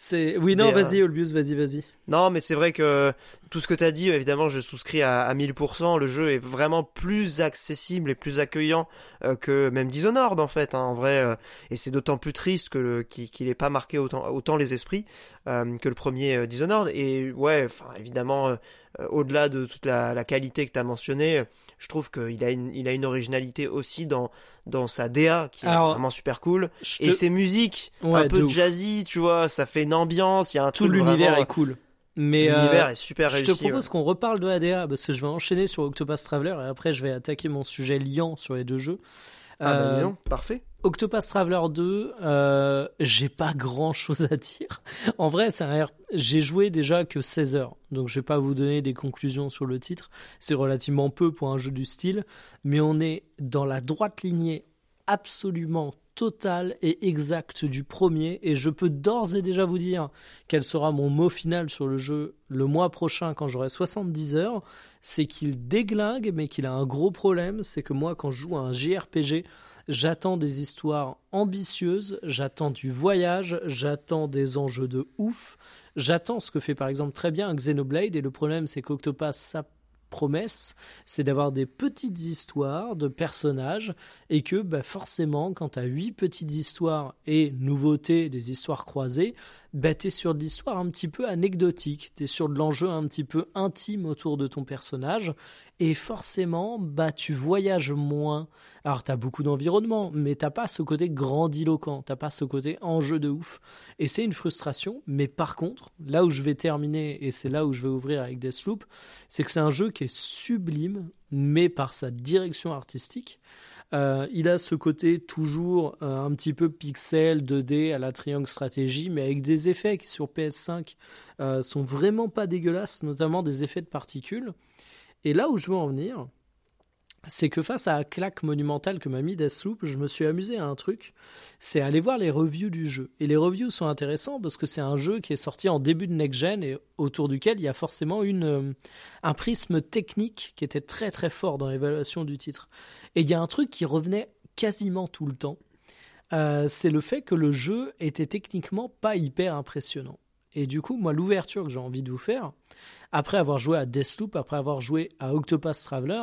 C'est oui non vas-y Olbius vas-y vas-y. Non, mais c'est vrai que tout ce que tu as dit, évidemment, je souscris à, à 1000%. Le jeu est vraiment plus accessible et plus accueillant euh, que même Dishonored, en fait, hein, en vrai. euh, et c'est d'autant plus triste que le- qu'il qu'il ait pas marqué autant, autant les esprits euh, que le premier euh, Dishonored. Et ouais, enfin, évidemment, euh, euh, au-delà de toute la, la qualité que tu as mentionnée, je trouve qu'il a une, il a une originalité aussi dans, dans sa DA qui est vraiment super cool. Je te- Et ses musiques, Ouais, un peu jazzy, tu vois, ça fait une ambiance, il y a un tout l'univers vraiment- est cool. Mais euh, L'univers est super je réussi. te propose qu'on reparle de ADA parce que je vais enchaîner sur Octopus Traveler et après je vais attaquer mon sujet liant sur les deux jeux. Ah bah Euh, dis donc, parfait. Octopus Traveler 2, euh, j'ai pas grand chose à dire. En vrai, c'est un R- j'ai joué déjà que 16 heures, donc je vais pas vous donner des conclusions sur le titre. C'est relativement peu pour un jeu du style, mais on est dans la droite lignée absolument totale et exacte du premier, et je peux d'ores et déjà vous dire quel sera mon mot final sur le jeu le mois prochain quand j'aurai 70 heures, c'est qu'il déglingue, mais qu'il a un gros problème, c'est que moi quand je joue à un JRPG, J'attends des histoires ambitieuses, j'attends du voyage, j'attends des enjeux de ouf, j'attends ce que fait par exemple très bien Xenoblade, et le problème c'est qu'Octopath, promesse, c'est d'avoir des petites histoires de personnages, et que bah, forcément, quand tu as huit petites histoires et nouveautés, des histoires croisées, bah, tu es sur de l'histoire un petit peu anecdotique, tu es sur de l'enjeu un petit peu intime autour de ton personnage, et forcément, bah, tu voyages moins. Alors, tu as beaucoup d'environnement, mais t'as pas ce côté grandiloquent, t'as pas ce côté enjeu de ouf. Et c'est une frustration, mais par contre, là où je vais terminer, et c'est là où je vais ouvrir avec Deathloop, c'est que c'est un jeu qui est sublime, mais par sa direction artistique. Euh, il a ce côté toujours euh, un petit peu pixel 2D à la triangle stratégie, mais avec des effets qui sur PS5 euh, sont vraiment pas dégueulasses, notamment des effets de particules. Et là où je veux en venir, c'est que face à la claque monumentale que m'a mis Deathloop, je me suis amusé à un truc, c'est aller voir les reviews du jeu. Et les reviews sont intéressants parce que c'est un jeu qui est sorti en début de next-gen et autour duquel il y a forcément une, euh, un prisme technique qui était très très fort dans l'évaluation du titre. Et il y a un truc qui revenait quasiment tout le temps, euh, c'est le fait que le jeu était techniquement pas hyper impressionnant. Et du coup, moi, l'ouverture que j'ai envie de vous faire, après avoir joué à Deathloop, après avoir joué à Octopath Traveler,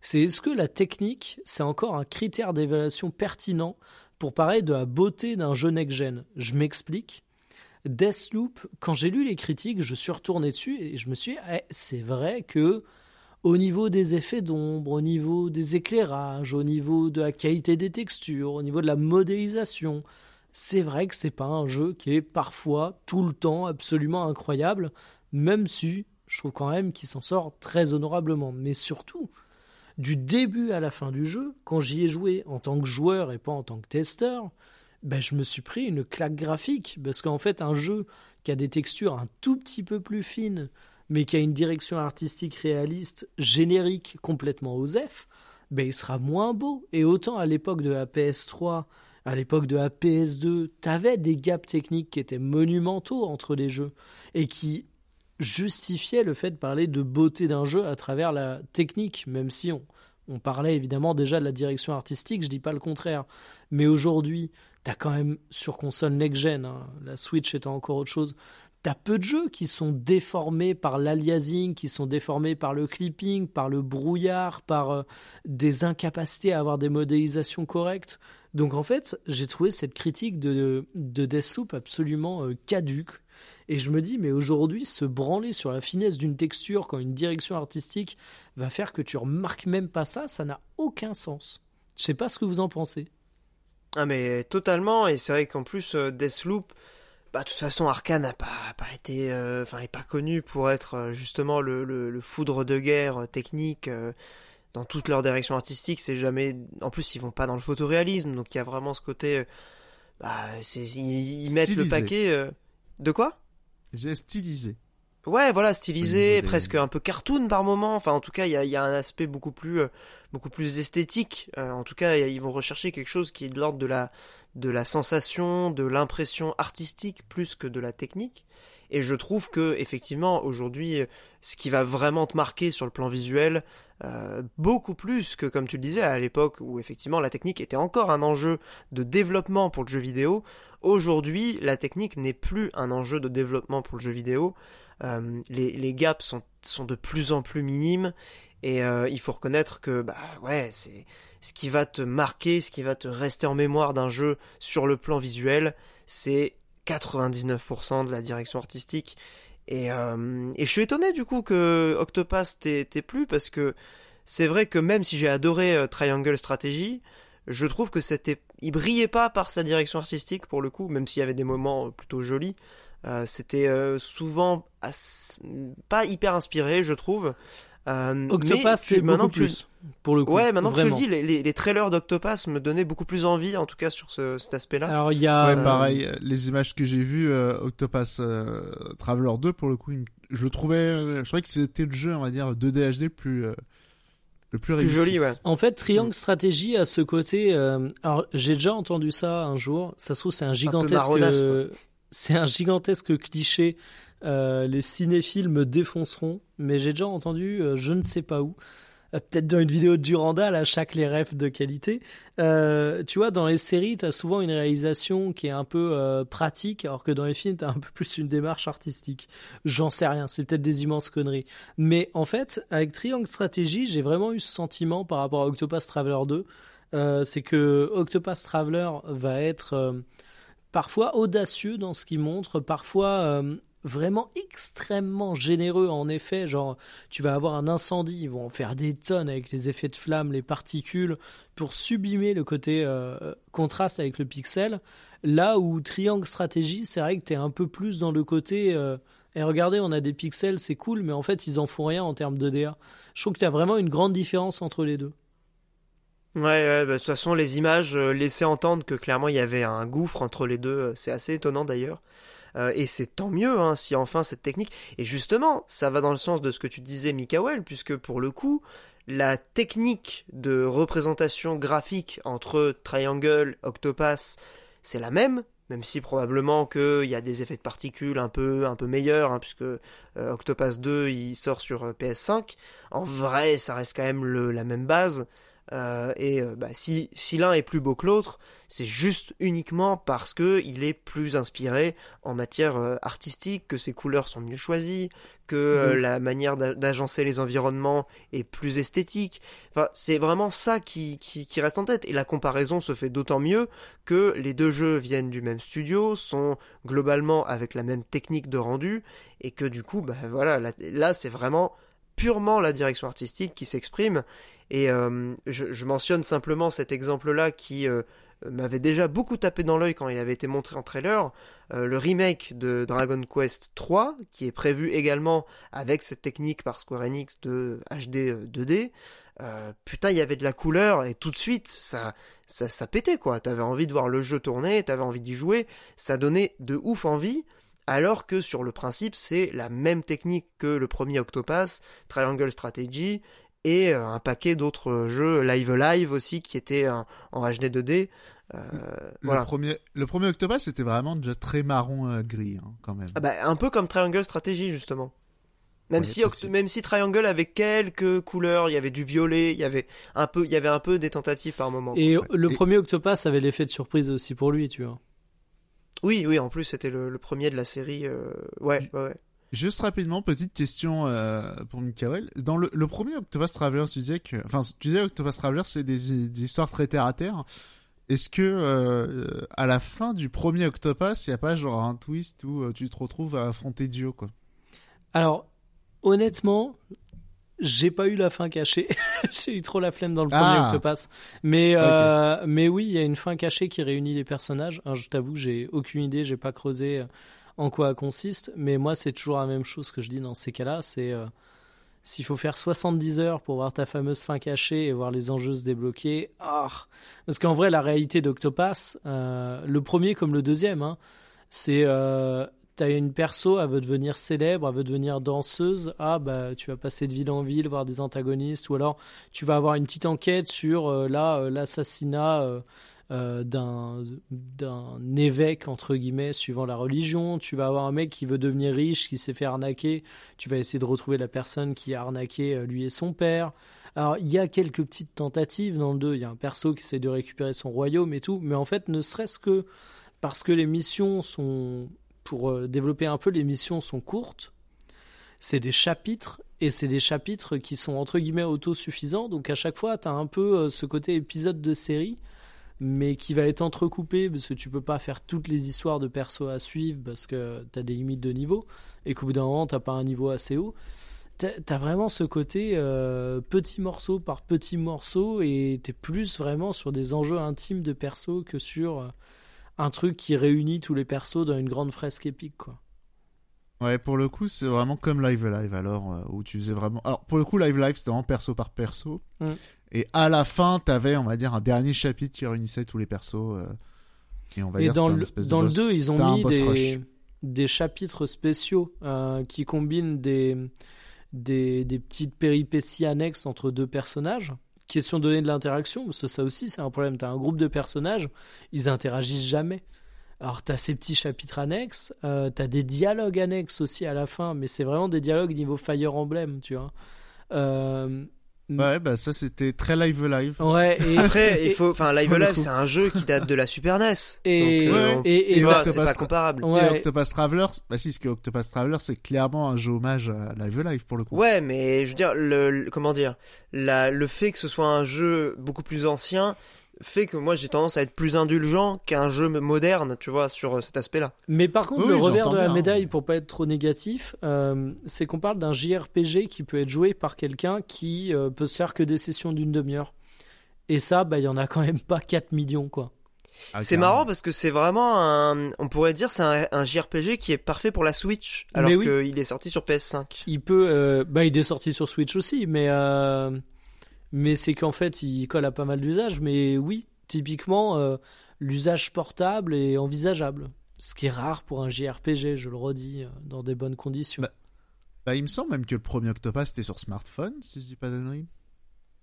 c'est est-ce que la technique, c'est encore un critère d'évaluation pertinent pour parler de la beauté d'un jeu next-gen? Je m'explique. Deathloop, quand j'ai lu les critiques, je suis retourné dessus et je me suis dit, eh, c'est vrai que au niveau des effets d'ombre, au niveau des éclairages, au niveau de la qualité des textures, au niveau de la modélisation, c'est vrai que c'est pas un jeu qui est parfois tout le temps absolument incroyable, même si je trouve quand même qu'il s'en sort très honorablement. Mais surtout, du début à la fin du jeu, quand j'y ai joué en tant que joueur et pas en tant que testeur, ben je me suis pris une claque graphique. Parce qu'en fait un jeu qui a des textures un tout petit peu plus fines mais qui a une direction artistique réaliste générique complètement osef, ben il sera moins beau. Et autant à l'époque de la PS3 à l'époque de la PS2, t'avais des gaps techniques qui étaient monumentaux entre les jeux et qui justifiaient le fait de parler de beauté d'un jeu à travers la technique, même si on, on parlait évidemment déjà de la direction artistique, je dis pas le contraire. Mais aujourd'hui, t'as quand même sur console next-gen, hein, la Switch étant encore autre chose, t'as peu de jeux qui sont déformés par l'aliasing, qui sont déformés par le clipping, par le brouillard, par euh, des incapacités à avoir des modélisations correctes. Donc en fait, j'ai trouvé cette critique de, de Deathloop absolument euh, caduque. Et je me dis, mais aujourd'hui, se branler sur la finesse d'une texture quand une direction artistique va faire que tu remarques même pas ça, ça n'a aucun sens. Je sais pas ce que vous en pensez. Ah mais totalement et c'est vrai qu'en plus euh, Deathloop bah de toute façon Arkane n'a pas, pas été euh, enfin est pas connu pour être euh, justement le, le, le foudre de guerre euh, technique euh, dans toute leur direction artistique, c'est jamais. En plus, ils vont pas dans le photoréalisme, donc il y a vraiment ce côté. euh, Bah, c'est ils, ils mettent le paquet. De quoi? J'ai stylisé. Ouais, voilà, stylisé, des- presque un peu cartoon par moment. Enfin, en tout cas, il y a, il y a un aspect beaucoup plus, euh, beaucoup plus esthétique. Euh, en tout cas, ils vont rechercher quelque chose qui est de l'ordre de la, de la sensation, de l'impression artistique plus que de la technique. Et je trouve que effectivement aujourd'hui, euh, ce qui va vraiment te marquer sur le plan visuel, euh, beaucoup plus que comme tu le disais à l'époque où effectivement la technique était encore un enjeu de développement pour le jeu vidéo. Aujourd'hui, la technique n'est plus un enjeu de développement pour le jeu vidéo. Euh, les, gaps sont, de plus en plus minimes et euh, il faut reconnaître que bah ouais c'est ce qui va te marquer, ce qui va te rester en mémoire d'un jeu sur le plan visuel, c'est 99% de la direction artistique. Et, euh, et je suis étonné du coup que Octopath t'ait plu parce que c'est vrai que même si j'ai adoré Triangle Strategy, je trouve que c'était, il brillait pas par sa direction artistique pour le coup, même s'il y avait des moments euh, plutôt jolis. Euh, c'était euh, souvent ass- pas hyper inspiré, je trouve. Euh, tu- c'est maintenant tu- plus, pour le coup. Ouais, maintenant vraiment. que tu le dis, les, les- les trailers d'Octopath me donnaient beaucoup plus envie, en tout cas sur ce- cet aspect-là. Alors, il y a. Ouais, pareil. euh, Les images que j'ai vues, euh, Octopath euh, Traveler 2, pour le coup, je le trouvais, je trouvais que c'était le jeu, on va dire, 2D HD le plus, euh, le plus plus réussi. joli, ouais. En fait, Mm. Triangle Stratégie a ce côté. euh, alors, j'ai déjà entendu ça un jour. Ça se trouve, c'est un gigantesque. quoi. c'est un gigantesque cliché. euh, les cinéphiles me défonceront, mais j'ai déjà entendu, euh, je ne sais pas où. Euh, Peut-être dans une vidéo de Durandal à chaque les refs de qualité. Euh, tu vois, dans les séries, tu as souvent une réalisation qui est un peu euh, pratique, alors que dans les films, tu as un peu plus une démarche artistique. J'en sais rien, c'est peut-être des immenses conneries. Mais en fait, avec Triangle Stratégie, j'ai vraiment eu ce sentiment par rapport à Octopath Traveler 2. euh, c'est que Octopath Traveler va être parfois audacieux dans ce qu'il montre, parfois vraiment extrêmement généreux en effet. Genre, tu vas avoir un incendie, ils vont en faire des tonnes avec les effets de flammes, les particules, pour sublimer le côté euh, contraste avec le pixel. Là où Triangle Stratégie, c'est vrai que tu es un peu plus dans le côté. euh, et regardez, on a des pixels, c'est cool, mais en fait, ils en font rien en termes de DA. Je trouve qu'il y a vraiment une grande différence entre les deux. Ouais, bah, de toute façon, les images euh, laissaient entendre que clairement il y avait un gouffre entre les deux. C'est assez étonnant d'ailleurs. Euh, et c'est tant mieux hein, si enfin cette technique. Et justement, ça va dans le sens de ce que tu disais, Mikael, puisque pour le coup, la technique de représentation graphique entre Triangle, Octopath, c'est la même. Même si probablement qu'il y a des effets de particules un peu, un peu meilleurs, hein, puisque euh, Octopath 2 il sort sur euh, PS5. En vrai, ça reste quand même la même base. Euh, et euh, bah, si, si l'un est plus beau que l'autre, c'est juste uniquement parce que il est plus inspiré en matière euh, artistique, que ses couleurs sont mieux choisies, que euh, ouf. la manière d'a- d'agencer les environnements est plus esthétique. Enfin, c'est vraiment ça qui, qui, qui reste en tête. Et la comparaison se fait d'autant mieux que les deux jeux viennent du même studio, sont globalement avec la même technique de rendu, et que du coup, bah voilà, là, là, c'est vraiment purement la direction artistique qui s'exprime. Et euh, je, mentionne simplement cet exemple-là qui euh, m'avait déjà beaucoup tapé dans l'œil quand il avait été montré en trailer. Euh, le remake de Dragon Quest 3, qui est prévu également avec cette technique par Square Enix de HD euh, 2D. Euh, putain, il y avait de la couleur et tout de suite, ça, ça, ça pétait quoi. T'avais envie de voir le jeu tourner, t'avais envie d'y jouer. Ça donnait de ouf envie. Alors que sur le principe, c'est la même technique que le premier Octopath, Triangle Strategy, et euh, un paquet d'autres jeux Live Live aussi qui étaient en, en HD 2D. Euh, Le voilà. premier, le premier Octopath, c'était vraiment déjà très marron euh, gris, hein, quand même. Ah bah, un peu comme Triangle Strategy justement. Même Ouais, si possible. même si Triangle avait quelques couleurs, il y avait du violet, il y avait un peu il y avait un peu des tentatives par moment. Et Ouais. le Et- premier Octopath avait l'effet de surprise aussi pour lui, tu vois. Oui, oui, en plus c'était le, le premier de la série. euh, Ouais, ouais, ouais. Juste rapidement, petite question euh, pour Mikael. Dans le, le premier Octopath Traveler, tu disais que, enfin, tu disais Octopath Traveler, c'est des, des histoires très terre à terre. Est-ce que euh, à la fin du premier Octopath, il n'y a pas genre un twist où euh, tu te retrouves à affronter Dio, quoi? Alors, honnêtement, j'ai pas eu la fin cachée. j'ai eu trop la flemme dans le premier Ah. Octopath. Mais, euh, mais oui, il y a une fin cachée qui réunit les personnages. Alors, je t'avoue, j'ai aucune idée, j'ai pas creusé en quoi consiste. Mais moi, c'est toujours la même chose que je dis dans ces cas-là. C'est. euh, s'il faut faire 70 heures pour voir ta fameuse fin cachée et voir les enjeux se débloquer, ah parce qu'en vrai, la réalité d'Octopass, euh, le premier comme le deuxième, hein, c'est euh, t'as une perso, elle veut devenir célèbre, elle veut devenir danseuse, ah bah tu vas passer de ville en ville, voir des antagonistes, ou alors tu vas avoir une petite enquête sur euh, là l'assassinat euh, d'un évêque entre guillemets suivant la religion. Tu vas avoir un mec qui veut devenir riche, qui s'est fait arnaquer. Tu vas essayer de retrouver la personne qui a arnaqué euh, lui et son père. Alors il y a quelques petites tentatives dans le 2. Il y a un perso qui essaie de récupérer son royaume et tout, mais en fait ne serait-ce que parce que les missions sont pour euh, développer un peu les missions sont courtes. C'est des chapitres et c'est des chapitres qui sont entre guillemets autosuffisants. Donc à chaque fois, tu as un peu ce côté épisode de série, mais qui va être entrecoupé parce que tu peux pas faire toutes les histoires de perso à suivre parce que tu as des limites de niveau et qu'au bout d'un moment, t'as pas un niveau assez haut. T'as as vraiment ce côté euh, petit morceau par petit morceau et t'es plus vraiment sur des enjeux intimes de perso que sur euh, un truc qui réunit tous les persos dans une grande fresque épique quoi. Ouais, pour le coup, c'est vraiment comme Live Live, alors, euh, où tu faisais vraiment. Alors, pour le coup, Live Live, c'était vraiment perso par perso. Mm. Et à la fin, t'avais, on va dire, un dernier chapitre qui réunissait tous les persos. euh, et on va Et dire dans le, espèce de dans le boss- 2, ils ont mis des, chapitres spéciaux euh, qui combinent des, des, des petites péripéties annexes entre deux personnages. Question de donner de l'interaction, parce que ça aussi c'est un problème. Tu as un groupe de personnages, ils interagissent jamais. Alors tu as ces petits chapitres annexes, euh, tu as des dialogues annexes aussi à la fin, mais c'est vraiment des dialogues niveau Fire Emblem, tu vois. Euh, Ouais, bah ça, c'était très Live Live. ouais, et Après, il faut, enfin, Live Live, c'est un jeu qui date de la Super NES. Et- Donc, euh, Ouais, et- et- c'est Octopus pas comparable. Ouais. Et Octopus Traveler, bah si, ce que Octopus Traveler, c'est clairement un jeu hommage à Live Live pour le coup. Ouais, mais je veux dire, le, le- comment dire, la, le fait que ce soit un jeu beaucoup plus ancien fait que moi j'ai tendance à être plus indulgent qu'un jeu moderne, tu vois, sur euh, cet aspect-là. Mais par contre, Oui, le oui, revers de la bien. médaille, pour pas être trop négatif, euh, c'est qu'on parle d'un JRPG qui peut être joué par quelqu'un qui euh, peut se faire que des sessions d'une demi-heure. Et ça, bah, il y en a quand même pas 4 millions, quoi. Ah, c'est marrant parce que c'est vraiment un, on pourrait dire, c'est un, un JRPG qui est parfait pour la Switch, alors oui. qu'il est sorti sur PS5. Il peut, euh, bah, il est sorti sur Switch aussi, mais euh, mais c'est qu'en fait, il colle à pas mal d'usages. Mais oui, typiquement, euh, l'usage portable est envisageable. Ce qui est rare pour un JRPG, je le redis, euh, dans des bonnes conditions. Bah, Bah, il me semble même que le premier Octopus c'était sur smartphone, si je dis pas d'annerie.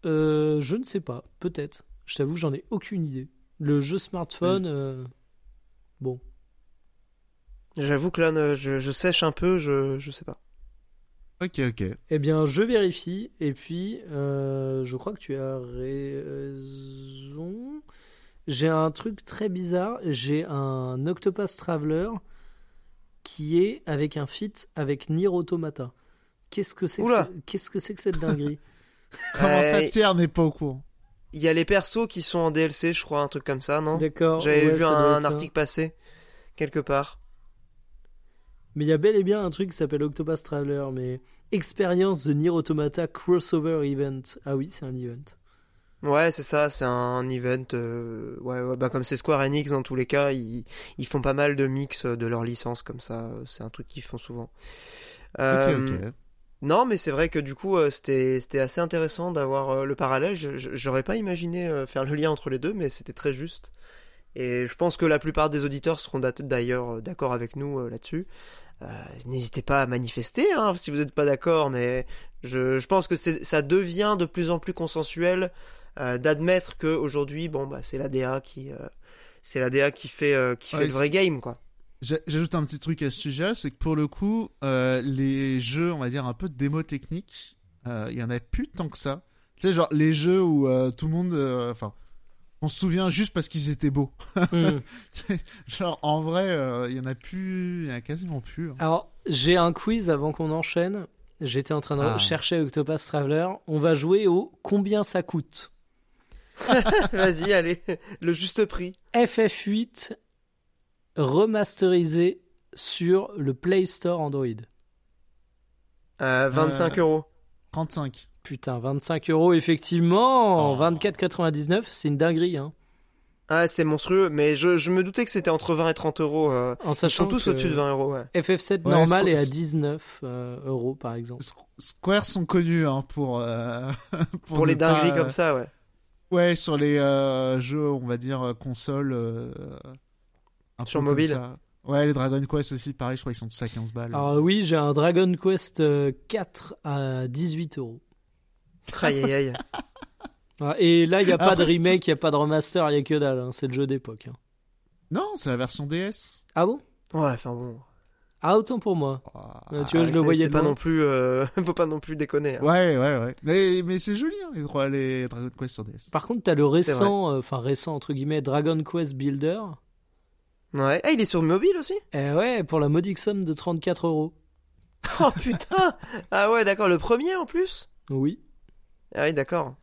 Euh, je ne sais pas, peut-être. Je t'avoue, j'en ai aucune idée. Le jeu smartphone, euh, bon. J'avoue que là, je sèche un peu, je, je sais pas. Ok, ok. Eh bien, je vérifie, et puis, euh, je crois que tu as raison. J'ai un truc très bizarre, j'ai un Octopus Traveler qui est avec un fit avec Nier Automata. Qu'est-ce que c'est que, qu'est-ce que c'est que cette dinguerie Comment ça, Euh, Pierre n'est pas au courant Il y a les persos qui sont en DLC, je crois, un truc comme ça, non? D'accord. J'avais ouais, vu un, ça. article passer quelque part. Mais il y a bel et bien un truc qui s'appelle Octopus Traveler, mais expérience de Nier Automata crossover event. Ah oui, c'est un event. Ouais, c'est ça, c'est un event. euh, ouais, ouais, bah comme c'est Square Enix dans tous les cas, ils, ils font pas mal de mix de leurs licences comme ça. euh, C'est un truc qu'ils font souvent. Euh, Ok, ok. Non, mais c'est vrai que du coup, euh, c'était c'était assez intéressant d'avoir euh, le parallèle. Je- je- J'aurais pas imaginé euh, faire le lien entre les deux, mais c'était très juste. Et je pense que la plupart des auditeurs seront d'a- d'ailleurs euh, d'accord avec nous euh, là-dessus. Euh, N'hésitez pas à manifester hein, si vous n'êtes pas d'accord, mais je, je pense que ça devient de plus en plus consensuel euh, d'admettre que aujourd'hui, bon, bah, c'est la DA qui, euh, c'est DA qui fait, euh, qui Ouais, fait le vrai game, quoi. J'a- J'ajoute un petit truc à ce sujet, c'est que pour le coup, euh, les jeux, on va dire un peu de démo technique, euh, il y en a plus tant que ça. Tu sais, genre les jeux où euh, tout le monde, euh, enfin, on se souvient juste parce qu'ils étaient beaux. Hmm. genre en vrai, euh, il y en a plus, il y en a quasiment plus. hein. Alors, j'ai un quiz avant qu'on enchaîne. J'étais en train de Ah. chercher Octopus Traveler. On va jouer au combien ça coûte? Vas-y, allez, le juste prix. FF8 remasterisé sur le Play Store Android. Euh, 25 Euh, euros. 35. Putain, 25 euros, effectivement. Oh. 24,99, c'est une dinguerie. Hein. Ah, c'est monstrueux, mais je, je me doutais que c'était entre 20 et 30 euros. euh, En Ils sachant sont tous au-dessus de 20 euros, ouais. FF7 Ouais, normal est à 19 euh, euros par exemple. Squ- Square sont connus hein, pour, euh, pour, Pour, les dingueries pas- comme ça, ouais. Ouais, sur les euh, jeux, on va dire, euh, consoles. euh, un Sur mobile. Ouais, les Dragon Quest aussi, pareil, je crois qu'ils sont tous à 15 balles. Alors oui, j'ai un Dragon Quest euh, 4 à 18 euros. Aïe, aïe, aïe. Ah, Et là, il n'y a pas Après, de remake, il n'y a pas de remaster, il n'y a que dalle. hein, C'est le jeu d'époque. hein. Non, c'est la version DS. Ah bon? Ouais, enfin bon. Ah, autant pour moi. Ah, Euh, tu vois, je Ah, le voyais pas non plus. euh, Faut pas non plus déconner. hein. Ouais, ouais, ouais. Mais, mais c'est joli, hein, les, trois- les Dragon Quest sur DS. Par contre, t'as le récent, euh, enfin récent entre guillemets, Dragon Quest Builder. Ouais. Ah, il est sur mobile aussi? Eh ouais, pour la modique somme de 34 euros. Oh putain Ah ouais, d'accord, le premier en plus? Oui. Ah oui, d'accord.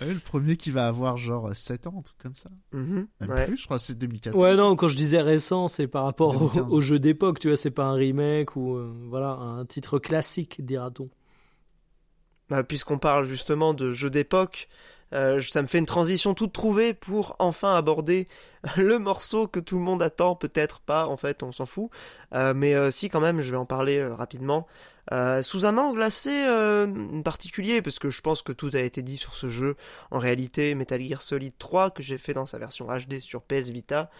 Ouais, le premier qui va avoir genre 7 ans, un truc comme ça. Même ouais. plus, je crois c'est 2014. Ouais, non, quand je disais récent, c'est par rapport au, 2015. au jeu d'époque, tu vois, c'est pas un remake ou euh, voilà, un titre classique, dira-t-on. Bah, Puisqu'on parle justement de jeux d'époque, euh, ça me fait une transition toute trouvée pour enfin aborder le morceau que tout le monde attend, peut-être pas, en fait, on s'en fout. Euh, mais euh, si, quand même, je vais en parler euh, rapidement. Euh, sous un angle assez euh, particulier, parce que je pense que tout a été dit sur ce jeu. En réalité, Metal Gear Solid 3, que j'ai fait dans sa version HD sur PS Vita,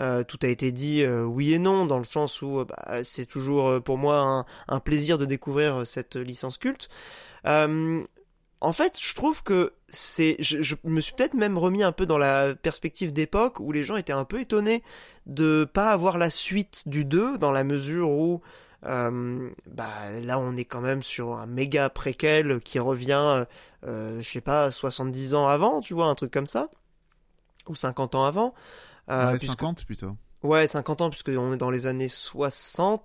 euh, tout a été dit oui et non, dans le sens où bah, c'est toujours pour moi un, plaisir de découvrir cette licence culte. En fait, je trouve que c'est. Je, je me suis peut-être même remis un peu dans la perspective d'époque où les gens étaient un peu étonnés de pas avoir la suite du 2 dans la mesure où. Euh, bah là on est quand même sur un méga préquel qui revient euh, je sais pas 70 ans avant tu vois un truc comme ça ou 50 ans avant Euh, Ouais, puisque- 50 plutôt. Ouais, 50 ans, puisqu'on est dans les années 60,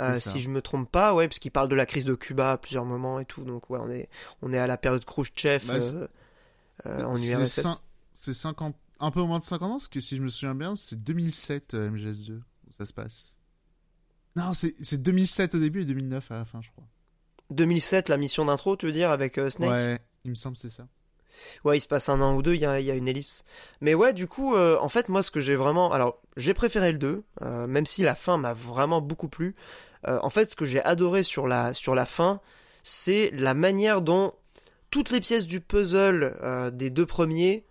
euh, si je me trompe pas, ouais, puisqu'il parle de la crise de Cuba à plusieurs moments et tout, donc ouais, on est, on est à la période Khrouchtchev Bah, c'est- euh, euh, en URSS. C'est 50, un peu moins de 50 ans, parce que si je me souviens bien, c'est 2007 euh, MGS2 où ça se passe. Non, c'est c'est 2007 au début et 2009 à la fin, je crois. 2007, la mission d'intro, tu veux dire, avec euh, Snake? Ouais, il me semble que c'est ça. Ouais, il se passe un an ou deux, il y a, y a une ellipse. Mais ouais, du coup, euh, en fait, moi, ce que j'ai vraiment... Alors, j'ai préféré le 2, euh, même si la fin m'a vraiment beaucoup plu. Euh, en fait, ce que j'ai adoré sur la, sur la fin, c'est la manière dont toutes les pièces du puzzle des deux premiers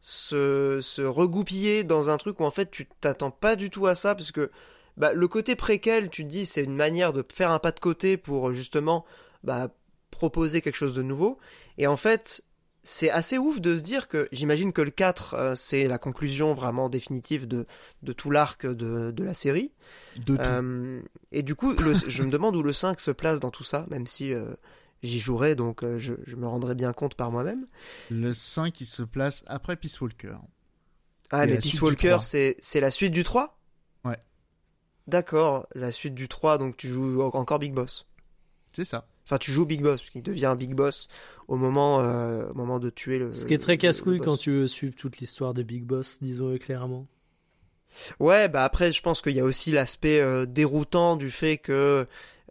se, se regoupillaient dans un truc où, en fait, tu t'attends pas du tout à ça, parce que bah, le côté préquel, tu te dis, c'est une manière de faire un pas de côté pour, justement, bah, proposer quelque chose de nouveau. Et en fait, c'est assez ouf de se dire que j'imagine que le 4, euh, c'est la conclusion vraiment définitive de, de tout l'arc de, de la série. De tout. Euh, et du coup, le- je me demande où le 5 se place dans tout ça, même si euh, j'y jouerai, donc euh, je, je me rendrai bien compte par moi-même. Le 5, il se place après Peace Walker. Ah, Et mais Peace Walker, 3. c'est la suite du 3 Ouais. D'accord, la suite du 3, donc tu joues encore Big Boss. C'est ça. Enfin, tu joues Big Boss, parce qu'il devient un Big Boss au moment, euh, au moment de tuer le. Ce qui est très le- casse-couille le quand tu veux suivre toute l'histoire de Big Boss, disons-le clairement. Ouais, bah après, je pense qu'il y a aussi l'aspect euh, déroutant du fait que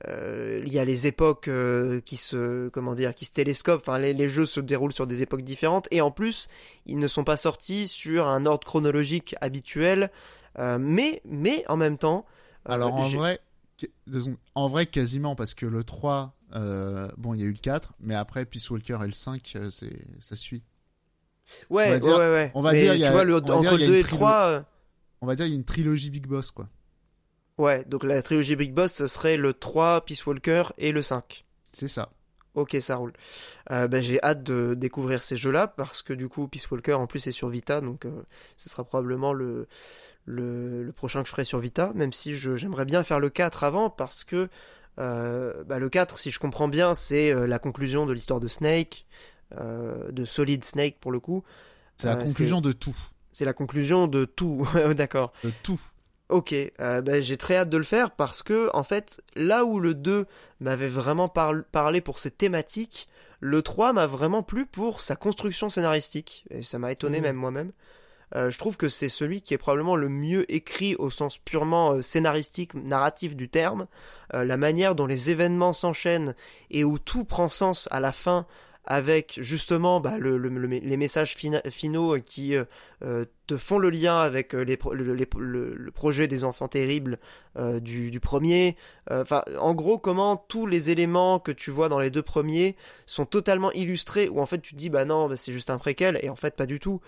euh, il y a les époques euh, qui se, comment dire, qui se télescopent. Enfin, les, les jeux se déroulent sur des époques différentes et en plus, ils ne sont pas sortis sur un ordre chronologique habituel. Euh, mais, mais en même temps, euh, Alors en vrai, en vrai, quasiment, parce que le 3, euh, bon, il y a eu le 4, mais après Peace Walker et le 5, euh, ça suit. ouais, on va ouais, dire- ouais, ouais. on va Mais dire, il y tu a- vois, le, entre le a 2 une et le trilogie. 3, euh, On va dire, il y a une trilogie Big Boss, quoi. ouais, donc la trilogie Big Boss, ce serait le 3, Peace Walker et le 5. C'est ça. Ok, ça roule. Euh, ben, j'ai hâte de découvrir ces jeux-là parce que du coup, Peace Walker en plus est sur Vita, donc euh, ce sera probablement le, le, le prochain que je ferai sur Vita, même si j'aimerais bien faire le 4 avant parce que euh, bah, le 4, si je comprends bien, c'est euh, la conclusion de l'histoire de Snake, euh, de Solid Snake pour le coup. C'est la conclusion de tout. C'est la conclusion de tout, d'accord. De tout. Ok, euh, bah, j'ai très hâte de le faire parce que, en fait, là où le 2 m'avait vraiment par- parlé pour ses thématiques, le 3 m'a vraiment plu pour sa construction scénaristique. Et ça m'a étonné Mhm. même moi-même. Euh, je trouve que c'est celui qui est probablement le mieux écrit au sens purement euh, scénaristique, narratif du terme. Euh, la manière dont les événements s'enchaînent et où tout prend sens à la fin avec justement bah, le, le- le- les messages fina- finaux qui euh, euh, te font le lien avec euh, le, projet des enfants terribles du, premier. En gros, comment tous les éléments que tu vois dans les deux premiers sont totalement illustrés, où en fait tu te dis bah non, bah, c'est juste un préquel, et en fait pas du tout.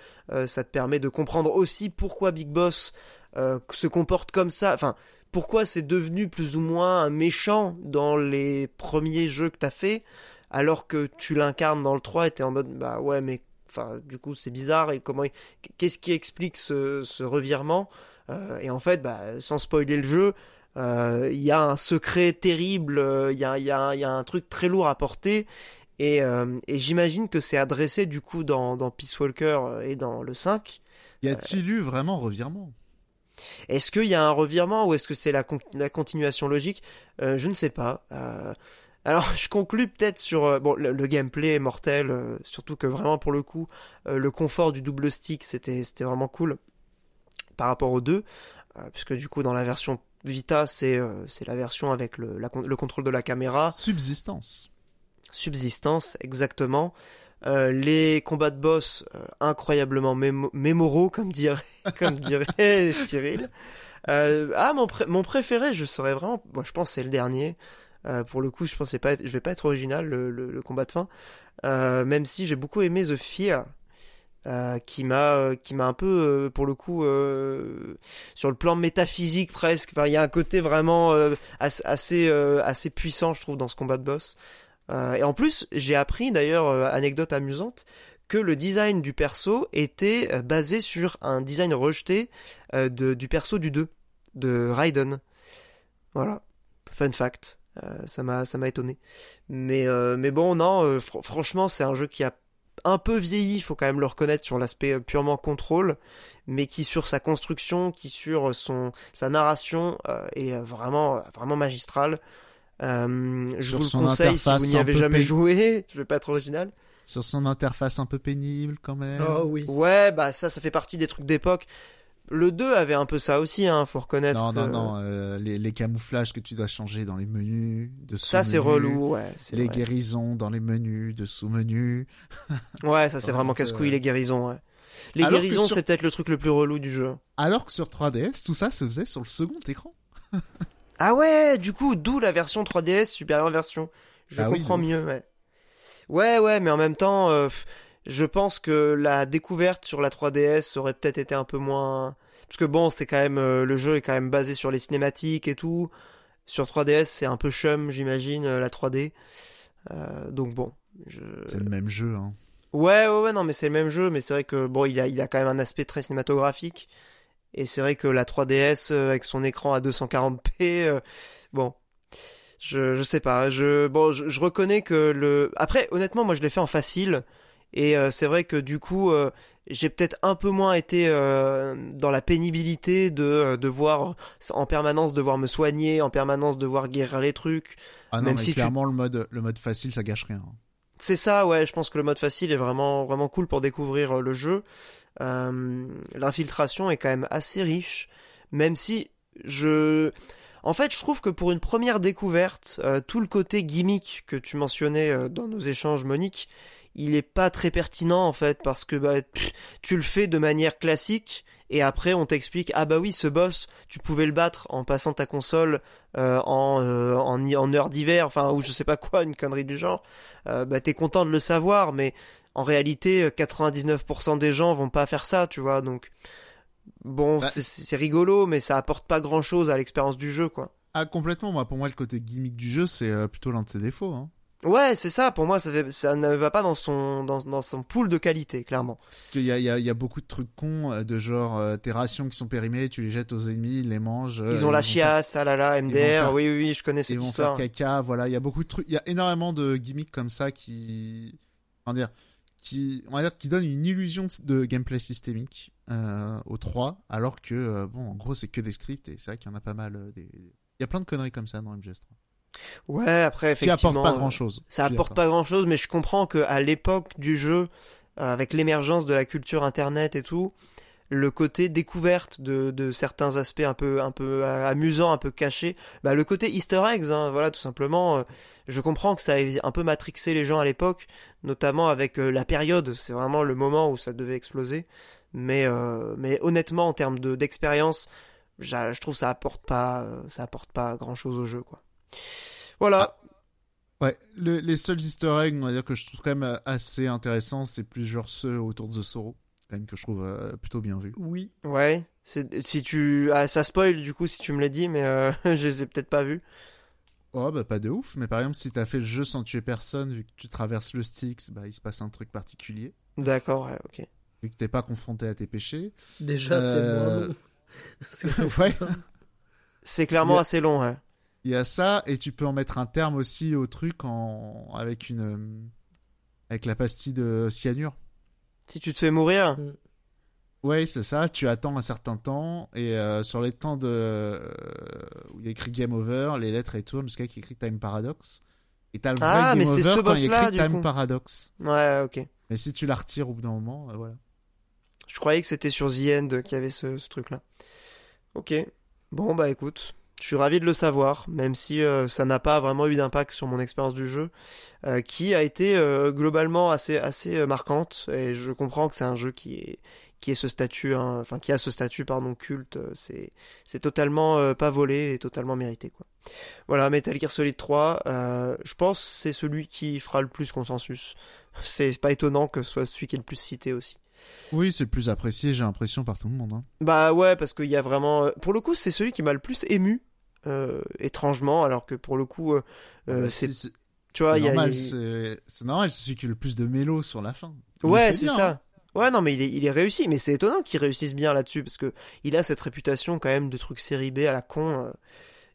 Ça te permet de comprendre aussi pourquoi Big Boss se comporte comme ça. Enfin, pourquoi c'est devenu plus ou moins un méchant dans les premiers jeux que t'as fait, alors que tu l'incarnes dans le 3 et t'es en mode bah ouais mais enfin du coup c'est bizarre et comment qu'est-ce qui explique ce, ce revirement? Euh, et en fait bah sans spoiler le jeu euh, il y a un secret terrible euh, il y, a, il y, a, il y a un truc très lourd à porter et, euh, et j'imagine que c'est adressé du coup dans, dans Peace Walker euh, et dans le 5 Y a-t-il eu vraiment revirement? Est-ce qu'il y a un revirement ou est-ce que c'est la, con- la continuation logique? Euh, Je ne sais pas. Alors, je conclus peut-être sur euh, bon le, le gameplay est mortel, euh, surtout que vraiment pour le coup, euh, le confort du double stick c'était c'était vraiment cool par rapport aux deux, puisque du coup dans la version Vita c'est c'est la version avec le, la le contrôle de la caméra, Subsistance. subsistance exactement. Les combats de boss incroyablement mémo- mémoraux comme dirait comme dirait Cyril. Ah mon mon préféré je serais vraiment moi je pense c'est le dernier. Euh, pour le coup je pensais vais pas être original le, combat de fin. Euh, même si j'ai beaucoup aimé The Fear. euh, qui m'a un peu pour le coup sur le plan métaphysique presque il y a un côté vraiment assez puissant je trouve dans ce combat de boss et en plus, j'ai appris d'ailleurs, anecdote amusante, que le design du perso était basé sur un design rejeté du perso du 2, de Raiden. Voilà, fun fact. Euh, ça m'a ça m'a étonné. Mais, euh, mais bon, non, euh, fr- franchement, c'est un jeu qui a un peu vieilli, il faut quand même le reconnaître sur l'aspect purement contrôle, mais qui sur sa construction, qui sur son sa narration euh, est vraiment vraiment magistral. Euh, je Sur vous le conseille si interface vous n'y un avez peu jamais joué. Je vais pas être original. Sur son interface un peu pénible quand même. Oh oui. Ouais, bah ça, ça fait partie des trucs d'époque. Le 2 avait un peu ça aussi, hein, faut reconnaître. non, non, que non, euh, les, les camouflages que tu dois changer dans les menus, de Ça, c'est relou, ouais. Les vrai. guérisons dans les menus, de sous-menus. Ouais, ça, c'est vraiment casse-couille, ouais. les guérisons, ouais. Les Alors guérisons, sur- c'est peut-être le truc le plus relou du jeu. Alors que sur 3DS, tout ça se faisait sur le second écran. Ah ouais, du coup, d'où la version 3DS supérieure version. Je Ah oui, comprends mieux, ouais. Ouais, ouais, mais en même temps, euh, je pense que la découverte sur la 3DS aurait peut-être été un peu moins... Parce que bon, c'est quand même... euh, le jeu est quand même basé sur les cinématiques et tout. Sur 3DS, c'est un peu chum, j'imagine, euh, la 3D. Euh, donc bon, je... C'est le même jeu. Hein. Ouais, ouais, ouais, non, mais c'est le même jeu, mais c'est vrai que bon, il a, il a quand même un aspect très cinématographique. Et c'est vrai que la 3DS euh, avec son écran à 240p, euh, bon, je, je sais pas. Je, bon, je, je reconnais que le. Après, honnêtement, moi, je l'ai fait en facile. Et euh, c'est vrai que du coup, euh, j'ai peut-être un peu moins été euh, dans la pénibilité de devoir en permanence devoir me soigner, en permanence devoir guérir les trucs. Ah non, Même mais si tu- clairement, le, mode, le mode facile, ça gâche rien. C'est ça, ouais. Je pense que le mode facile est vraiment, vraiment cool pour découvrir le jeu. L'infiltration est quand même assez riche, même si je. En fait, je trouve que pour une première découverte, tout le côté gimmick que tu mentionnais dans nos échanges, Monique, il est pas très pertinent en fait parce que bah, pff, tu le fais de manière classique et après on t'explique ah bah oui ce boss tu pouvais le battre en passant ta console euh, en, euh, en en heure d'hiver enfin ou je sais pas quoi une connerie du genre euh, bah t'es content de le savoir mais en réalité euh, 99% des gens vont pas faire ça tu vois donc bon Bah, c'est- c'est rigolo mais ça apporte pas grand chose à l'expérience du jeu quoi Ah, complètement. Moi, pour moi, le côté gimmick du jeu, c'est euh, plutôt l'un de ses défauts. Hein. Ouais c'est ça pour moi ça, fait- ça ne va pas dans son dans, dans son pool de qualité clairement Parce qu'il y a, il y, a, il y a beaucoup de trucs cons, euh, de genre euh, tes rations qui sont périmées, tu les jettes aux ennemis, ils les mangent. euh, ils ont la vont faire- chiasse ah là là MDR faire- oui oui oui je connais Ils cette vont histoire faire caca, voilà. Il y a beaucoup de trucs. Il y a énormément de gimmicks comme ça qui. Comment dire qui, on va dire, qui donnent une illusion de gameplay systémique euh, au 3, alors que, bon, en gros, c'est que des scripts et c'est vrai qu'il y en a pas mal. des... Il y a plein de conneries comme ça dans MGS3. Ouais après Qui effectivement apportent pas euh, grand chose. Ça apporte pas grand chose, mais je comprends que à l'époque du jeu, euh, avec l'émergence de la culture internet et tout, le côté découverte de, de certains aspects un peu un peu amusants, un peu cachés, bah, le côté Easter eggs, hein, voilà tout simplement. euh, je comprends que ça ait un peu matrixé les gens à l'époque, notamment avec euh, la période. C'est vraiment le moment où ça devait exploser. Mais euh, mais honnêtement, en termes de d'expérience, je trouve que ça apporte pas euh, ça apporte pas grand chose au jeu quoi. Voilà. Ouais, le- les seuls easter eggs, on va dire que je trouve quand même euh, assez intéressants, c'est plusieurs ceux autour de The Sorrow, quand même que je trouve euh, plutôt bien vu. Oui. Ouais, c'est si tu ah, ça spoil du coup si tu me l'as dit mais euh, je les ai peut-être pas vus. Oh bah pas de ouf, mais par exemple si t'as fait le jeu sans tuer personne, vu que tu traverses le Styx, bah il se passe un truc particulier, D'accord, ouais, OK. vu que t'es pas confronté à tes péchés. Déjà, Euh, c'est moins long. Que- ouais, C'est clairement a- assez long, ouais. Il y a ça, et tu peux en mettre un terme aussi au truc en... avec une... euh, avec la pastille de cyanure. Si tu te fais mourir, Ouais, c'est ça. Tu attends un certain temps et euh, sur les temps de euh, où il y a écrit Game Over, les lettres elles tournent jusqu'à qu'il écrit Time Paradox. Et t'as le vrai Ah, mais Game c'est Over ce quand il y a boss-là, écrit Time coup. Paradox. ouais, OK. Mais si tu la retires au bout d'un moment, euh, voilà. Je croyais que c'était sur The End qu'il y avait ce, ce truc-là. Ok. Bon, bah écoute, je suis ravi de le savoir, même si euh, ça n'a pas vraiment eu d'impact sur mon expérience du jeu, euh, qui a été euh, globalement assez, assez euh, marquante, et je comprends que c'est un jeu qui est qui est ce statut, hein, enfin qui a ce statut pardon culte, euh, c'est c'est totalement euh, pas volé et totalement mérité quoi. Voilà, Metal Gear Solid 3, euh, je pense que c'est celui qui fera le plus consensus. C'est pas étonnant que ce soit celui qui est le plus cité aussi. Oui, c'est le plus apprécié, j'ai l'impression par tout le monde. hein. Bah ouais, parce qu'il y a vraiment. Pour le coup, c'est celui qui m'a le plus ému, étrangement, alors que pour le coup, euh, euh, Bah, c'est. c'est Tu vois, c'est il y a. normal, c'est normal, c'est celui qui a le plus de mélo sur la fin. Il Ouais, c'est ça. hein. Ouais, non, mais il est, il est réussi. Mais c'est étonnant qu'il réussisse bien là-dessus, parce que il a cette réputation quand même de truc série B à la con. euh,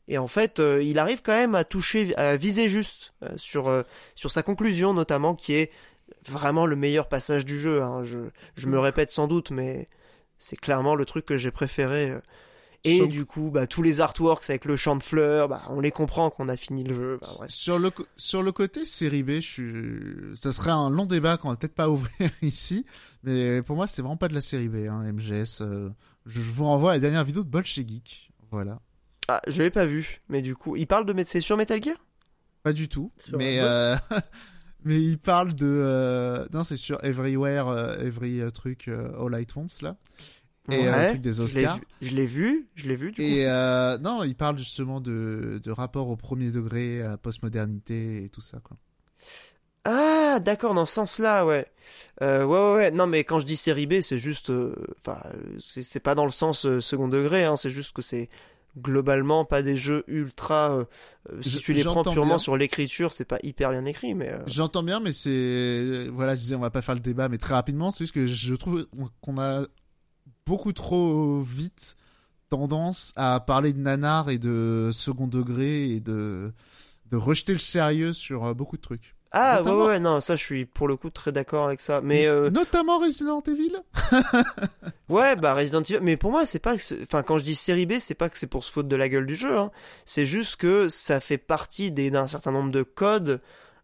et en fait, euh, il arrive quand même à toucher, à viser juste euh, sur, euh, sur sa conclusion, notamment, qui est vraiment le meilleur passage du jeu. hein. Je, je me répète sans doute, mais c'est clairement le truc que j'ai préféré. Et du coup, bah, tous les artworks avec le champ de fleurs, bah, on les comprend qu'on a fini le jeu. Bah. Sur le, sur le côté série B, je suis... ça serait un long débat qu'on va peut-être pas ouvrir ici, mais pour moi, c'est vraiment pas de la série B, hein, MGS. euh, je, vous renvoie à la dernière vidéo de Bolche Geek. Voilà. Ah, je l'ai pas vu, mais du coup, il parle de c'est sur Metal Gear? Pas du tout, Sur mais euh, mais il parle de euh, non, c'est sur Everywhere, Every truc All At Once là, et euh, Ouais, le truc des Oscars. Je l'ai vu, je l'ai vu, du coup. Et euh, non, il parle justement de, de rapport au premier degré, à la postmodernité et tout ça quoi. Ah, d'accord, dans ce sens-là, ouais. Euh, ouais, ouais, ouais. Non, mais quand je dis série B, c'est juste, euh, enfin, euh, c'est pas dans le sens second degré, hein. C'est juste que c'est globalement pas des jeux ultra. euh, si Je- tu les prends purement bien. sur l'écriture, c'est pas hyper bien écrit, mais. euh, J'entends bien, mais c'est voilà, je disais on va pas faire le débat, mais très rapidement, c'est juste que je trouve qu'on a beaucoup trop vite tendance à parler de nanar et de second degré et de de rejeter le sérieux sur euh, beaucoup de trucs. Ah, ouais, Notamment- ouais, ouais, non, ça, je suis pour le coup très d'accord avec ça. Mais euh, Notamment Resident Evil. Ouais, bah Resident Evil. Mais pour moi, c'est pas que. Enfin, quand je dis série B, c'est pas que c'est pour se foutre de la gueule du jeu. Hein. C'est juste que ça fait partie d'un certain nombre de codes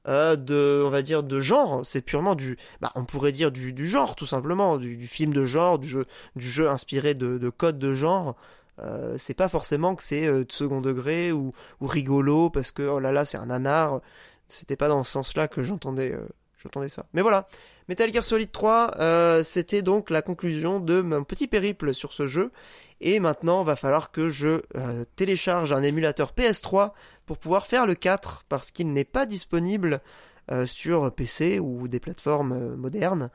euh, de, on va dire, de genre. C'est purement du. Bah, on pourrait dire du, du genre, tout simplement, du, film de genre, du jeu, du jeu inspiré de, de codes de genre. Euh, c'est pas forcément que c'est euh, de second degré ou, ou rigolo parce que oh là là, c'est un nanar. C'était pas dans ce sens-là que j'entendais. J'entendais ça. Mais voilà, Metal Gear Solid 3, euh, c'était donc la conclusion de mon petit périple sur ce jeu. Et maintenant, va falloir que je euh, télécharge un émulateur PS3 pour pouvoir faire le 4, parce qu'il n'est pas disponible euh, sur PC ou des plateformes modernes.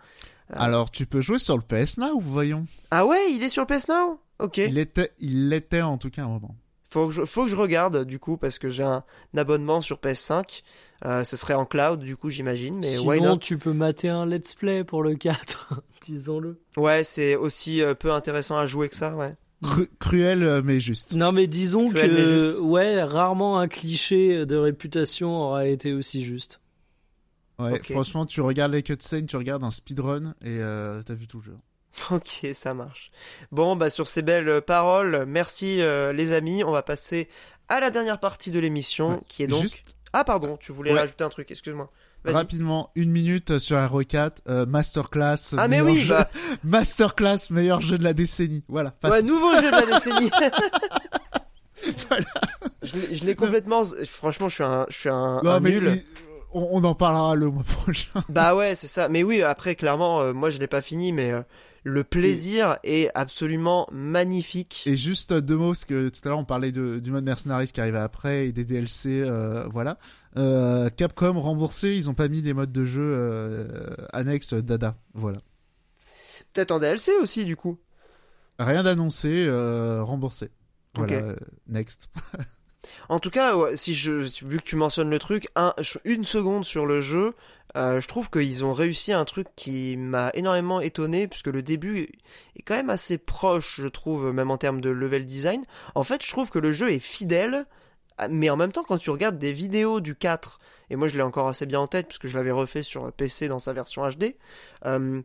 Alors tu peux jouer sur le PS Now, voyons. Ah ouais, il est sur le PS Now? Ok. Il était, il l'était en tout cas à un moment. Faut que, je, faut que je regarde, du coup, parce que j'ai un, abonnement sur PS5. Euh, ce serait en cloud, du coup, j'imagine. Mais why Sinon, not? tu peux mater un let's play pour le 4, disons-le. Ouais, c'est aussi euh, peu intéressant à jouer que ça, ouais. Cru- cruel euh, mais juste. Non, mais disons Cruel, que, ouais, rarement un cliché de réputation aura été aussi juste. Ouais, franchement, tu regardes les cutscenes, tu regardes un speedrun et euh, t'as vu tout le jeu. Ok, ça marche. Bon, bah sur ces belles paroles, merci euh, les amis. On va passer à la dernière partie de l'émission, Ouais, qui est donc. Juste, Ah pardon, tu voulais Ouais. rajouter un truc. Excuse-moi. Rapidement, une minute sur RE4, euh, masterclass. Ah mais oui, jeu- bah, masterclass, meilleur jeu de la décennie. Voilà. ouais, facile. nouveau jeu de la décennie. Voilà. Je l'ai- complètement. Franchement, je suis un, je suis un, non un mais nul. il- on, on en parlera le mois prochain. Bah ouais, c'est ça. Mais oui, après, clairement, euh, moi, je l'ai pas fini, mais euh, le plaisir est absolument magnifique. Et juste euh, deux mots, parce que tout à l'heure on parlait de, du mode mercenaries qui arrivait après et des DLC, euh, voilà. Euh, Capcom remboursé, ils ont pas mis les modes de jeu euh, annexes Dada, voilà. Peut-être en DLC aussi, du coup. Rien d'annoncé, euh, remboursé. Voilà, Ok. euh, next. En tout cas, si je, vu que tu mentionnes le truc, un, une seconde sur le jeu, euh, je trouve qu'ils ont réussi un truc qui m'a énormément étonné, puisque le début est quand même assez proche, je trouve, même en termes de level design. En fait, je trouve que le jeu est fidèle, mais en même temps, quand tu regardes des vidéos du 4, et moi je l'ai encore assez bien en tête, puisque je l'avais refait sur PC dans sa version HD, euh,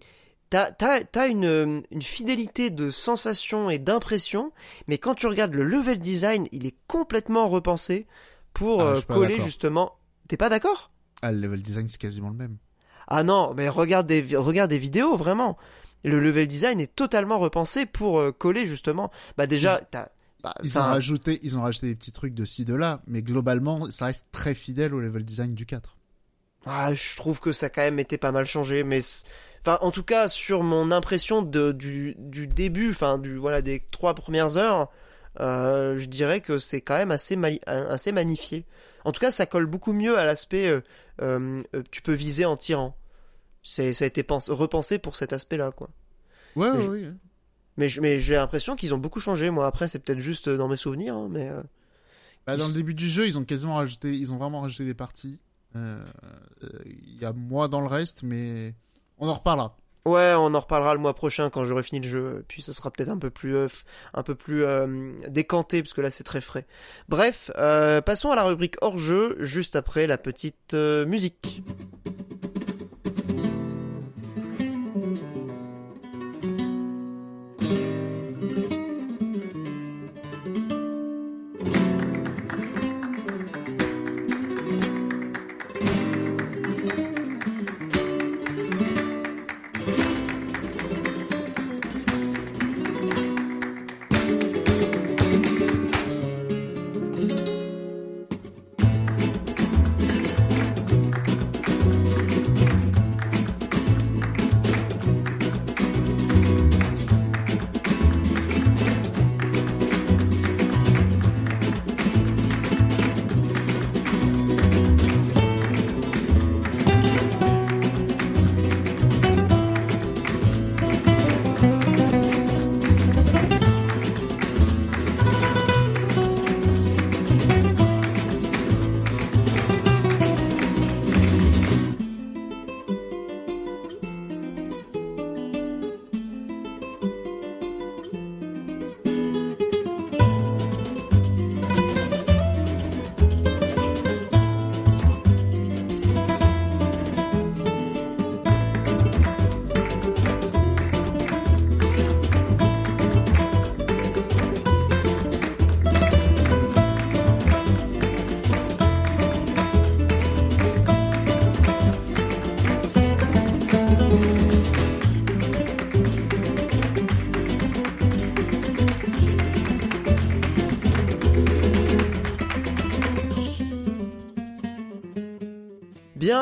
T'as, une, une fidélité de sensation et d'impression, mais quand tu regardes le level design, il est complètement repensé pour Ah, euh, coller justement. T'es pas d'accord? Ah, le level design c'est quasiment le même. Ah non, mais regarde des, regarde des vidéos, vraiment. Le level design est totalement repensé pour euh, coller justement. Bah déjà, Ils- t'as. bah, Ils ont rajouté, ils ont rajouté des petits trucs de ci de là, mais globalement ça reste très fidèle au level design du 4. ah, je trouve que ça a quand même été pas mal changé, mais enfin, en tout cas, sur mon impression de, du, du début, enfin, du voilà, des trois premières heures, euh, je dirais que c'est quand même assez, assez magnifié. En tout cas, ça colle beaucoup mieux à l'aspect euh, euh, euh, tu peux viser en tirant. C'est, ça a été pense- repensé pour cet aspect-là, quoi. Ouais, Mais ouais, je- ouais. Mais, je- mais j'ai l'impression qu'ils ont beaucoup changé. Moi, après, c'est peut-être juste dans mes souvenirs, hein, mais. euh, Bah, dans le début du jeu, ils ont quasiment rajouté, ils ont vraiment rajouté des parties. Euh, Il y a moins dans le reste, mais on en reparlera. Ouais, on en reparlera le mois prochain quand j'aurai fini le jeu. Puis ce sera peut-être un peu plus, euh, un peu plus euh, décanté parce que là c'est très frais. Bref, euh, passons à la rubrique hors jeu juste après la petite euh, musique.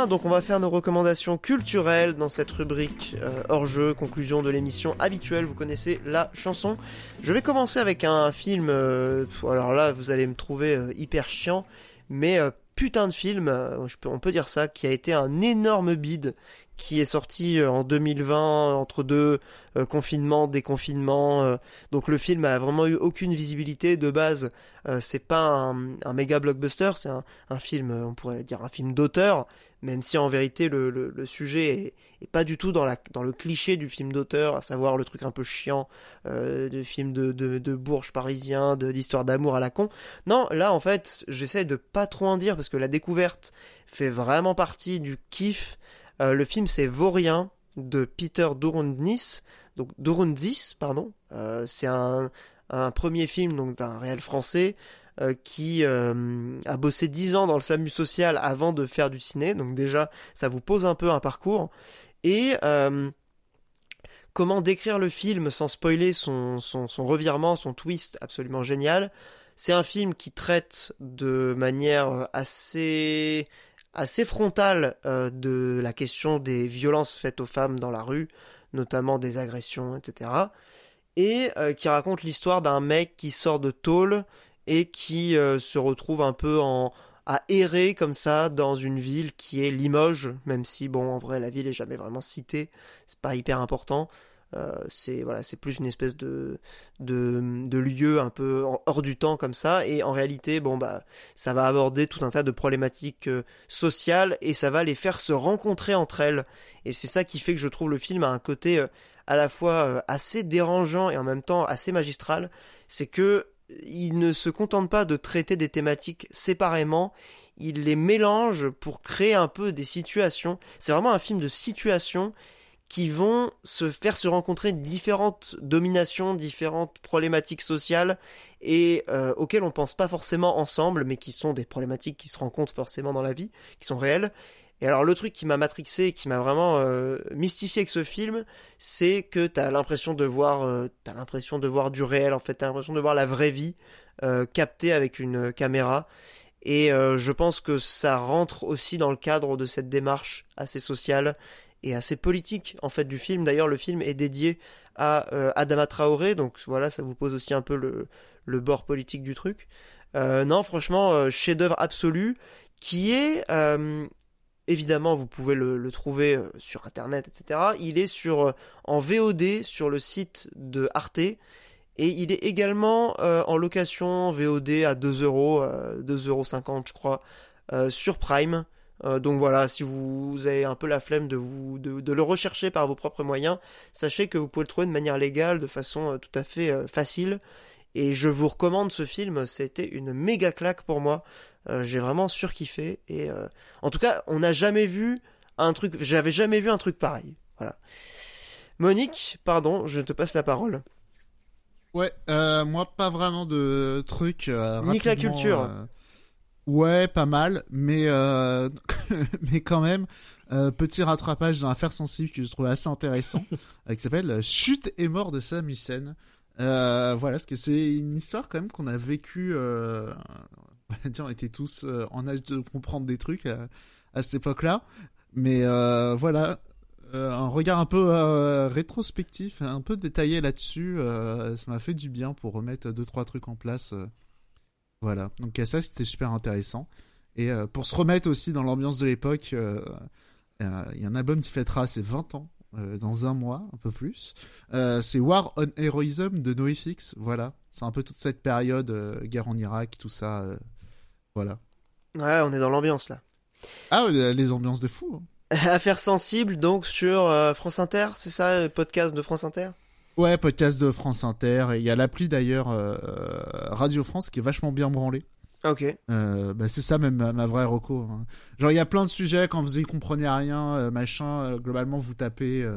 Donc on va faire nos recommandations culturelles dans cette rubrique euh, hors jeu, conclusion de l'émission habituelle. Vous connaissez la chanson. Je vais commencer avec un film. euh, alors là, vous allez me trouver euh, hyper chiant, mais putain de film, on peut dire ça, qui a été un énorme bide, qui est sorti en 2020 entre deux euh, confinements, déconfinements. donc le film a vraiment eu aucune visibilité de base. c'est pas un, méga blockbuster, c'est un, film, on pourrait dire un film d'auteur, même si en vérité le, le, sujet est, pas du tout dans, la, dans le cliché du film d'auteur, à savoir le truc un peu chiant euh, de film de, de, de bourge parisien, d'histoire d'amour à la con. Non, là en fait, j'essaie de pas trop en dire parce que la découverte fait vraiment partie du kiff. Euh, le film c'est Vaurien de Peter Durundnis, donc Durundzis, pardon. Euh, c'est un, un premier film donc d'un réel français. Euh, qui euh, a bossé 10 ans dans le SAMU social avant de faire du ciné. Donc déjà, ça vous pose un peu un parcours. Et euh, comment décrire le film sans spoiler son, son, son revirement, son twist absolument génial? C'est un film qui traite de manière assez assez frontale de la question des violences faites aux femmes dans la rue, notamment des agressions, etc. Et qui raconte l'histoire d'un mec qui sort de tôle et qui euh, se retrouve un peu en à errer comme ça dans une ville qui est Limoges, même si bon en vrai la ville est jamais vraiment citée, c'est pas hyper important. Euh, c'est voilà, c'est plus une espèce de, de lieu un peu hors du temps comme ça. Et en réalité, bon bah, ça va aborder tout un tas de problématiques euh, sociales et ça va les faire se rencontrer entre elles. Et c'est ça qui fait que je trouve le film a un côté à la fois assez dérangeant et en même temps assez magistral. C'est que il ne se contente pas de traiter des thématiques séparément, il les mélange pour créer un peu des situations. C'est vraiment un film de situation qui vont se faire se rencontrer différentes dominations, différentes problématiques sociales et euh, auxquelles on pense pas forcément ensemble, mais qui sont des problématiques qui se rencontrent forcément dans la vie, qui sont réelles. Et alors le truc qui m'a matrixé, et qui m'a vraiment euh, mystifié avec ce film, c'est que t'as l'impression de voir, euh, t'as l'impression de voir du réel. En fait, t'as l'impression de voir la vraie vie euh, captée avec une caméra. Et euh, je pense que ça rentre aussi dans le cadre de cette démarche assez sociale et assez politique en fait du film. D'ailleurs, le film est dédié à euh, Adama Traoré, donc voilà, ça vous pose aussi un peu le, le bord politique du truc. Euh, non, franchement, euh, chef-d'œuvre absolu, qui est euh, évidemment, vous pouvez le, trouver euh, sur internet, etc. Il est sur euh, en VOD sur le site de Arte. Et il est également euh, en location VOD à 2 euros, euh, 2,50 euros je crois, sur Prime. Donc voilà, si vous avez un peu la flemme de, vous, de, le rechercher par vos propres moyens, sachez que vous pouvez le trouver de manière légale, de façon tout à fait facile. Et je vous recommande ce film, c'était une méga claque pour moi. Euh, J'ai vraiment surkiffé. Et euh, en tout cas, on n'a jamais vu un truc, j'avais jamais vu un truc pareil. Voilà. Monique, pardon, je te passe la parole. Ouais, euh, moi pas vraiment de trucs. Euh, Nique la culture. euh, ouais, pas mal, mais mais quand même, petit rattrapage dans Affaires sensibles que je trouvais assez intéressant, qui s'appelle Chute et mort de Sam Hussein. Voilà, parce que c'est une histoire quand même qu'on a vécu. Euh, dire, on était tous euh, en âge de comprendre des trucs à, à cette époque-là, mais euh, voilà. Euh, un regard un peu euh, rétrospectif, un peu détaillé là-dessus, euh, ça m'a fait du bien pour remettre deux trois trucs en place. euh. voilà, donc euh, ça c'était super intéressant. Et euh, pour se remettre aussi dans l'ambiance de l'époque, euh, euh, il y a un album qui fêtera ses 20 ans euh, dans un mois, un peu plus. Euh, c'est War on Heroism de NoFX, voilà. C'est un peu toute cette période, euh, guerre en Irak, tout ça. Euh, voilà. Ouais, on est dans l'ambiance là. Ah, euh, les ambiances de fou. hein. Affaires sensibles, donc sur euh, France Inter, c'est ça, le podcast de France Inter? Ouais, podcast de France Inter. Et il y a l'appli d'ailleurs euh, Radio France qui est vachement bien branlée. Ok. Euh, bah, c'est ça même ma, ma vraie reco. hein. Genre il y a plein de sujets quand vous y comprenez rien, euh, machin. euh, globalement vous tapez.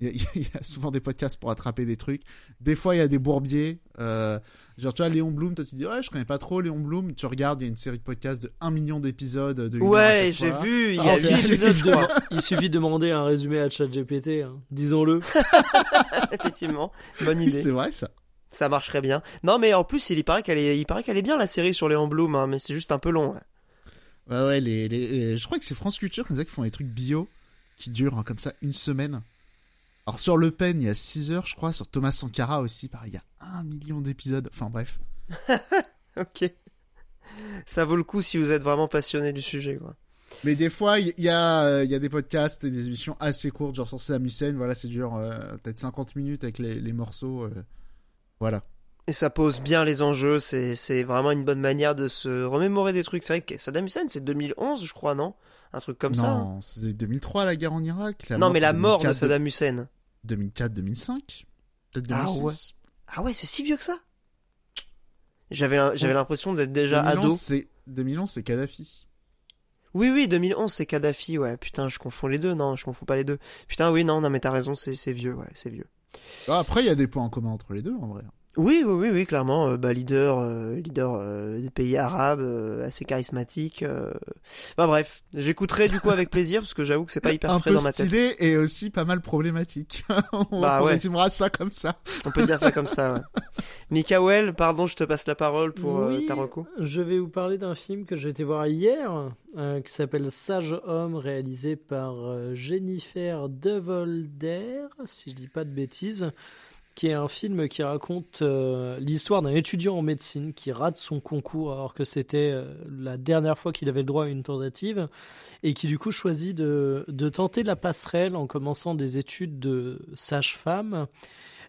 Il y, a- il y a souvent des podcasts pour attraper des trucs. Des fois il y a des bourbiers. euh, genre tu vois Léon Blum, toi tu dis ouais je connais pas trop Léon Blum. Tu regardes il y a une série de podcasts de 1 million d'épisodes. De Ouais, j'ai vu, il y Ah, a ok. 8 épisodes, je crois. Il suffit de demander un résumé à ChatGPT, hein. disons-le. Effectivement, bonne idée. c'est vrai ça. Ça marcherait bien. Non, mais en plus, il, paraît qu'elle est, il paraît qu'elle est bien la série sur Léon Blum, hein, mais c'est juste un peu long. ouais. Ouais ouais les, les, les- je crois que c'est France Culture comme ça qui font des trucs bio qui durent hein, comme ça une semaine. Alors sur Le Pen, il y a 6 heures, je crois. Sur Thomas Sankara aussi, pareil, il y a un million d'épisodes. Enfin bref. Ok. Ça vaut le coup si vous êtes vraiment passionné du sujet, quoi. Mais des fois, il y, a, y a des podcasts et des émissions assez courtes, genre sur Saddam Hussein, voilà, c'est dur, euh, peut-être 50 minutes avec les, les morceaux. euh, voilà. Et ça pose bien les enjeux, c'est, vraiment une bonne manière de se remémorer des trucs. C'est vrai que Saddam Hussein, c'est 2011, je crois, non? Un truc comme ça. hein. non, c'est 2003 la guerre en Irak. Non, mais la mort de Saddam Hussein. 2004-2005 Peut-être Ah 2006 ouais. Ah ouais, c'est si vieux que ça J'avais, l'impression d'être déjà 2011, ado. c'est 2011, c'est Kadhafi. Oui, oui, 2011, c'est Kadhafi, ouais. Putain, je confonds les deux, non, je confonds pas les deux. Putain, oui, non, non, mais t'as raison, c'est, vieux, ouais, c'est vieux. Ah, Après, il y a des points en commun entre les deux, en vrai. Oui, oui, oui, oui, clairement, euh, bah, leader, euh, leader euh, des pays arabes, euh, assez charismatique. euh. Enfin bref, j'écouterai du coup avec plaisir parce que j'avoue que c'est pas hyper Un frais peu dans ma tête. stylé et aussi pas mal problématique. on Bah on ouais. résumera ça comme ça. On peut dire ça comme ça. Ouais. Mikael, pardon, je te passe la parole pour Oui, ta reco. Je vais vous parler d'un film que j'ai été voir hier, euh, qui s'appelle Sage Homme, réalisé par euh, Jennifer Devolder, si je dis pas de bêtises, qui est un film qui raconte euh, l'histoire d'un étudiant en médecine qui rate son concours alors que c'était euh, la dernière fois qu'il avait le droit à une tentative et qui du coup choisit de, de tenter la passerelle en commençant des études de sage-femme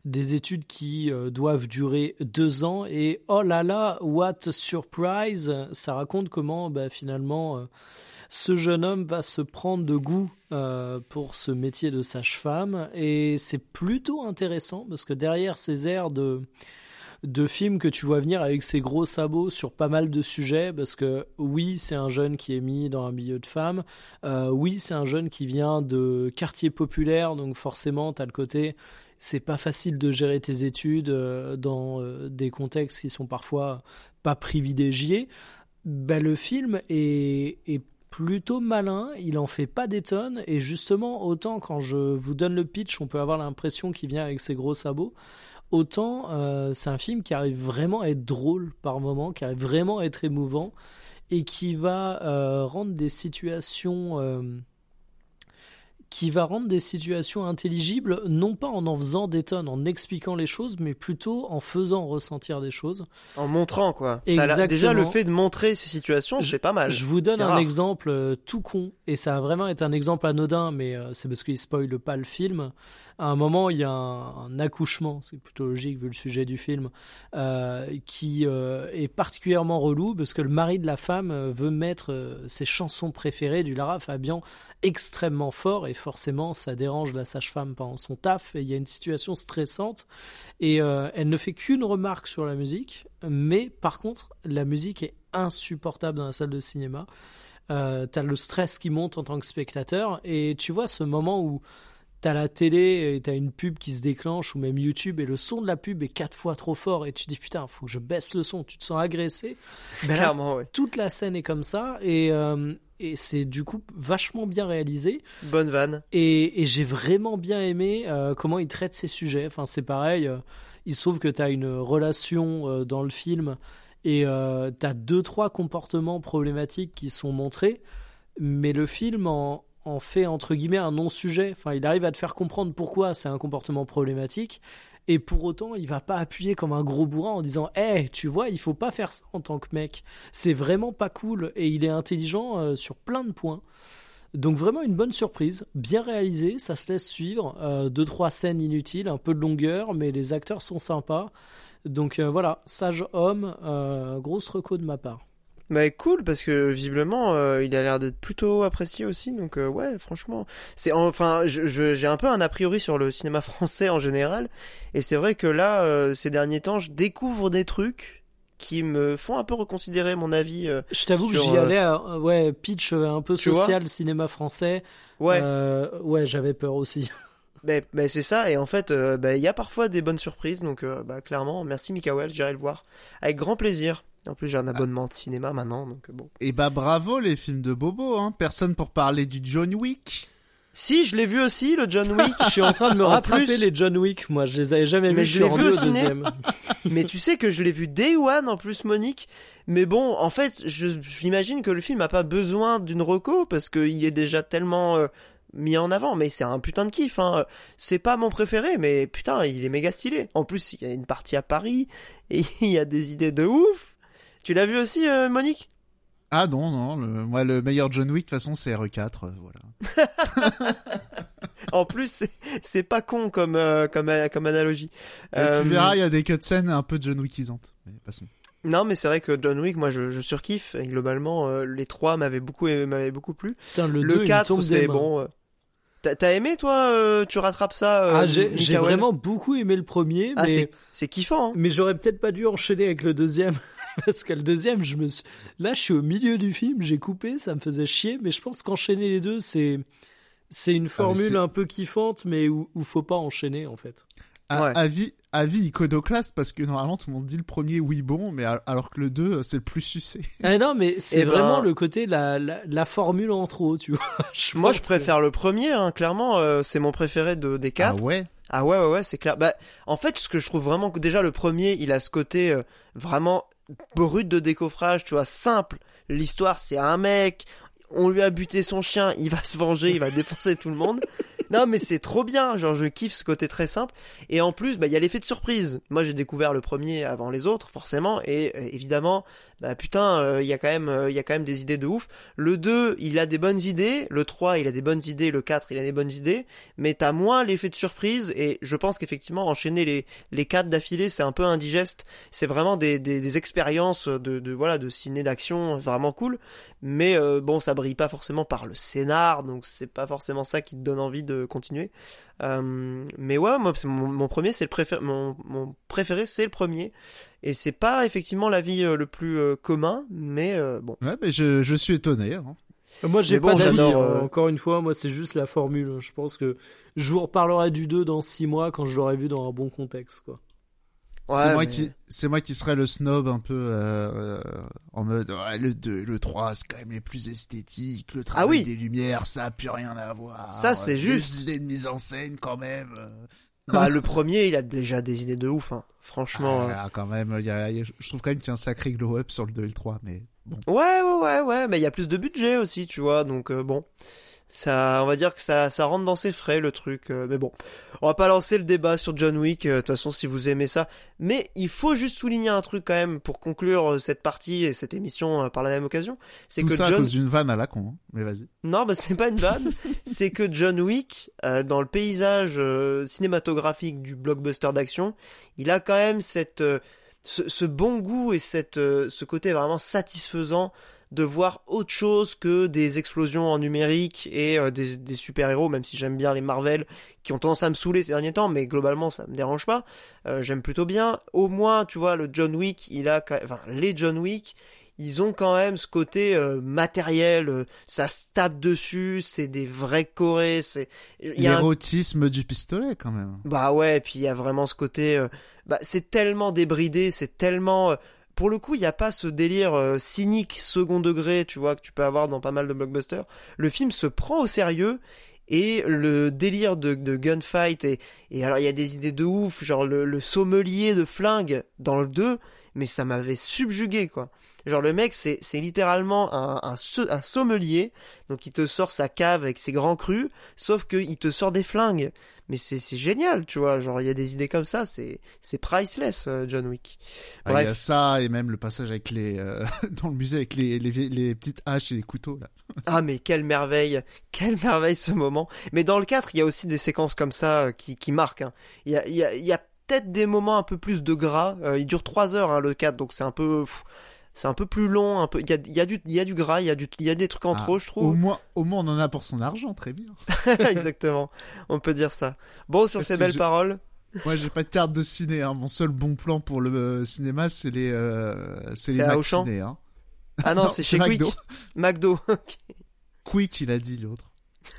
des études qui euh, doivent durer deux ans et oh là là, what surprise! Ça raconte comment bah, finalement ce jeune homme va se prendre de goût euh, pour ce métier de sage-femme et c'est plutôt intéressant parce que derrière ces airs de de films que tu vois venir avec ses gros sabots sur pas mal de sujets parce que oui c'est un jeune qui est mis dans un milieu de femmes euh, oui c'est un jeune qui vient de quartier populaire donc forcément t'as le côté c'est pas facile de gérer tes études euh, dans des contextes qui sont parfois pas privilégiés. Ben, le film est plutôt malin, il en fait pas des tonnes, et justement, autant quand je vous donne le pitch, on peut avoir l'impression qu'il vient avec ses gros sabots, autant euh, c'est un film qui arrive vraiment à être drôle par moment, qui arrive vraiment à être émouvant, et qui va euh, rendre des situations... qui va rendre des situations intelligibles, non pas en en faisant des tonnes, en expliquant les choses, mais plutôt en faisant ressentir des choses. En montrant quoi. Ça a déjà le fait de montrer ces situations, c'est pas mal. Je vous donne un rare. exemple euh, tout con, et ça va vraiment être un exemple anodin, mais euh, c'est parce qu'il spoile pas le film. À un moment, il y a un, un accouchement, c'est plutôt logique vu le sujet du film, euh, qui est particulièrement relou parce que le mari de la femme veut mettre ses chansons préférées du Lara Fabian extrêmement fort, et forcément, ça dérange la sage-femme pendant son taf, et il y a une situation stressante, et euh, elle ne fait qu'une remarque sur la musique, mais par contre, la musique est insupportable dans la salle de cinéma. Euh, t'as le stress qui monte en tant que spectateur et tu vois ce moment où t'as la télé et t'as une pub qui se déclenche ou même YouTube et le son de la pub est quatre fois trop fort et tu te dis putain faut que je baisse le son tu te sens agressé Ben là, Clairement, ouais. toute la scène est comme ça et, euh, et c'est du coup vachement bien réalisé Bonne vanne. et, et j'ai vraiment bien aimé euh, comment il traite ces sujets. Enfin, c'est pareil. euh, il se trouve que tu as une relation dans le film et tu as deux, trois comportements problématiques qui sont montrés, mais le film en, en fait entre guillemets un non-sujet. Enfin, il arrive à te faire comprendre pourquoi c'est un comportement problématique. Et pour autant, il va pas appuyer comme un gros bourrin en disant Eh, tu vois, il faut pas faire ça en tant que mec. C'est vraiment pas cool. Et il est intelligent euh, sur plein de points. Donc vraiment une bonne surprise, bien réalisé, ça se laisse suivre, euh, deux trois scènes inutiles, un peu de longueur, mais les acteurs sont sympas. Donc euh, voilà, sage homme, euh, grosse reco de ma part. Bah cool parce que visiblement euh, il a l'air d'être plutôt apprécié aussi donc euh, ouais franchement c'est enfin je- je- j'ai un peu un a priori sur le cinéma français en général et c'est vrai que là euh, ces derniers temps je découvre des trucs qui me font un peu reconsidérer mon avis euh, Je t'avoue que j'y euh, allais, à- ouais, pitch euh, un peu social, cinéma français. ouais Euh, ouais, j'avais peur aussi. mais mais c'est ça et en fait euh, bah, il y a parfois des bonnes surprises donc euh, bah clairement merci Mikael j'irai le voir avec grand plaisir en plus j'ai un abonnement de cinéma maintenant donc euh, bon Et bah bravo les films de Bobo, hein. Personne pour parler du John Wick. si je l'ai vu aussi le John Wick Je suis en train de me rattraper plus- les John Wick, moi je les avais jamais Mais vus, je l'ai vu au ciné. deuxième. Mais tu sais que je l'ai vu Day One en plus, Monique. Mais bon, en fait, je- j'imagine que le film a pas besoin d'une reco parce qu'il est déjà tellement euh, mis en avant. Mais c'est un putain de kiff. Hein. C'est pas mon préféré, mais putain, il est méga stylé. En plus, il y a une partie à Paris et il y a des idées de ouf. Tu l'as vu aussi, euh, Monique? Ah non, non, le, moi le meilleur John Wick de toute façon c'est RE4, euh, voilà. En plus, c'est- pas con comme euh, comme comme analogie. Euh, tu verras, il y a des cutscenes un peu John Wickisantes. Mais passons. Non, mais c'est vrai que John Wick, moi, je, je surkiffe. Et globalement, euh, les trois m'avaient beaucoup m'avaient beaucoup plu. Putain, le, Le, 2, il me 4, tombe des c'est bon. euh, T'as aimé, toi euh, Tu rattrapes ça euh, Ah, j'ai vraiment beaucoup aimé le premier, Ah, mais c'est- c'est kiffant. hein. Mais j'aurais peut-être pas dû enchaîner avec le deuxième. Parce que le deuxième, je me suis... là, je suis au milieu du film, j'ai coupé, ça me faisait chier. Mais je pense qu'enchaîner les deux, c'est c'est une formule c'est- un peu kiffante, mais où, où faut pas enchaîner en fait. À- Ouais. Avis, avis iconoclaste, parce que normalement tout le monde dit le premier oui bon, mais alors que le 2 c'est le plus sucé. Ah non, mais c'est Eh ben- vraiment le côté la, la, la formule en trop, tu vois. Je Moi, je que- préfère le premier, hein, clairement, euh, c'est mon préféré de, des quatre. Ah ouais? Ah ouais, ouais, ouais, c'est clair. Bah, en fait, ce que je trouve vraiment que déjà le premier, il a ce côté euh, vraiment brut de décoffrage, tu vois, simple. L'histoire, c'est un mec, on lui a buté son chien, il va se venger, il va défoncer tout le monde. Non, mais c'est trop bien, genre je kiffe ce côté très simple. Et en plus, bah, il y a l'effet de surprise. Moi, j'ai découvert le premier avant les autres, forcément, et euh, évidemment, bah putain, euh, il y a quand même, euh, y a quand même des idées de ouf. Le 2, il a des bonnes idées. Le 3, il a des bonnes idées. Le 4, il a des bonnes idées. Mais t'as moins l'effet de surprise. Et je pense qu'effectivement, enchaîner les, les 4 d'affilée, c'est un peu indigeste. C'est vraiment des, des, des expériences de, de, voilà, de ciné d'action vraiment cool. Mais euh, bon, ça brille pas forcément par le scénar. Donc c'est pas forcément ça qui te donne envie de continuer. Euh, mais ouais, moi, c'est mon, mon premier, c'est le préféré, mon, mon préféré, c'est le premier. Et c'est pas effectivement l'avis euh, le plus euh, commun, mais euh, bon. Ouais, mais je, je suis étonné. hein. Moi, j'ai bon, pas d'avis. hein. euh, Encore une fois, moi, c'est juste la formule. Je pense que je vous reparlerai du 2 dans 6 mois quand je l'aurai vu dans un bon contexte, quoi. C'est moi mais- qui c'est moi qui serais le snob un peu euh, euh, en mode ouais, le 2 le 3 c'est quand même les plus esthétiques le travail Ah oui. des lumières ça a plus rien à voir Ça, c'est juste. idées de mise en scène quand même euh. Bah, le premier, il a déjà des idées de ouf, hein. franchement. Ah, euh. quand même il y a- y a- je trouve quand même qu'il y a un sacré glow up sur le 2 et le 3 mais bon Ouais, ouais, ouais, ouais, mais il y a plus de budget aussi, tu vois, donc euh, bon. Ça, on va dire que ça, ça rentre dans ses frais le truc, euh, mais bon, on va pas lancer le débat sur John Wick. euh, De toute façon, si vous aimez ça, mais il faut juste souligner un truc quand même pour conclure euh, cette partie et cette émission euh, par la même occasion, c'est que ça à John, cause d'une vanne à la con hein. mais vas-y Non, bah c'est pas une vanne. c'est que John Wick, dans le paysage cinématographique du blockbuster d'action, il a quand même cette, ce, ce bon goût et cette, ce côté vraiment satisfaisant de voir autre chose que des explosions en numérique et euh, des, des super-héros, même si j'aime bien les Marvel, qui ont tendance à me saouler ces derniers temps, mais globalement ça me dérange pas. Euh, j'aime plutôt bien. Au moins, tu vois, le John Wick, il a, quand- enfin les John Wick, ils ont quand même ce côté euh, matériel, euh, ça se tape dessus, c'est des vrais corées, c'est un- l'érotisme du pistolet quand même bah ouais, et puis il y a vraiment ce côté euh, bah c'est tellement débridé, c'est tellement euh, pour le coup, il n'y a pas ce délire euh, cynique second degré, tu vois, que tu peux avoir dans pas mal de blockbusters. Le film se prend au sérieux et le délire de, gunfight et, et alors il y a des idées de ouf, genre le, le sommelier de flingue dans le 2, mais ça m'avait subjugué quoi. Genre le mec c'est littéralement un, un, sommelier, donc il te sort sa cave avec ses grands crus, sauf qu'il te sort des flingues. Mais c'est génial, tu vois, genre il y a des idées comme ça, c'est priceless euh, John Wick. Ah, il y a Bref. ça et même le passage avec les euh, dans le musée avec les, les, les petites haches et les couteaux là Ah mais quelle merveille, quelle merveille ce moment. Mais dans le 4, il y a aussi des séquences comme ça euh, qui, qui marquent. hein. Il y a, il y a, il y a peut-être des moments un peu plus de gras. Euh, il dure 3 heures hein, le 4, donc c'est un peu... pff, c'est un peu plus long, un peu. Il y a, il y a du, il y a du gras, il y a du, y a des trucs en Ah, trop, je au trouve. moins au moins on en a pour son argent très bien Exactement, on peut dire ça. Bon, sur Parce ces belles je- paroles, Moi, j'ai pas de carte de ciné. Hein. Mon seul bon plan pour le euh, cinéma, c'est les, euh, c'est les Mac ciné. Hein. ah non, Non, c'est chez Quick, McDo. McDo. Quick, il a dit l'autre.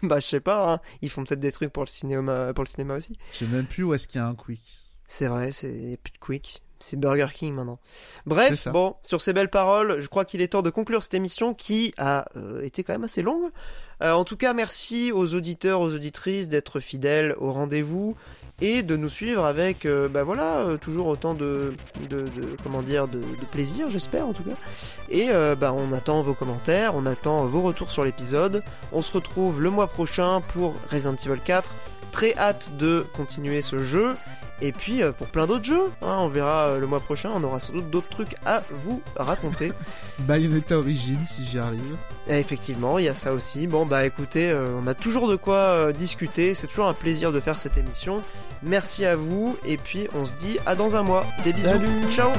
bah je sais pas, hein. ils font peut-être des trucs pour le cinéma, pour le cinéma aussi. Je sais même plus où est-ce qu'il y a un Quick. C'est vrai, c'est plus de Quick. C'est Burger King maintenant. Bref, bon, sur ces belles paroles, je crois qu'il est temps de conclure cette émission qui a euh, été quand même assez longue. Euh, en tout cas, merci aux auditeurs, aux auditrices d'être fidèles au rendez-vous et de nous suivre avec, euh, bah voilà, euh, toujours autant de, de, de- comment dire, de, de plaisir, j'espère en tout cas. Et bah on attend vos commentaires, on attend vos retours sur l'épisode. On se retrouve le mois prochain pour Resident Evil 4. Très hâte de continuer ce jeu. Et puis euh, pour plein d'autres jeux, hein, on verra euh, le mois prochain, on aura sans doute d'autres trucs à vous raconter. Bayonetta Origins, si j'y arrive. Et effectivement, il y a ça aussi. Bon bah écoutez, euh, on a toujours de quoi euh, discuter, c'est toujours un plaisir de faire cette émission. Merci à vous, et puis on se dit à dans un mois. Des bisous, ciao